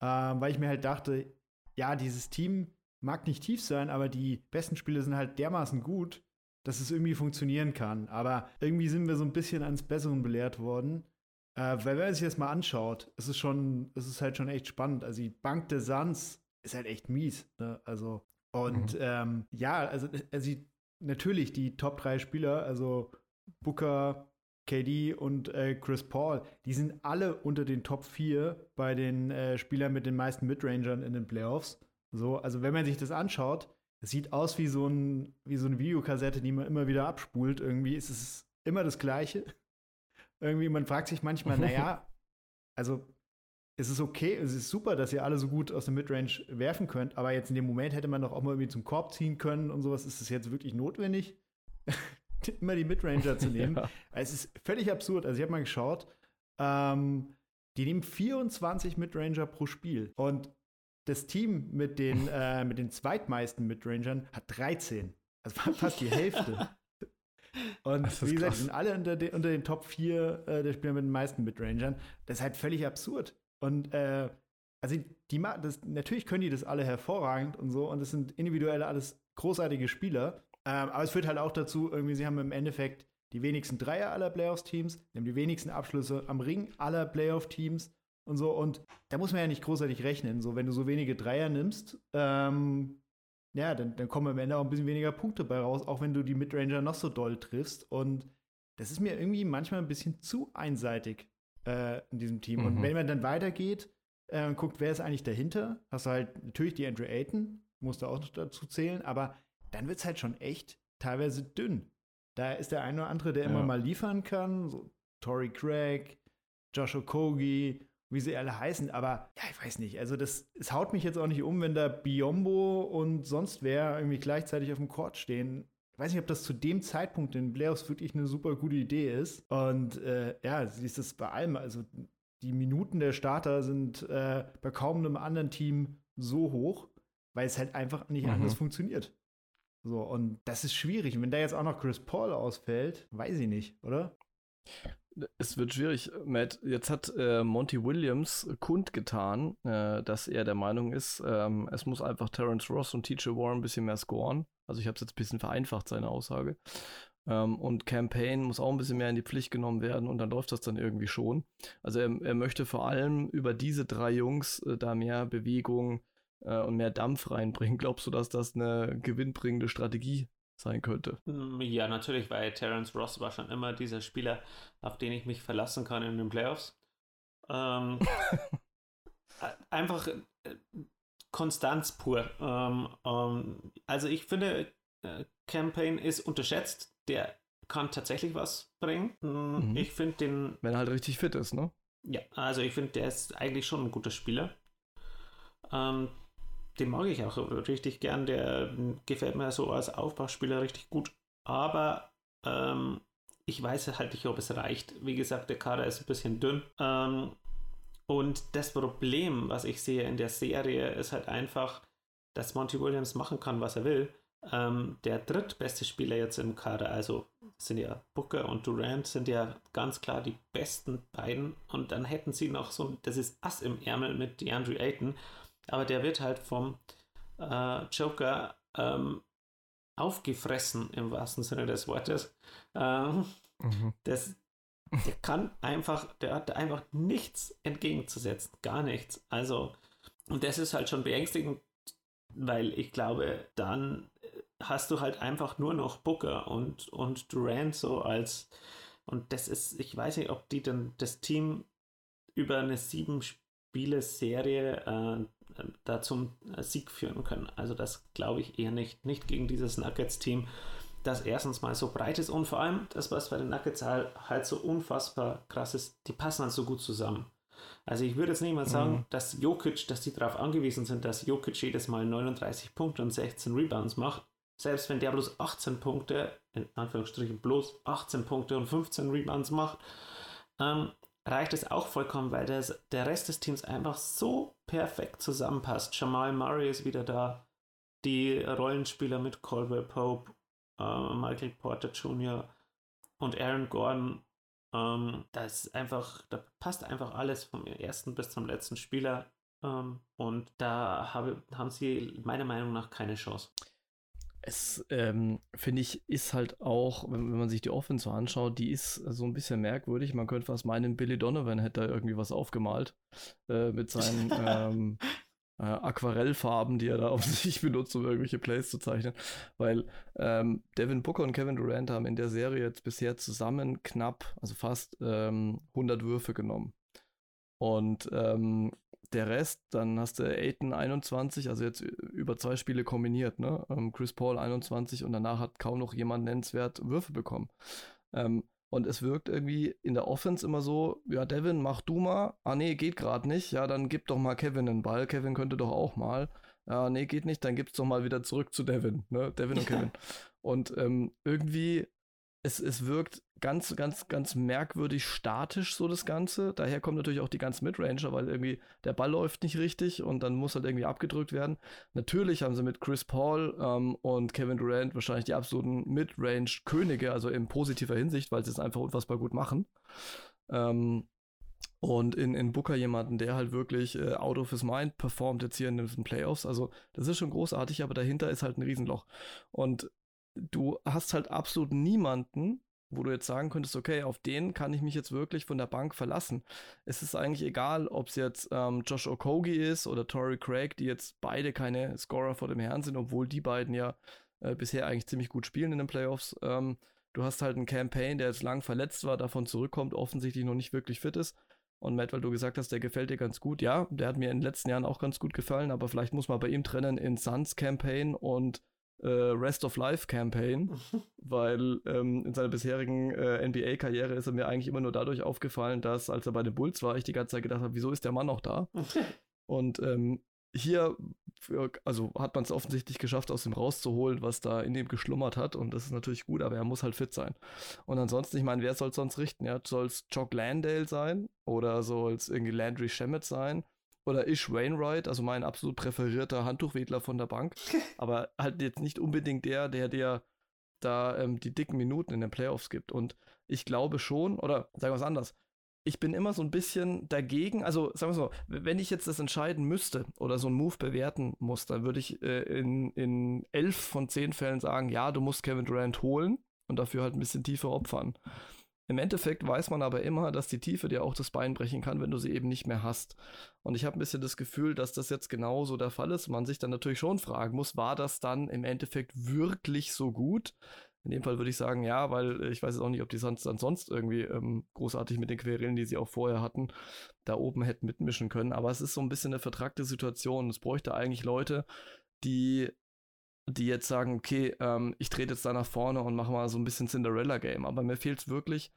äh, weil ich mir halt dachte, ja, dieses Team mag nicht tief sein, aber die besten Spiele sind halt dermaßen gut, dass es irgendwie funktionieren kann. Aber irgendwie sind wir so ein bisschen ans Besseren belehrt worden. Äh, weil wenn man sich das mal anschaut, ist es schon, ist es halt schon echt spannend. Also die Bank der Suns ist halt echt mies. Ne? Also und mhm. ähm, ja, also, also natürlich die Top 3 Spieler, also Booker, KD und äh, Chris Paul, die sind alle unter den Top 4 bei den äh, Spielern mit den meisten Midrangern in den Playoffs. So, also wenn man sich das anschaut, es sieht aus wie so, ein, wie so eine Videokassette, die man immer wieder abspult. Irgendwie ist es immer das Gleiche irgendwie, man fragt sich manchmal, naja, <laughs> also es ist okay, es ist super, dass ihr alle so gut aus der Midrange werfen könnt, aber jetzt in dem Moment hätte man doch auch mal irgendwie zum Korb ziehen können und sowas. Ist es jetzt wirklich notwendig, <laughs> immer die Midranger zu <laughs> nehmen? ja. Es ist völlig absurd. Also ich habe mal geschaut, ähm, die nehmen 24 Midranger pro Spiel und das Team mit den, äh, mit den zweitmeisten Midrangern hat 13. Also fast die Hälfte. Und wie gesagt, sind alle unter, de, unter, den Top 4 äh, der Spieler mit den meisten Midrangern. Das ist halt völlig absurd. Und äh, also die, das, natürlich können die das alle hervorragend und so. Und es sind individuell alles großartige Spieler. Ähm, aber es führt halt auch dazu, irgendwie, sie haben im Endeffekt die wenigsten Dreier aller Playoffs-Teams, sie haben die wenigsten Abschlüsse am Ring aller Playoff-Teams und so. Und da muss man ja nicht großartig rechnen. So, wenn du so wenige Dreier nimmst, ähm, ja, dann, dann kommen am Ende auch ein bisschen weniger Punkte bei raus, auch wenn du die Midranger noch so doll triffst. Und das ist mir irgendwie manchmal ein bisschen zu einseitig äh, in diesem Team. Mhm. Und wenn man dann weitergeht äh, und guckt, wer ist eigentlich dahinter, hast du halt natürlich die Andrew Ayton, musst du auch noch dazu zählen, aber dann wird es halt schon echt teilweise dünn. Da ist der eine oder andere, der ja. immer mal liefern kann, so Tory Craig, Josh Okogie, wie sie alle heißen, aber ja, ich weiß nicht. Also, das, es haut mich jetzt auch nicht um, wenn da Biombo und sonst wer irgendwie gleichzeitig auf dem Court stehen. Ich weiß nicht, ob das zu dem Zeitpunkt in Playoffs wirklich eine super gute Idee ist. Und äh, ja, siehst es bei allem. Also, die Minuten der Starter sind äh, bei kaum einem anderen Team so hoch, weil es halt einfach nicht mhm. anders funktioniert. So, und das ist schwierig. Und wenn da jetzt auch noch Chris Paul ausfällt, weiß ich nicht, oder? Es wird schwierig, Matt. Jetzt hat äh, Monty Williams kundgetan, äh, dass er der Meinung ist, ähm, es muss einfach Terence Ross und TJ Warren ein bisschen mehr scoren. Also ich habe es jetzt ein bisschen vereinfacht, seine Aussage. Ähm, und Campaign muss auch ein bisschen mehr in die Pflicht genommen werden und dann läuft das dann irgendwie schon. Also er, er möchte vor allem über diese drei Jungs äh, da mehr Bewegung äh, und mehr Dampf reinbringen. <laughs> Glaubst du, dass das eine gewinnbringende Strategie sein könnte. Mm, ja, natürlich, weil Terence Ross war schon immer dieser Spieler, auf den ich mich verlassen kann in den Playoffs. Ähm, <laughs> einfach äh, Konstanz pur. Ähm, ähm, also ich finde, äh, Campaign ist unterschätzt. Der kann tatsächlich was bringen. Mm, mhm. Ich finde den. Wenn er halt richtig fit ist, ne? Ja, also ich finde, der ist eigentlich schon ein guter Spieler. Ähm, den mag ich auch richtig gern. Der gefällt mir so als Aufbauspieler richtig gut. Aber ähm, ich weiß halt nicht, ob es reicht. Wie gesagt, der Kader ist ein bisschen dünn. Ähm, und das Problem, was ich sehe in der Serie, ist halt einfach, dass Monty Williams machen kann, was er will. Ähm, der drittbeste Spieler jetzt im Kader, also sind ja Booker und Durant, sind ja ganz klar die besten beiden. Und dann hätten sie noch so, das ist Ass im Ärmel mit DeAndre Ayton aber der wird halt vom äh, Joker ähm, aufgefressen im wahrsten Sinne des Wortes. Ähm, mhm. das, der kann einfach, der hat einfach nichts entgegenzusetzen, gar nichts. Also, und das ist halt schon beängstigend, weil ich glaube, dann hast du halt einfach nur noch Booker und, und Durant so als, und das ist, ich weiß nicht, ob die dann das Team über eine sieben Spiele-Serie äh, da zum äh, Sieg führen können. Also das glaube ich eher nicht. Nicht gegen dieses Nuggets-Team, das erstens mal so breit ist und vor allem das, was bei den Nuggets halt, halt so unfassbar krass ist, die passen halt so gut zusammen. Also ich würde jetzt nicht mal sagen, mhm. dass Jokic, dass die darauf angewiesen sind, dass Jokic jedes Mal 39 Punkte und 16 Rebounds macht. Selbst wenn der bloß 18 Punkte, in Anführungsstrichen bloß 18 Punkte und 15 Rebounds macht, ähm, reicht es auch vollkommen, weil das, der Rest des Teams einfach so perfekt zusammenpasst. Jamal Murray ist wieder da, die Rollenspieler mit Colwell Pope, äh, Michael Porter Jr. und Aaron Gordon. Ähm, das ist einfach, da passt einfach alles vom ersten bis zum letzten Spieler. Ähm, und da habe, haben sie meiner Meinung nach keine Chance. Es, ähm, finde ich, ist halt auch, wenn, wenn, man sich die Offense so anschaut, die ist so ein bisschen merkwürdig. Man könnte fast meinen, Billy Donovan hätte da irgendwie was aufgemalt äh, mit seinen <laughs> ähm, äh, Aquarellfarben, die er da <laughs> auf sich benutzt, um irgendwelche Plays zu zeichnen. Weil ähm, Devin Booker und Kevin Durant haben in der Serie jetzt bisher zusammen knapp, also fast 100 ähm, Würfe genommen. Und ähm, der Rest, dann hast du Aiton 21, also jetzt über zwei Spiele kombiniert, ne? Ähm, Chris Paul 21 und danach hat kaum noch jemand nennenswert Würfe bekommen. Ähm, und es wirkt irgendwie in der Offense immer so, ja, Devin, mach du mal. Ah, nee, geht gerade nicht. Ja, dann gib doch mal Kevin den Ball. Kevin könnte doch auch mal. Ja, nee, geht nicht. Dann gib's doch mal wieder zurück zu Devin. Ne? Devin und Kevin. Und ähm, irgendwie es, es wirkt ganz, ganz, ganz merkwürdig statisch, so das Ganze. Daher kommt natürlich auch die ganzen Midranger, weil irgendwie der Ball läuft nicht richtig und dann muss halt irgendwie abgedrückt werden. Natürlich haben sie mit Chris Paul ähm, und Kevin Durant wahrscheinlich die absoluten Midrange-Könige, also in positiver Hinsicht, weil sie es einfach unfassbar gut machen. Ähm, und in, in Booker jemanden, der halt wirklich äh, out of his mind performt jetzt hier in den Playoffs. Also, das ist schon großartig, aber dahinter ist halt ein Riesenloch. Und du hast halt absolut niemanden, wo du jetzt sagen könntest, okay, auf den kann ich mich jetzt wirklich von der Bank verlassen. Es ist eigentlich egal, ob es jetzt ähm, Josh Okogie ist oder Torrey Craig, die jetzt beide keine Scorer vor dem Herrn sind, obwohl die beiden ja äh, bisher eigentlich ziemlich gut spielen in den Playoffs. Ähm, du hast halt einen Campaign, der jetzt lang verletzt war, davon zurückkommt, offensichtlich noch nicht wirklich fit ist. Und Matt, weil du gesagt hast, der gefällt dir ganz gut. Ja, der hat mir in den letzten Jahren auch ganz gut gefallen, aber vielleicht muss man bei ihm trennen in Suns Campaign und äh, Rest of Life Campaign, <laughs> weil ähm, in seiner bisherigen äh, NBA-Karriere ist er mir eigentlich immer nur dadurch aufgefallen, dass als er bei den Bulls war, ich die ganze Zeit gedacht habe, wieso ist der Mann noch da? <laughs> Und ähm, hier, also hat man es offensichtlich geschafft, aus dem rauszuholen, was da in dem geschlummert hat. Und das ist natürlich gut, aber er muss halt fit sein. Und ansonsten, ich meine, wer soll es sonst richten? Ja, soll es Jock Landale sein? Oder soll es irgendwie Landry Shamet sein? Oder Ish Wainwright, also mein absolut präferierter Handtuchwedler von der Bank. <laughs> aber halt jetzt nicht unbedingt der, der dir da ähm, die dicken Minuten in den Playoffs gibt. Und ich glaube schon, oder sagen wir es anders, ich bin immer so ein bisschen dagegen. Also sagen wir so, wenn ich jetzt das entscheiden müsste oder so einen Move bewerten muss, dann würde ich äh, in, in elf von zehn Fällen sagen, ja, du musst Kevin Durant holen und dafür halt ein bisschen tiefer opfern. Im Endeffekt weiß man aber immer, dass die Tiefe dir auch das Bein brechen kann, wenn du sie eben nicht mehr hast. Und ich habe ein bisschen das Gefühl, dass das jetzt genauso der Fall ist. Man sich dann natürlich schon fragen muss, war das dann im Endeffekt wirklich so gut? In dem Fall würde ich sagen, ja, weil ich weiß jetzt auch nicht, ob die sonst dann sonst irgendwie ähm, großartig mit den Querelen, die sie auch vorher hatten, da oben hätten mitmischen können. Aber es ist so ein bisschen eine vertragte Situation. Es bräuchte eigentlich Leute, die, die jetzt sagen, okay, ähm, ich trete jetzt da nach vorne und mache mal so ein bisschen Cinderella-Game. Aber mir fehlt es wirklich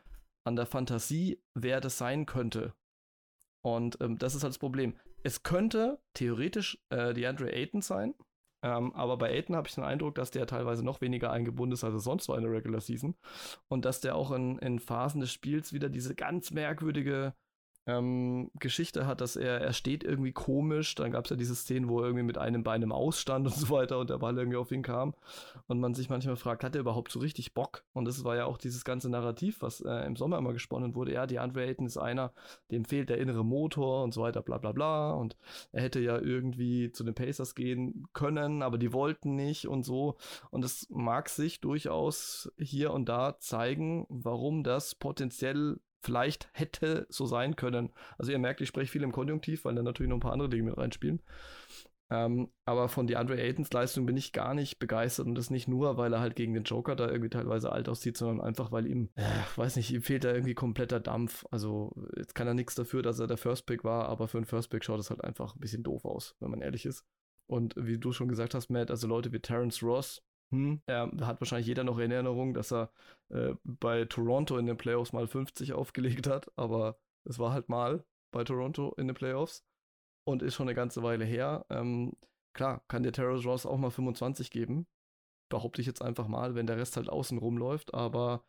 an der Fantasie, wer das sein könnte. Und ähm, das ist halt das Problem. Es könnte theoretisch äh, die Andre Ayton sein, ähm, aber bei Aiden habe ich den Eindruck, dass der teilweise noch weniger eingebunden ist, als er sonst war in der Regular Season. Und dass der auch in, in Phasen des Spiels wieder diese ganz merkwürdige ähm, Geschichte hat, dass er, er steht irgendwie komisch. Dann gab es ja diese Szenen, wo er irgendwie mit einem Bein im Ausstand <laughs> und so weiter und der Ball irgendwie auf ihn kam. Und man sich manchmal fragt, hat er überhaupt so richtig Bock? Und das war ja auch dieses ganze Narrativ, was äh, im Sommer immer gesponnen wurde. Ja, die Andre Ayton ist einer, dem fehlt der innere Motor und so weiter, bla bla bla. Und er hätte ja irgendwie zu den Pacers gehen können, aber die wollten nicht und so. Und es mag sich durchaus hier und da zeigen, warum das potenziell vielleicht hätte so sein können. Also ihr merkt, ich spreche viel im Konjunktiv, weil da natürlich noch ein paar andere Dinge mit reinspielen. Ähm, aber von DeAndre Aytons Leistung bin ich gar nicht begeistert und das nicht nur, weil er halt gegen den Joker da irgendwie teilweise alt aussieht, sondern einfach, weil ihm, äh, weiß nicht, ihm fehlt da irgendwie kompletter Dampf. Also jetzt kann er nichts dafür, dass er der First Pick war, aber für einen First Pick schaut es halt einfach ein bisschen doof aus, wenn man ehrlich ist. Und wie du schon gesagt hast, Matt, also Leute wie Terence Ross, hm, er hat wahrscheinlich jeder noch in Erinnerung, dass er äh, bei Toronto in den Playoffs mal 50 aufgelegt hat, aber es war halt mal bei Toronto in den Playoffs und ist schon eine ganze Weile her. Ähm, klar, kann der Terrence Ross auch mal 25 geben. Behaupte ich jetzt einfach mal, wenn der Rest halt außen rumläuft, aber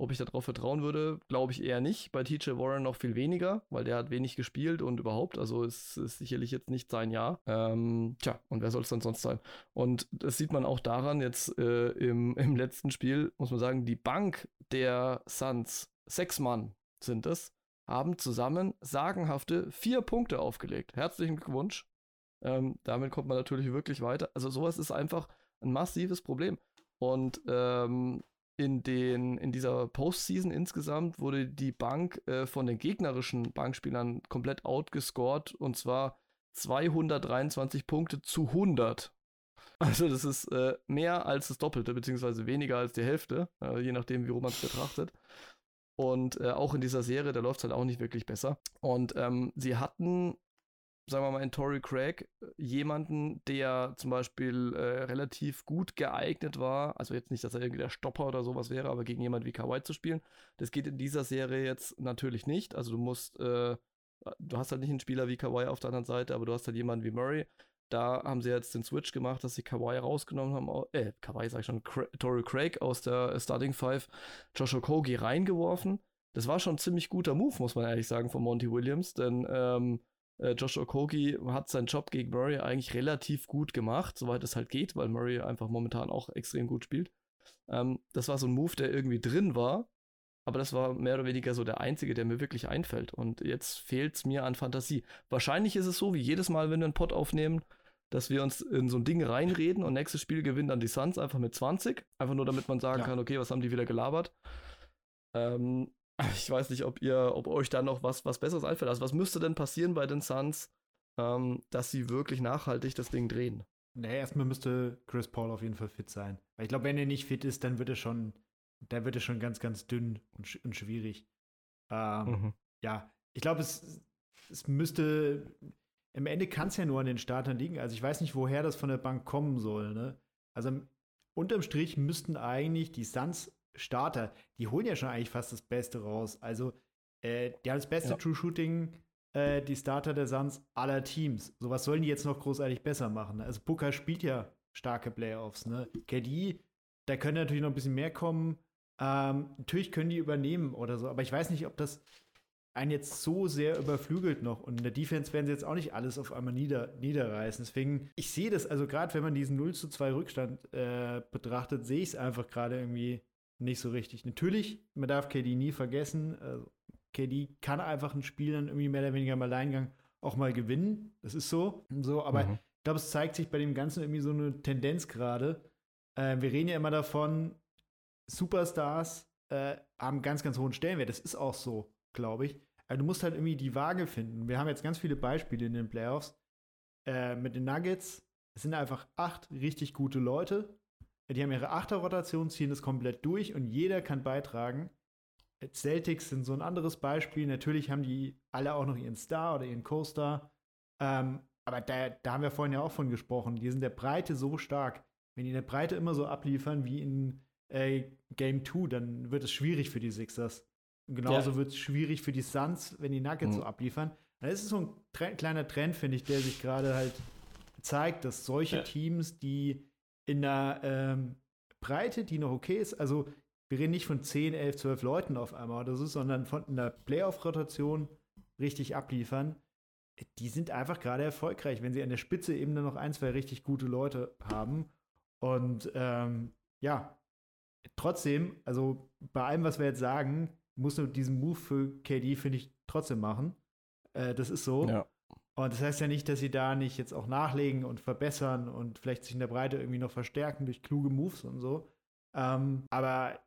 ob ich darauf vertrauen würde, glaube ich eher nicht. Bei TJ Warren noch viel weniger, weil der hat wenig gespielt und überhaupt, also es ist sicherlich jetzt nicht sein Jahr. Ähm, tja, und wer soll es dann sonst sein? Und das sieht man auch daran, jetzt äh, im, <laughs> im letzten Spiel, muss man sagen, die Bank der Suns, sechs Mann sind es, haben zusammen sagenhafte vier Punkte aufgelegt. Herzlichen Glückwunsch. Ähm, damit kommt man natürlich wirklich weiter. Also sowas ist einfach ein massives Problem. Und ähm, in, den, in dieser Postseason insgesamt wurde die Bank äh, von den gegnerischen Bankspielern komplett outgescored und zwar 223 Punkte zu 100. Also das ist äh, mehr als das Doppelte, beziehungsweise weniger als die Hälfte, äh, je nachdem, wie rum man es betrachtet. Und äh, auch in dieser Serie, da läuft es halt auch nicht wirklich besser. Und ähm, sie hatten sagen wir mal, in Tory Craig jemanden, der zum Beispiel äh, relativ gut geeignet war, also jetzt nicht, dass er irgendwie der Stopper oder sowas wäre, aber gegen jemanden wie Kawhi zu spielen, das geht in dieser Serie jetzt natürlich nicht. Also du musst, äh, du hast halt nicht einen Spieler wie Kawhi auf der anderen Seite, aber du hast halt jemanden wie Murray, da haben sie jetzt den Switch gemacht, dass sie Kawhi rausgenommen haben, äh, Kawhi sag ich schon, Tory Craig aus der Starting Five, Joshua Kogi reingeworfen. Das war schon ein ziemlich guter Move, muss man ehrlich sagen, von Monty Williams, denn ähm, äh, Josh Okogi hat seinen Job gegen Murray eigentlich relativ gut gemacht, soweit es halt geht, weil Murray einfach momentan auch extrem gut spielt. Ähm, das war so ein Move, der irgendwie drin war, aber das war mehr oder weniger so der einzige, der mir wirklich einfällt. Und jetzt fehlt es mir an Fantasie. Wahrscheinlich ist es so, wie jedes Mal, wenn wir einen Pod aufnehmen, dass wir uns in so ein Ding reinreden und nächstes Spiel gewinnen dann die Suns einfach mit 20. Einfach nur, damit man sagen ja. kann, okay, was haben die wieder gelabert? Ähm, ich weiß nicht, ob ihr, ob euch da noch was, was Besseres einfällt. Also, was müsste denn passieren bei den Suns, ähm, dass sie wirklich nachhaltig das Ding drehen? Nee, erstmal müsste Chris Paul auf jeden Fall fit sein. Weil ich glaube, wenn er nicht fit ist, dann wird er schon, da wird er schon ganz, ganz dünn und, sch und schwierig. Ähm, mhm. Ja, ich glaube, es, es müsste, im Ende kann es ja nur an den Startern liegen. Also ich weiß nicht, woher das von der Bank kommen soll. Ne? Also unterm Strich müssten eigentlich die Suns Starter, die holen ja schon eigentlich fast das Beste raus. Also, äh, die haben das beste ja. True Shooting, äh, die Starter der Suns aller Teams. So was sollen die jetzt noch großartig besser machen? Ne? Also, Booker spielt ja starke Playoffs, ne? KD, da können natürlich noch ein bisschen mehr kommen. Ähm, natürlich können die übernehmen oder so, aber ich weiß nicht, ob das einen jetzt so sehr überflügelt noch. Und in der Defense werden sie jetzt auch nicht alles auf einmal nieder, niederreißen. Deswegen, ich sehe das, also gerade wenn man diesen 0 zu 2 Rückstand äh, betrachtet, sehe ich es einfach gerade irgendwie nicht so richtig. Natürlich, man darf KD nie vergessen. Also KD kann einfach ein Spiel dann irgendwie mehr oder weniger im Alleingang auch mal gewinnen. Das ist so. so aber mhm. ich glaube, es zeigt sich bei dem Ganzen irgendwie so eine Tendenz gerade. Äh, wir reden ja immer davon, Superstars äh, haben ganz, ganz hohen Stellenwert. Das ist auch so, glaube ich. Aber du musst halt irgendwie die Waage finden. Wir haben jetzt ganz viele Beispiele in den Playoffs. Äh, mit den Nuggets. Es sind einfach acht richtig gute Leute die haben ihre Achterrotation, ziehen das komplett durch und jeder kann beitragen. Celtics sind so ein anderes Beispiel. Natürlich haben die alle auch noch ihren Star oder ihren Co-Star. Ähm, aber da, da haben wir vorhin ja auch von gesprochen. Die sind der Breite so stark. Wenn die in der Breite immer so abliefern wie in äh, Game 2, dann wird es schwierig für die Sixers. Und genauso ja. wird es schwierig für die Suns, wenn die Nuggets mhm. so abliefern. Das ist so ein tre kleiner Trend, finde ich, der sich gerade halt zeigt, dass solche ja. Teams, die in einer ähm, Breite, die noch okay ist. Also wir reden nicht von 10, 11, 12 Leuten auf einmal oder so, sondern von einer Playoff-Rotation richtig abliefern. Die sind einfach gerade erfolgreich, wenn sie an der Spitze eben dann noch ein, zwei richtig gute Leute haben. Und ähm, ja, trotzdem, also bei allem, was wir jetzt sagen, muss du diesen Move für KD, finde ich, trotzdem machen. Äh, das ist so. Ja. Und das heißt ja nicht, dass sie da nicht jetzt auch nachlegen und verbessern und vielleicht sich in der Breite irgendwie noch verstärken durch kluge Moves und so. Ähm, aber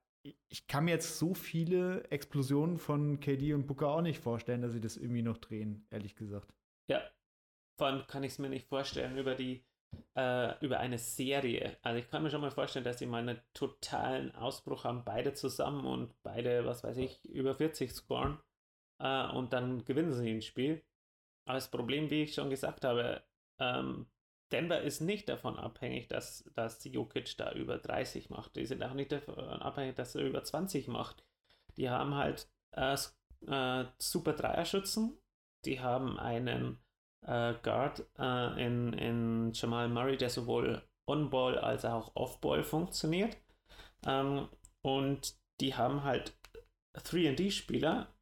ich kann mir jetzt so viele Explosionen von KD und Booker auch nicht vorstellen, dass sie das irgendwie noch drehen, ehrlich gesagt. Ja, vor allem kann ich es mir nicht vorstellen über die äh, über eine Serie. Also ich kann mir schon mal vorstellen, dass sie mal einen totalen Ausbruch haben, beide zusammen und beide, was weiß ich, über 40 scoren äh, und dann gewinnen sie ein Spiel. Das Problem, wie ich schon gesagt habe, ähm, Denver ist nicht davon abhängig, dass, dass Jokic da über 30 macht. Die sind auch nicht davon abhängig, dass er über 20 macht. Die haben halt äh, äh, super Dreierschützen. Die haben einen äh, Guard äh, in, in Jamal Murray, der sowohl On-Ball als auch Off-Ball funktioniert. Ähm, und die haben halt 3D-Spieler,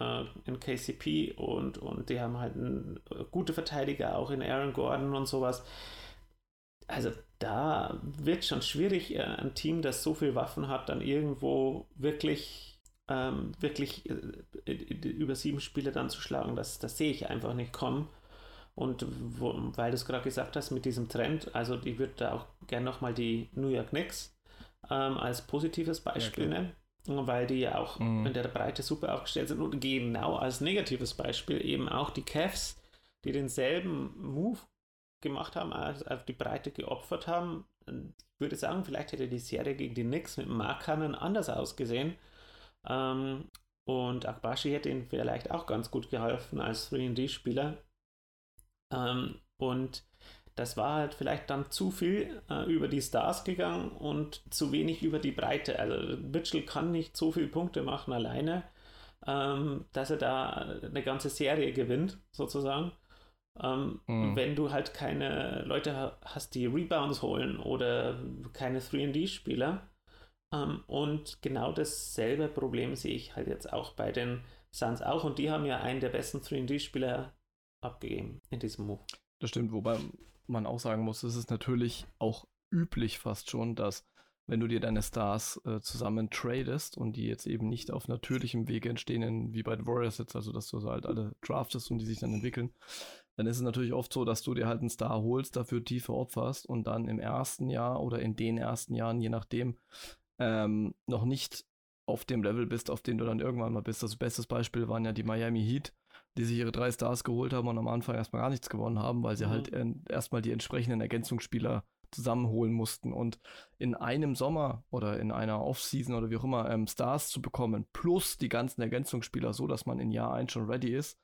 äh, in KCP und, und die haben halt einen, äh, gute Verteidiger, auch in Aaron Gordon und sowas. Also da wird schon schwierig, äh, ein Team, das so viel Waffen hat, dann irgendwo wirklich, ähm, wirklich äh, über sieben Spiele dann zu schlagen. Das, das sehe ich einfach nicht kommen. Und wo, weil du es gerade gesagt hast mit diesem Trend, also ich würde da auch gerne nochmal die New York Knicks ähm, als positives Beispiel ja, nennen weil die ja auch mhm. in der Breite super aufgestellt sind und genau als negatives Beispiel eben auch die Cavs, die denselben Move gemacht haben, also auf die Breite geopfert haben. Ich würde sagen, vielleicht hätte die Serie gegen die Knicks mit Markanen anders ausgesehen. Ähm, und Akbashi hätte ihnen vielleicht auch ganz gut geholfen als 3D-Spieler. Ähm, und das war halt vielleicht dann zu viel äh, über die Stars gegangen und zu wenig über die Breite. Also Mitchell kann nicht so viele Punkte machen alleine, ähm, dass er da eine ganze Serie gewinnt, sozusagen. Ähm, mhm. Wenn du halt keine Leute hast, die Rebounds holen oder keine 3D-Spieler. Ähm, und genau dasselbe Problem sehe ich halt jetzt auch bei den Suns auch. Und die haben ja einen der besten 3D-Spieler abgegeben in diesem Move. Das stimmt, wobei man auch sagen muss, es ist natürlich auch üblich fast schon, dass wenn du dir deine Stars äh, zusammen tradest und die jetzt eben nicht auf natürlichem Wege entstehen, wie bei den Warriors jetzt, also dass du halt alle draftest und die sich dann entwickeln, dann ist es natürlich oft so, dass du dir halt einen Star holst, dafür tiefe opferst und dann im ersten Jahr oder in den ersten Jahren, je nachdem, ähm, noch nicht auf dem Level bist, auf dem du dann irgendwann mal bist. Das bestes Beispiel waren ja die Miami Heat, die sich ihre drei Stars geholt haben und am Anfang erstmal gar nichts gewonnen haben, weil sie mhm. halt erstmal die entsprechenden Ergänzungsspieler zusammenholen mussten. Und in einem Sommer oder in einer Offseason oder wie auch immer ähm, Stars zu bekommen, plus die ganzen Ergänzungsspieler, so dass man in Jahr 1 schon ready ist,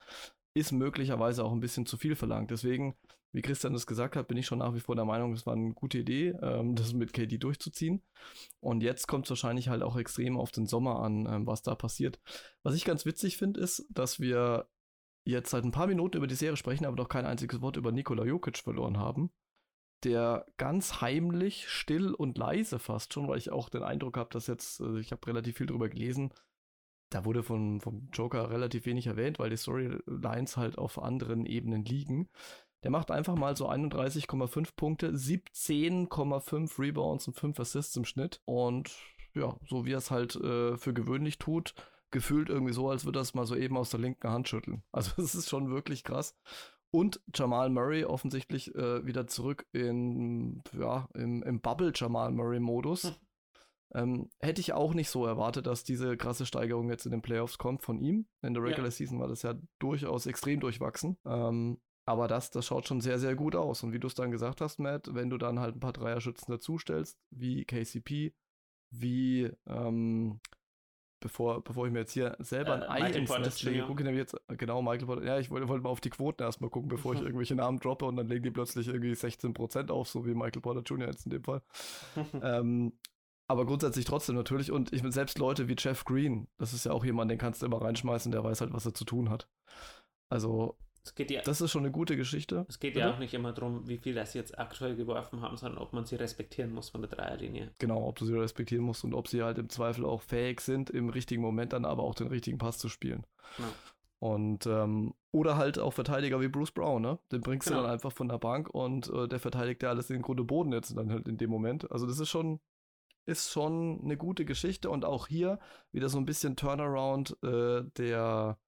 ist möglicherweise auch ein bisschen zu viel verlangt. Deswegen, wie Christian das gesagt hat, bin ich schon nach wie vor der Meinung, es war eine gute Idee, ähm, das mit KD durchzuziehen. Und jetzt kommt es wahrscheinlich halt auch extrem auf den Sommer an, ähm, was da passiert. Was ich ganz witzig finde, ist, dass wir jetzt seit ein paar Minuten über die Serie sprechen, aber doch kein einziges Wort über Nikola Jokic verloren haben der ganz heimlich, still und leise fast schon, weil ich auch den Eindruck habe, dass jetzt, also ich habe relativ viel drüber gelesen, da wurde von, vom Joker relativ wenig erwähnt, weil die Storylines halt auf anderen Ebenen liegen. Der macht einfach mal so 31,5 Punkte, 17,5 Rebounds und 5 Assists im Schnitt. Und ja, so wie er es halt äh, für gewöhnlich tut, gefühlt irgendwie so, als würde er es mal so eben aus der linken Hand schütteln. <laughs> Also es ist schon wirklich krass. Und Jamal Murray offensichtlich äh, wieder zurück in, ja, im, im Bubble Jamal Murray-Modus. Hm. Ähm, hätte ich auch nicht so erwartet, dass diese krasse Steigerung jetzt in den Playoffs kommt von ihm. In der Regular ja. Season war das ja durchaus extrem durchwachsen. Ähm, aber das, das schaut schon sehr, sehr gut aus. Und wie du es dann gesagt hast, Matt, wenn du dann halt ein paar Dreierschützen dazustellst, wie KCP, wie ähm, bevor, bevor ich mir jetzt hier selber ein äh, Ei Michael ins Nest lege, gucke ich nämlich jetzt, genau, Michael Porter, ja, ich wollte, wollte mal auf die Quoten erstmal gucken, bevor ich <laughs> irgendwelche Namen droppe und dann legen die plötzlich irgendwie 16% auf, so wie Michael Porter Jr. jetzt in dem Fall. <laughs> ähm, aber grundsätzlich trotzdem natürlich und ich bin selbst Leute wie Jeff Green, das ist ja auch jemand, den kannst du immer reinschmeißen, der weiß halt, was er zu tun hat. Also ja, das ist schon eine gute Geschichte. Es geht Bitte? ja auch nicht immer darum, wie viel das jetzt aktuell geworfen haben, sondern ob man sie respektieren muss von der Dreierlinie. Genau, ob du sie respektieren musst und ob sie halt im Zweifel auch fähig sind, im richtigen Moment dann aber auch den richtigen Pass zu spielen. Ja. Und ähm, oder halt auch Verteidiger wie Bruce Brown, ne? Den bringst genau. du dann einfach von der Bank und äh, der verteidigt ja alles in den Grunde Boden jetzt dann halt in dem Moment. Also das ist schon, ist schon eine gute Geschichte und auch hier wieder so ein bisschen Turnaround äh, der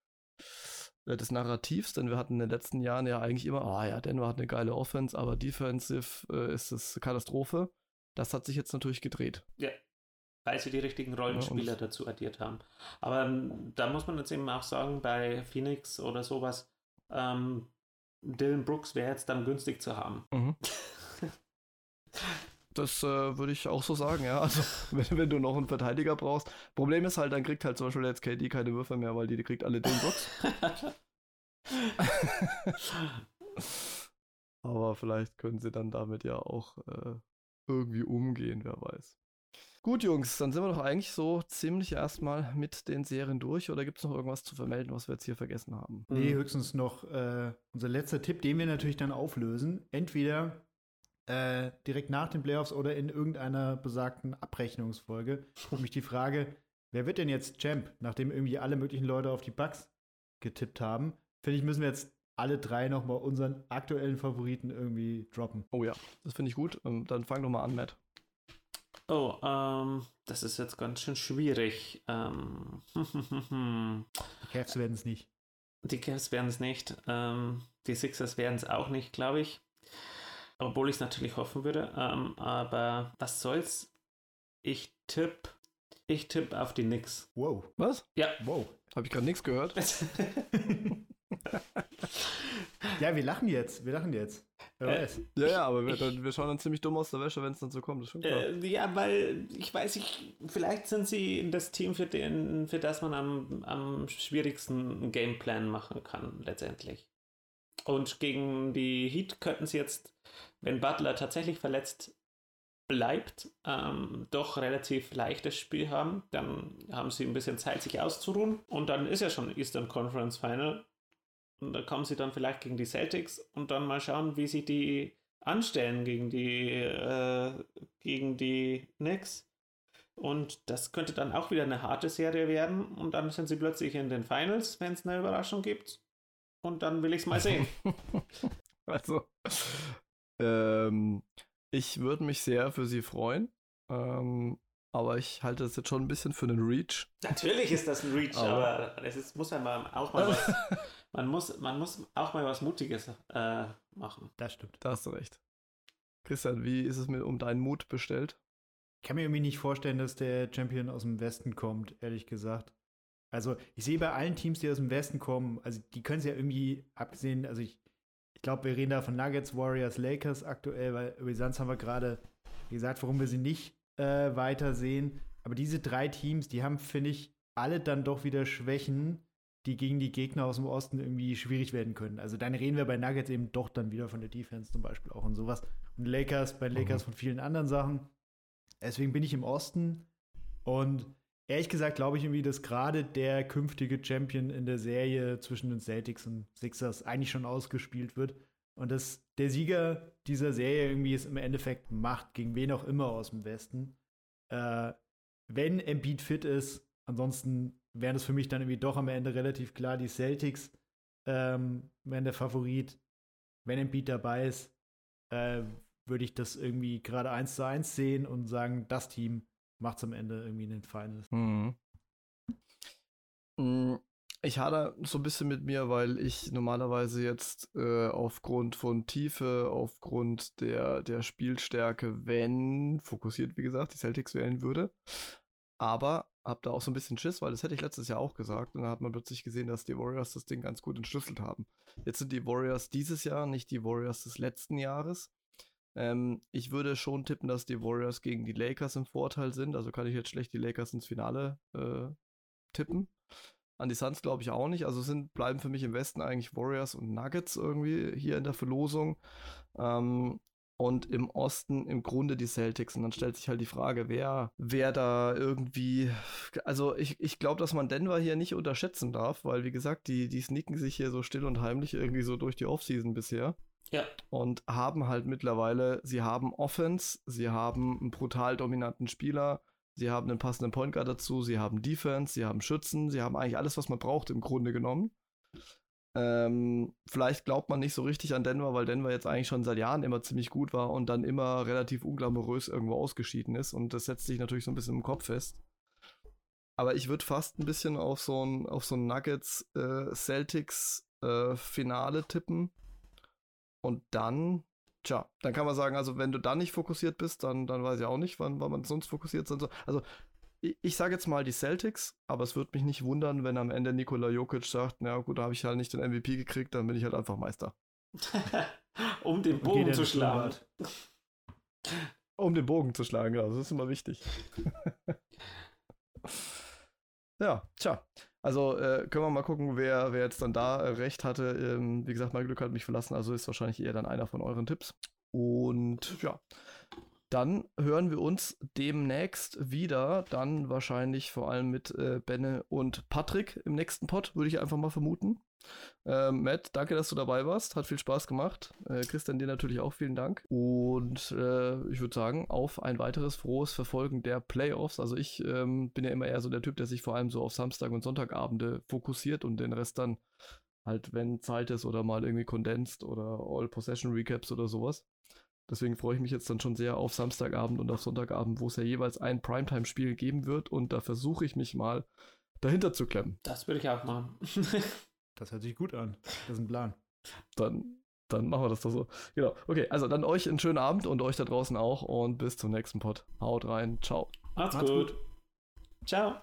des Narrativs, denn wir hatten in den letzten Jahren ja eigentlich immer, ah oh ja, Denver hat eine geile Offense, aber defensive äh, ist es Katastrophe. Das hat sich jetzt natürlich gedreht. Ja, weil sie die richtigen Rollenspieler ja, dazu addiert haben. Aber ähm, da muss man jetzt eben auch sagen, bei Phoenix oder sowas, ähm, Dylan Brooks wäre jetzt dann günstig zu haben. Mhm. <laughs> Das äh, würde ich auch so sagen, ja. Also, <laughs> wenn, wenn, du noch einen Verteidiger brauchst. Problem ist halt, dann kriegt halt zum Beispiel jetzt KD keine Würfe mehr, weil die, die kriegt alle den Box. <laughs> Aber vielleicht können sie dann damit ja auch äh, irgendwie umgehen, wer weiß. Gut, Jungs, dann sind wir doch eigentlich so ziemlich erstmal mit den Serien durch. Oder gibt es noch irgendwas zu vermelden, was wir jetzt hier vergessen haben? Nee, höchstens noch äh, unser letzter Tipp, den wir natürlich dann auflösen. Entweder äh, direkt nach den Playoffs oder in irgendeiner besagten Abrechnungsfolge. <laughs> Nämlich die Frage, wer wird denn jetzt Champ, nachdem irgendwie alle möglichen Leute auf die Bugs getippt haben? Finde ich, müssen wir jetzt alle drei nochmal unseren aktuellen Favoriten irgendwie droppen. Oh ja, das finde ich gut. Ähm, dann fang doch mal an, Matt. Oh, ähm, das ist jetzt ganz schön schwierig. Ähm, die Cavs <laughs> werden es nicht. Die Cavs werden es nicht. Ähm, die Sixers werden es auch nicht, glaube ich. Obwohl ich es natürlich hoffen würde. Ähm, aber was soll's? Ich tippe. Ich tippe auf die Knicks. Wow. Was? Ja. Wow. Habe ich gerade nichts gehört? <laughs> <laughs> ja, wir lachen jetzt. Wir lachen jetzt. Wer äh, weiß. Ja, ja, aber wir, ich, wir, schauen dann ziemlich dumm aus der Wäsche, wenn es dann so kommt. Das ist schon klar. Äh, ja, weil ich weiß nicht, vielleicht sind sie das Team, für, den, für das man am, am schwierigsten einen Gameplan machen kann, letztendlich. Und gegen die Heat könnten sie jetzt wenn Butler tatsächlich verletzt bleibt, ähm, doch relativ leichtes Spiel haben. Dann haben sie ein bisschen Zeit, sich auszuruhen. Und dann ist ja schon Eastern Conference Final. Und da kommen sie dann vielleicht gegen die Celtics und dann mal schauen, wie sie die anstellen gegen die, äh, gegen die Knicks. Und das könnte dann auch wieder eine harte Serie werden. Und dann sind sie plötzlich in den Finals, wenn es eine Überraschung gibt. Und dann will ich es mal sehen. <laughs> also, ähm, ich würde mich sehr für sie freuen. Ähm, aber ich halte das jetzt schon ein bisschen für einen Reach. Natürlich ist das ein Reach, aber, aber es ist, muss ja mal auch mal was. <laughs> man, muss, man muss auch mal was Mutiges äh, machen. Das stimmt. Da hast du recht. Christian, wie ist es mir um deinen Mut bestellt? Ich kann mir irgendwie nicht vorstellen, dass der Champion aus dem Westen kommt, ehrlich gesagt. Also, ich sehe bei allen Teams, die aus dem Westen kommen, also die können es ja irgendwie abgesehen, also ich, ich glaube, wir reden da von Nuggets, Warriors, Lakers aktuell, weil über die Suns haben wir gerade gesagt, warum wir sie nicht äh, weitersehen. Aber diese drei Teams, die haben, finde ich, alle dann doch wieder Schwächen, die gegen die Gegner aus dem Osten irgendwie schwierig werden können. Also dann reden wir bei Nuggets eben doch dann wieder von der Defense zum Beispiel auch und sowas. Und Lakers, bei Lakers mhm. von vielen anderen Sachen. Deswegen bin ich im Osten und ehrlich gesagt glaube ich irgendwie, dass gerade der künftige Champion in der Serie zwischen den Celtics und Sixers eigentlich schon ausgespielt wird und dass der Sieger dieser Serie irgendwie es im Endeffekt macht, gegen wen auch immer aus dem Westen. Äh, wenn Embiid fit ist, ansonsten wären es für mich dann irgendwie doch am Ende relativ klar, die Celtics ähm, wären der Favorit. Wenn Embiid dabei ist, äh, würde ich das irgendwie gerade eins zu eins sehen und sagen, das Team macht es am Ende irgendwie in den Finals. Mhm. Mm, ich hader so ein bisschen mit mir, weil ich normalerweise jetzt äh, aufgrund von Tiefe, aufgrund der, der Spielstärke, wenn fokussiert, wie gesagt, die Celtics wählen würde. Aber hab da auch so ein bisschen Schiss, weil das hätte ich letztes Jahr auch gesagt. Und da hat man plötzlich gesehen, dass die Warriors das Ding ganz gut entschlüsselt haben. Jetzt sind die Warriors dieses Jahr nicht die Warriors des letzten Jahres. Ähm, ich würde schon tippen, dass die Warriors gegen die Lakers im Vorteil sind. Also kann ich jetzt schlecht die Lakers ins Finale äh, tippen. An die Suns glaube ich auch nicht. Also sind, bleiben für mich im Westen eigentlich Warriors und Nuggets irgendwie hier in der Verlosung. Ähm, und im Osten im Grunde die Celtics. Und dann stellt sich halt die Frage, wer, wer da irgendwie. Also ich, ich glaube, dass man Denver hier nicht unterschätzen darf, weil wie gesagt, die, die sneaken sich hier so still und heimlich irgendwie so durch die Offseason bisher. Ja. Und haben halt mittlerweile, sie haben Offense, sie haben einen brutal dominanten Spieler, sie haben einen passenden Point Guard dazu, sie haben Defense, sie haben Schützen, sie haben eigentlich alles, was man braucht im Grunde genommen. Ähm, vielleicht glaubt man nicht so richtig an Denver, weil Denver jetzt eigentlich schon seit Jahren immer ziemlich gut war und dann immer relativ unglamourös irgendwo ausgeschieden ist. Und das setzt sich natürlich so ein bisschen im Kopf fest. Aber ich würde fast ein bisschen auf so ein, auf so ein Nuggets äh, Celtics äh, Finale tippen. Und dann, tja, dann kann man sagen, also wenn du dann nicht fokussiert bist, dann, dann weiß ich auch nicht, wann, wann man sonst fokussiert sein soll. Also ich, ich sage jetzt mal die Celtics, aber es würde mich nicht wundern, wenn am Ende Nikola Jokic sagt, na gut, da habe ich halt nicht den MVP gekriegt, dann bin ich halt einfach Meister. <laughs> um den Bogen zu schlagen. Um den Bogen zu schlagen, genau, das ist immer wichtig. <laughs> ja, tja. Also äh, können wir mal gucken, wer, wer jetzt dann da äh, recht hatte. Ähm, wie gesagt, mein Glück hat mich verlassen, also ist wahrscheinlich eher dann einer von euren Tipps. Und ja, dann hören wir uns demnächst wieder. Dann wahrscheinlich vor allem mit äh, Benne und Patrick im nächsten Pod, würde ich einfach mal vermuten. Ähm, Matt, danke, dass du dabei warst. Hat viel Spaß gemacht. Äh, Christian, dir natürlich auch vielen Dank. Und äh, ich würde sagen, auf ein weiteres frohes Verfolgen der Playoffs. Also ich ähm, bin ja immer eher so der Typ, der sich vor allem so auf Samstag und Sonntagabende fokussiert und den Rest dann halt, wenn Zeit ist oder mal irgendwie Condensed oder All-Possession Recaps oder sowas. Deswegen freue ich mich jetzt dann schon sehr auf Samstagabend und auf Sonntagabend, wo es ja jeweils ein Primetime-Spiel geben wird. Und da versuche ich mich mal dahinter zu klemmen. Das würde ich auch machen. <laughs> das hört sich gut an. Das ist ein Plan. Dann, dann machen wir das doch so. Genau. Okay, also dann euch einen schönen Abend und euch da draußen auch. Und bis zum nächsten Pod. Haut rein. Ciao. Macht's, Macht's gut. gut. Ciao.